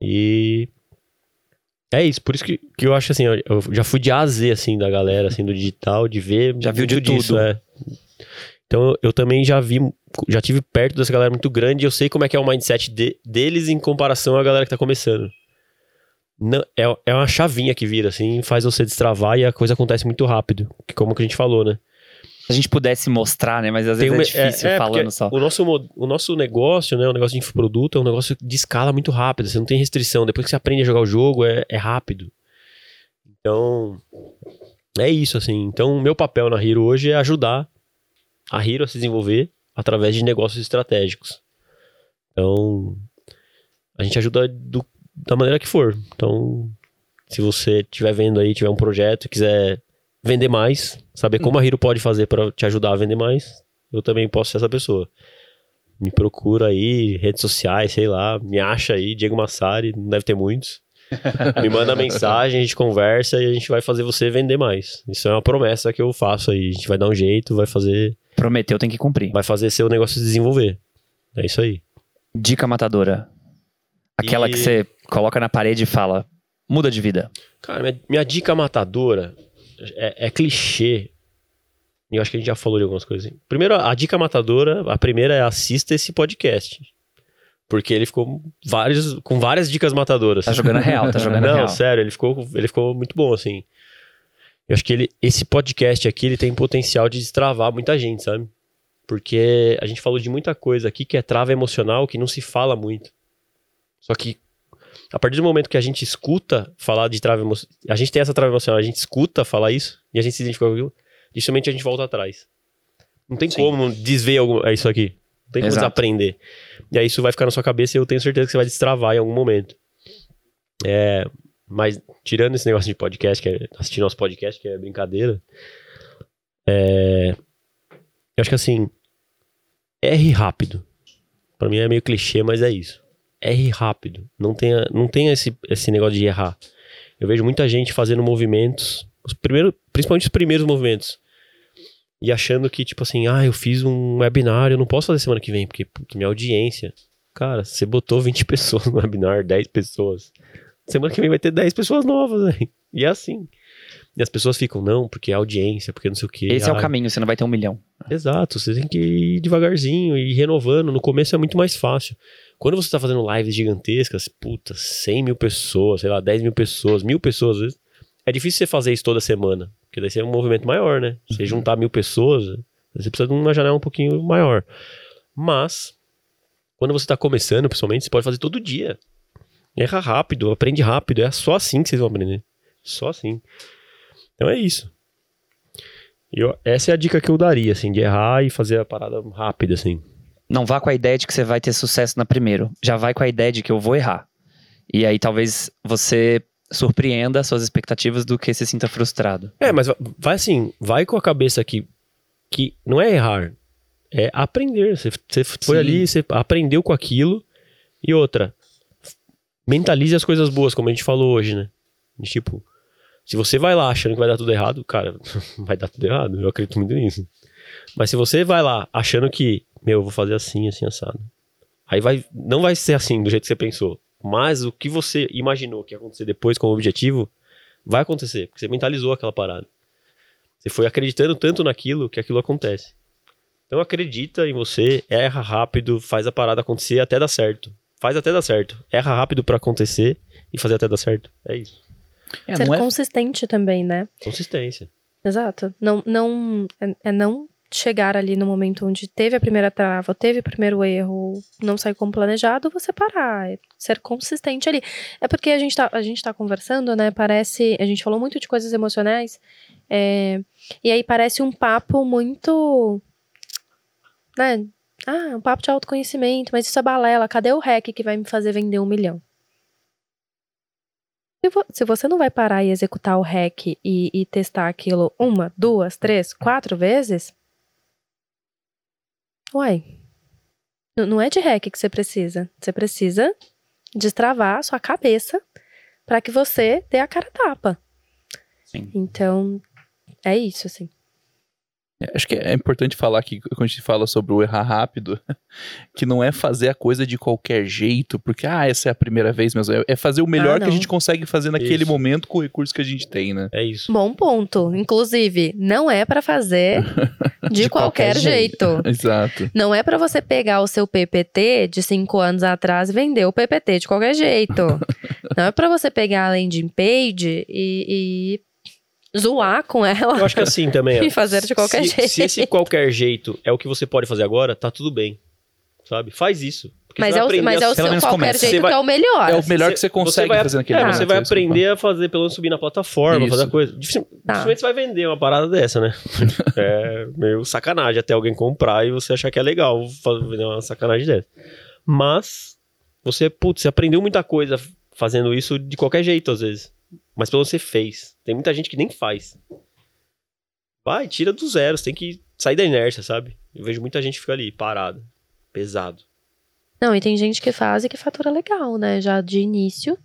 [SPEAKER 4] E é isso, por isso que, que eu acho assim, eu eu já fui de A a Z, assim, da galera, assim, do digital, de ver
[SPEAKER 2] Já viu de
[SPEAKER 4] disso,
[SPEAKER 2] tudo.
[SPEAKER 4] é. Então eu, eu também já vi, já tive perto dessa galera muito grande e eu sei como é que é o mindset de- deles em comparação à galera que tá começando. Não, é, é uma chavinha que vira, assim, faz você destravar e a coisa acontece muito rápido. Que como que a gente falou, né?
[SPEAKER 2] Se a gente pudesse mostrar, né? Mas às vezes
[SPEAKER 4] uma-
[SPEAKER 2] é difícil
[SPEAKER 4] porque
[SPEAKER 2] falando só.
[SPEAKER 4] O nosso, o nosso negócio, né? O negócio de infoproduto é um negócio de escala muito rápido. Você não tem restrição. Depois que você aprende a jogar o jogo, é, é rápido. Então, é isso, assim. Então, o meu papel na Hero hoje é ajudar a Hero a se desenvolver através de negócios estratégicos. Então, a gente ajuda do- da maneira que for. Então, Se você estiver vendo aí, tiver um projeto e quiser vender mais, saber como a Hiro pode fazer para te ajudar a vender mais, eu também posso ser essa pessoa. Me procura aí, redes sociais, sei lá, me acha aí, Diego Massari, não deve ter muitos. me manda mensagem, a gente conversa e a gente vai fazer você vender mais. Isso é uma promessa que eu faço aí. A gente vai dar um jeito, vai fazer,
[SPEAKER 2] Prometeu, tem que cumprir.
[SPEAKER 4] vai fazer seu negócio se desenvolver. É isso aí.
[SPEAKER 2] Dica matadora. Aquela
[SPEAKER 4] E-
[SPEAKER 2] que você coloca na parede e fala: muda de vida.
[SPEAKER 4] Cara, minha, minha dica matadora é, é clichê. E eu acho que a gente já falou de algumas coisas. Primeiro, a dica matadora, a primeira é assista esse podcast. Porque ele ficou vários, com várias dicas matadoras.
[SPEAKER 2] Tá jogando real, tá jogando
[SPEAKER 4] Não,
[SPEAKER 2] real.
[SPEAKER 4] sério, ele ficou, ele ficou muito bom, assim. Eu acho que ele, esse podcast aqui, ele tem potencial de destravar muita gente, sabe? Porque a gente falou de muita coisa aqui que é trava emocional, que não se fala muito. Só que a partir do momento que a gente escuta falar de trava emocional, a gente tem essa trava emocional, a gente escuta falar isso e a gente se identifica com aquilo, dificilmente a gente volta atrás. Não tem
[SPEAKER 2] Sim.
[SPEAKER 4] como desver algum, é isso aqui. Não tem como
[SPEAKER 2] Exato.
[SPEAKER 4] desaprender. E aí isso vai ficar na sua cabeça e eu tenho certeza que você vai destravar em algum momento. É, mas tirando esse negócio de podcast, que é assistir nosso podcast, que é brincadeira, é, eu acho que assim, erre rápido. Pra mim é meio clichê, mas é isso. Erre rápido. Não tenha, não tenha esse, esse negócio de errar. Eu vejo muita gente fazendo movimentos, os primeiros, principalmente os primeiros movimentos, e achando que, tipo assim, ah, eu fiz um webinar, eu não posso fazer semana que vem, porque puta, minha audiência. Cara, você botou 20 pessoas no webinar, 10 pessoas. Semana que vem vai ter 10 pessoas novas, velho. E é assim. E as pessoas ficam, não, porque é audiência, porque não sei o quê.
[SPEAKER 2] Esse é o
[SPEAKER 4] Ah,
[SPEAKER 2] caminho, você não vai ter um milhão.
[SPEAKER 4] Exato, você tem que ir devagarzinho e ir renovando. No começo é muito mais fácil. Quando você tá fazendo lives gigantescas, puta, 100 mil pessoas, sei lá, 10 mil pessoas, mil pessoas, às vezes, é difícil você fazer isso toda semana. Porque daí você é um movimento maior, né? Você juntar mil pessoas, você precisa de uma janela um pouquinho maior. Mas, quando você tá começando, principalmente, você pode fazer todo dia. Erra rápido, aprende rápido. É só assim que vocês vão aprender. Só assim. Então é isso. Eu- essa é a dica que eu daria, assim, de errar e fazer a parada rápida, assim.
[SPEAKER 2] Não vá com a ideia de que você vai ter sucesso na primeiro. Já vai com a ideia de que eu vou errar. E aí talvez você surpreenda suas expectativas do que se sinta frustrado.
[SPEAKER 4] É, mas va- vai assim, vai com a cabeça que, que não é errar, é aprender. Você, você foi
[SPEAKER 1] Sim.
[SPEAKER 4] ali, você aprendeu com aquilo. E outra, mentalize as coisas boas, como a gente falou hoje, né? Tipo, se você vai lá achando que vai dar tudo errado, cara, vai dar tudo errado. Eu acredito muito nisso. Mas se você vai lá achando que, meu, eu vou fazer assim, assim, assado. Aí vai, não vai ser assim, do jeito que você pensou. Mas o que você imaginou que ia acontecer depois como objetivo, vai acontecer. Porque você mentalizou aquela parada. Você foi acreditando tanto naquilo que aquilo acontece. Então acredita em você, erra rápido, faz a parada acontecer até dar certo. Faz até dar certo. Erra rápido pra acontecer e fazer até dar certo. É isso.
[SPEAKER 1] É,
[SPEAKER 3] Ser
[SPEAKER 1] não é
[SPEAKER 3] consistente também, né?
[SPEAKER 4] Consistência.
[SPEAKER 3] Exato. Não, não, é, é não chegar ali no momento onde teve a primeira trava, teve o primeiro erro, não saiu como planejado, você parar, é ser consistente ali. É porque a gente tá, a gente tá conversando, né? Parece, a gente falou muito de coisas emocionais, é, e aí parece um papo muito, né? Ah, um papo de autoconhecimento, mas isso é balela. Cadê o REC que vai me fazer vender um milhão? Se, vo- se você não vai parar e executar o REC e, e testar aquilo uma, duas, três, quatro vezes, uai, não é de REC que você precisa. Você precisa destravar a sua cabeça para que você dê a cara tapa.
[SPEAKER 2] Sim.
[SPEAKER 3] Então, é isso, assim.
[SPEAKER 1] Acho que é importante falar que quando a gente fala sobre o errar rápido, que não é fazer a coisa de qualquer jeito, porque, ah, essa é a primeira vez mesmo. É- É fazer o melhor
[SPEAKER 3] Ah,
[SPEAKER 1] que a gente consegue fazer naquele
[SPEAKER 4] Isso.
[SPEAKER 1] momento com o recurso que a gente tem, né?
[SPEAKER 4] É isso.
[SPEAKER 3] Bom ponto. Inclusive, não é para fazer de,
[SPEAKER 2] De
[SPEAKER 3] qualquer,
[SPEAKER 2] qualquer
[SPEAKER 3] jeito.
[SPEAKER 1] Exato.
[SPEAKER 3] Não é pra você pegar o seu PPT de cinco anos atrás e vender o PPT de qualquer jeito. Não é pra você pegar a landing page e, e zoar com ela
[SPEAKER 4] Eu acho que assim também.
[SPEAKER 3] e fazer de qualquer
[SPEAKER 4] se,
[SPEAKER 3] jeito.
[SPEAKER 4] Se esse qualquer jeito é o que você pode fazer agora, tá tudo bem. Sabe? Faz isso.
[SPEAKER 3] Mas
[SPEAKER 4] você
[SPEAKER 3] é o, mas é o seu qualquer
[SPEAKER 2] começa.
[SPEAKER 3] jeito
[SPEAKER 4] Você vai-
[SPEAKER 3] que é o melhor.
[SPEAKER 1] É o melhor que você consegue
[SPEAKER 4] vai,
[SPEAKER 1] fazer naquele
[SPEAKER 4] é,
[SPEAKER 1] momento.
[SPEAKER 4] Você vai
[SPEAKER 1] é
[SPEAKER 4] aprender a fazer, pelo menos subir na plataforma,
[SPEAKER 1] Isso.
[SPEAKER 4] fazer a coisa. Dificil-
[SPEAKER 3] Tá.
[SPEAKER 4] Dificilmente você vai vender uma parada dessa, né? é meio sacanagem até alguém comprar e você achar que é legal fazer uma sacanagem dessa. Mas você, putz, você aprendeu muita coisa fazendo isso de qualquer jeito, às vezes. Mas pelo menos você fez. Tem muita gente que nem faz. Vai, tira do zero, você tem que sair da inércia, sabe? Eu vejo muita gente que fica ali, parada, pesado.
[SPEAKER 3] Não, e tem gente que faz e que fatura legal, né? Já de início.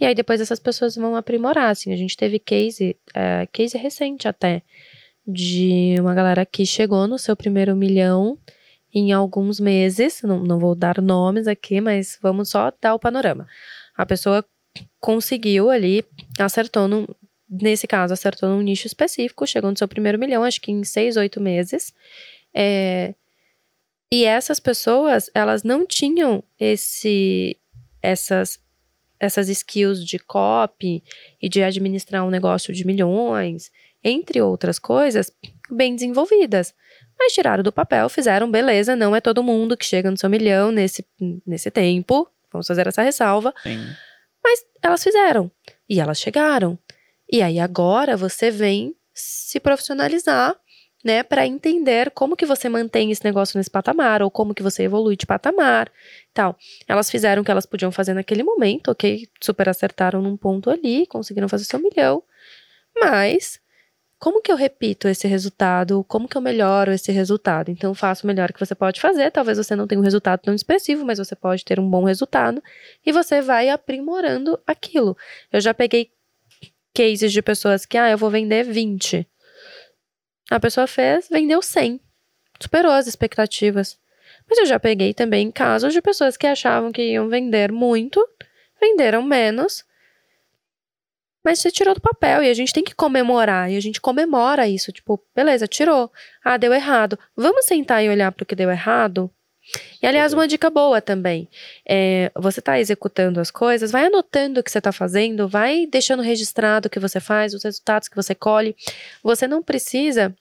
[SPEAKER 3] E aí depois essas pessoas vão aprimorar, assim. A gente teve case, é, case recente até, de uma galera que chegou no seu primeiro milhão em alguns meses. Não, não vou dar nomes aqui, mas vamos só dar o panorama. A pessoa conseguiu ali, acertou nesse caso, acertou num nicho específico, chegou no seu primeiro milhão, acho que em seis, oito meses. É, e essas pessoas, elas não tinham esse, essas, essas skills de copy e de administrar um negócio de milhões, entre outras coisas, bem desenvolvidas. Mas tiraram do papel, fizeram, beleza, não é todo mundo que chega no seu milhão nesse, nesse tempo, vamos fazer essa ressalva.
[SPEAKER 2] Sim.
[SPEAKER 3] Mas elas fizeram. E elas chegaram. E aí agora você vem se profissionalizar né, para entender como que você mantém esse negócio nesse patamar ou como que você evolui de patamar, tal. Elas fizeram o que elas podiam fazer naquele momento, ok, super acertaram num ponto ali, conseguiram fazer seu milhão, mas como que eu repito esse resultado? Como que eu melhoro esse resultado? Então, faça o melhor que você pode fazer. Talvez você não tenha um resultado tão expressivo, mas você pode ter um bom resultado e você vai aprimorando aquilo. Eu já peguei cases de pessoas que, ah, eu vou vender 20. A pessoa fez, vendeu 100. Superou as expectativas. Mas eu já peguei também casos de pessoas que achavam que iam vender muito, venderam menos. Mas você tirou do papel e a gente tem que comemorar. E a gente comemora isso. Tipo, beleza, tirou. Ah, deu errado. Vamos sentar e olhar para o que deu errado? E, aliás, uma dica boa também. É, você está executando as coisas, vai anotando o que você está fazendo, vai deixando registrado o que você faz, os resultados que você colhe. Você não precisa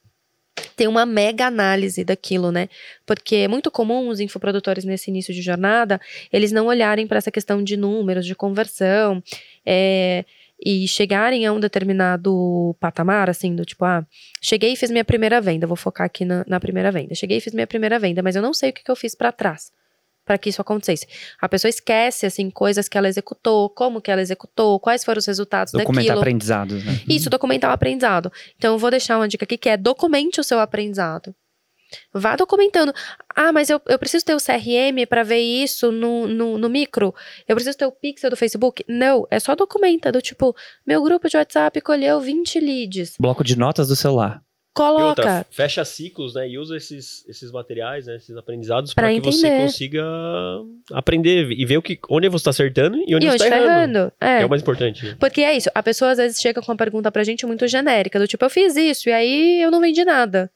[SPEAKER 3] ter uma mega análise daquilo, né? Porque é muito comum os infoprodutores nesse início de jornada, eles não olharem para essa questão de números, de conversão, é, e chegarem a um determinado patamar, assim, do tipo, ah, cheguei e fiz minha primeira venda, vou focar aqui na, na primeira venda. Cheguei e fiz minha primeira venda, mas eu não sei o que, que eu fiz para trás para que isso acontecesse. A pessoa esquece, assim, coisas que ela executou, como que ela executou, quais foram os resultados
[SPEAKER 2] Documentar
[SPEAKER 3] daquilo.
[SPEAKER 2] aprendizados, né?
[SPEAKER 3] Isso, documentar o aprendizado. Então, eu vou deixar uma dica aqui que é documente o seu aprendizado. Vá documentando. Ah, mas eu, eu preciso ter o CRM para ver isso no, no, no, micro. Eu preciso ter o pixel do Facebook. Não, é só documenta. Do tipo, meu grupo de WhatsApp colheu 20 leads.
[SPEAKER 2] Bloco de notas do celular.
[SPEAKER 4] E outra,
[SPEAKER 3] Coloca.
[SPEAKER 4] fecha ciclos, né? E usa esses, esses materiais, né? Esses aprendizados
[SPEAKER 3] Pra
[SPEAKER 4] para que você
[SPEAKER 3] entender.
[SPEAKER 4] consiga aprender e ver o que, onde você tá acertando e onde
[SPEAKER 3] E
[SPEAKER 4] você
[SPEAKER 3] onde
[SPEAKER 4] tá
[SPEAKER 3] tá
[SPEAKER 4] errando.
[SPEAKER 3] errando? É.
[SPEAKER 4] É o mais importante. né?
[SPEAKER 3] Porque é isso, a pessoa às vezes chega com uma pergunta pra gente muito genérica, do tipo, eu fiz isso e aí eu não vendi nada.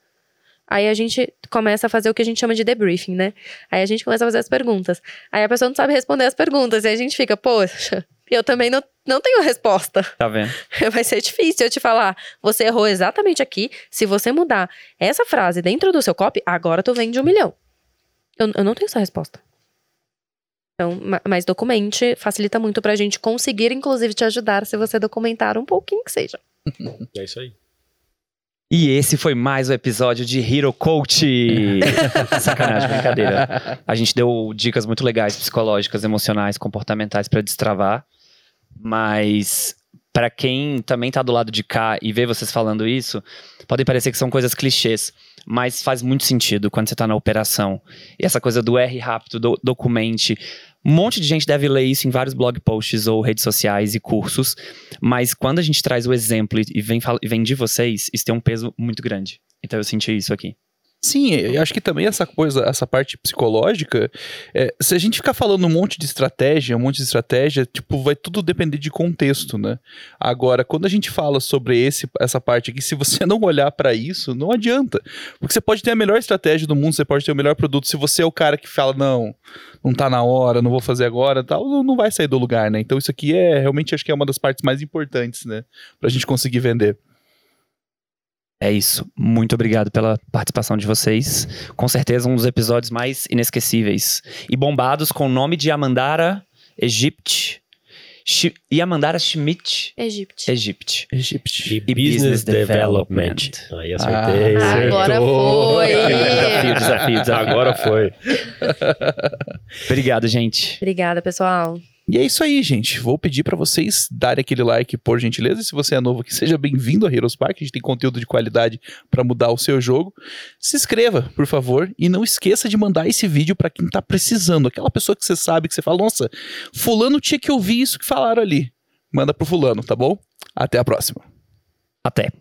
[SPEAKER 3] Aí a gente começa a fazer o que a gente chama de debriefing, né? Aí a gente começa a fazer as perguntas. Aí a pessoa não sabe responder as perguntas. E a gente fica, poxa, eu também não, não tenho resposta.
[SPEAKER 2] Tá vendo?
[SPEAKER 3] Vai ser difícil eu te falar. Você errou exatamente aqui. Se você mudar essa frase dentro do seu copy, agora tu vende um milhão. Eu, eu não tenho essa resposta. Então, ma- mas documente facilita muito pra gente conseguir, inclusive, te ajudar se você documentar um pouquinho que seja.
[SPEAKER 4] É isso aí.
[SPEAKER 2] E esse foi mais um episódio de Hero Coach. Sacanagem, brincadeira. A gente deu dicas muito legais, psicológicas, emocionais, comportamentais pra destravar. Mas pra quem também tá do lado de cá e vê vocês falando isso, podem parecer que são coisas clichês, mas faz muito sentido quando você tá na operação. E essa coisa do R rápido, do documente. Um monte de gente deve ler isso em vários blog posts ou redes sociais e cursos, mas quando a gente traz o exemplo e vem, e vem de vocês, isso tem um peso muito grande. Então eu senti isso aqui.
[SPEAKER 1] Sim, eu acho que também essa coisa, essa parte psicológica, é, se a gente ficar falando um monte de estratégia, um monte de estratégia, tipo, vai tudo depender de contexto, né? Agora, quando a gente fala sobre esse, essa parte aqui, se você não olhar pra isso, não adianta. Porque você pode ter a melhor estratégia do mundo, você pode ter o melhor produto, se você é o cara que fala, não, não tá na hora, não vou fazer agora, tal, não, não vai sair do lugar, né? Então isso aqui é, realmente, acho que é uma das partes mais importantes, né? Pra gente conseguir vender.
[SPEAKER 2] É isso. Muito obrigado pela participação de vocês. Com certeza um dos episódios mais inesquecíveis. E bombados com o nome de Amandara Egypt. Shi- Yamandara Schmidt
[SPEAKER 3] Egipte.
[SPEAKER 2] Egypt.
[SPEAKER 1] Egipte.
[SPEAKER 4] E business development. Aí acertei.
[SPEAKER 1] Ah,
[SPEAKER 3] agora foi.
[SPEAKER 2] Desafio, desafio, desafio.
[SPEAKER 4] Agora foi.
[SPEAKER 2] Obrigado, gente.
[SPEAKER 3] Obrigada, pessoal.
[SPEAKER 1] E é isso aí, gente. Vou pedir pra vocês darem aquele like, por gentileza. E se você é novo aqui, seja bem-vindo a Heroes Park. A gente tem conteúdo de qualidade pra mudar o seu jogo. Se inscreva, por favor, e não esqueça de mandar esse vídeo pra quem tá precisando. Aquela pessoa que você sabe que você fala, nossa, fulano tinha que ouvir isso que falaram ali. Manda pro fulano, tá bom? Até a próxima.
[SPEAKER 2] Até.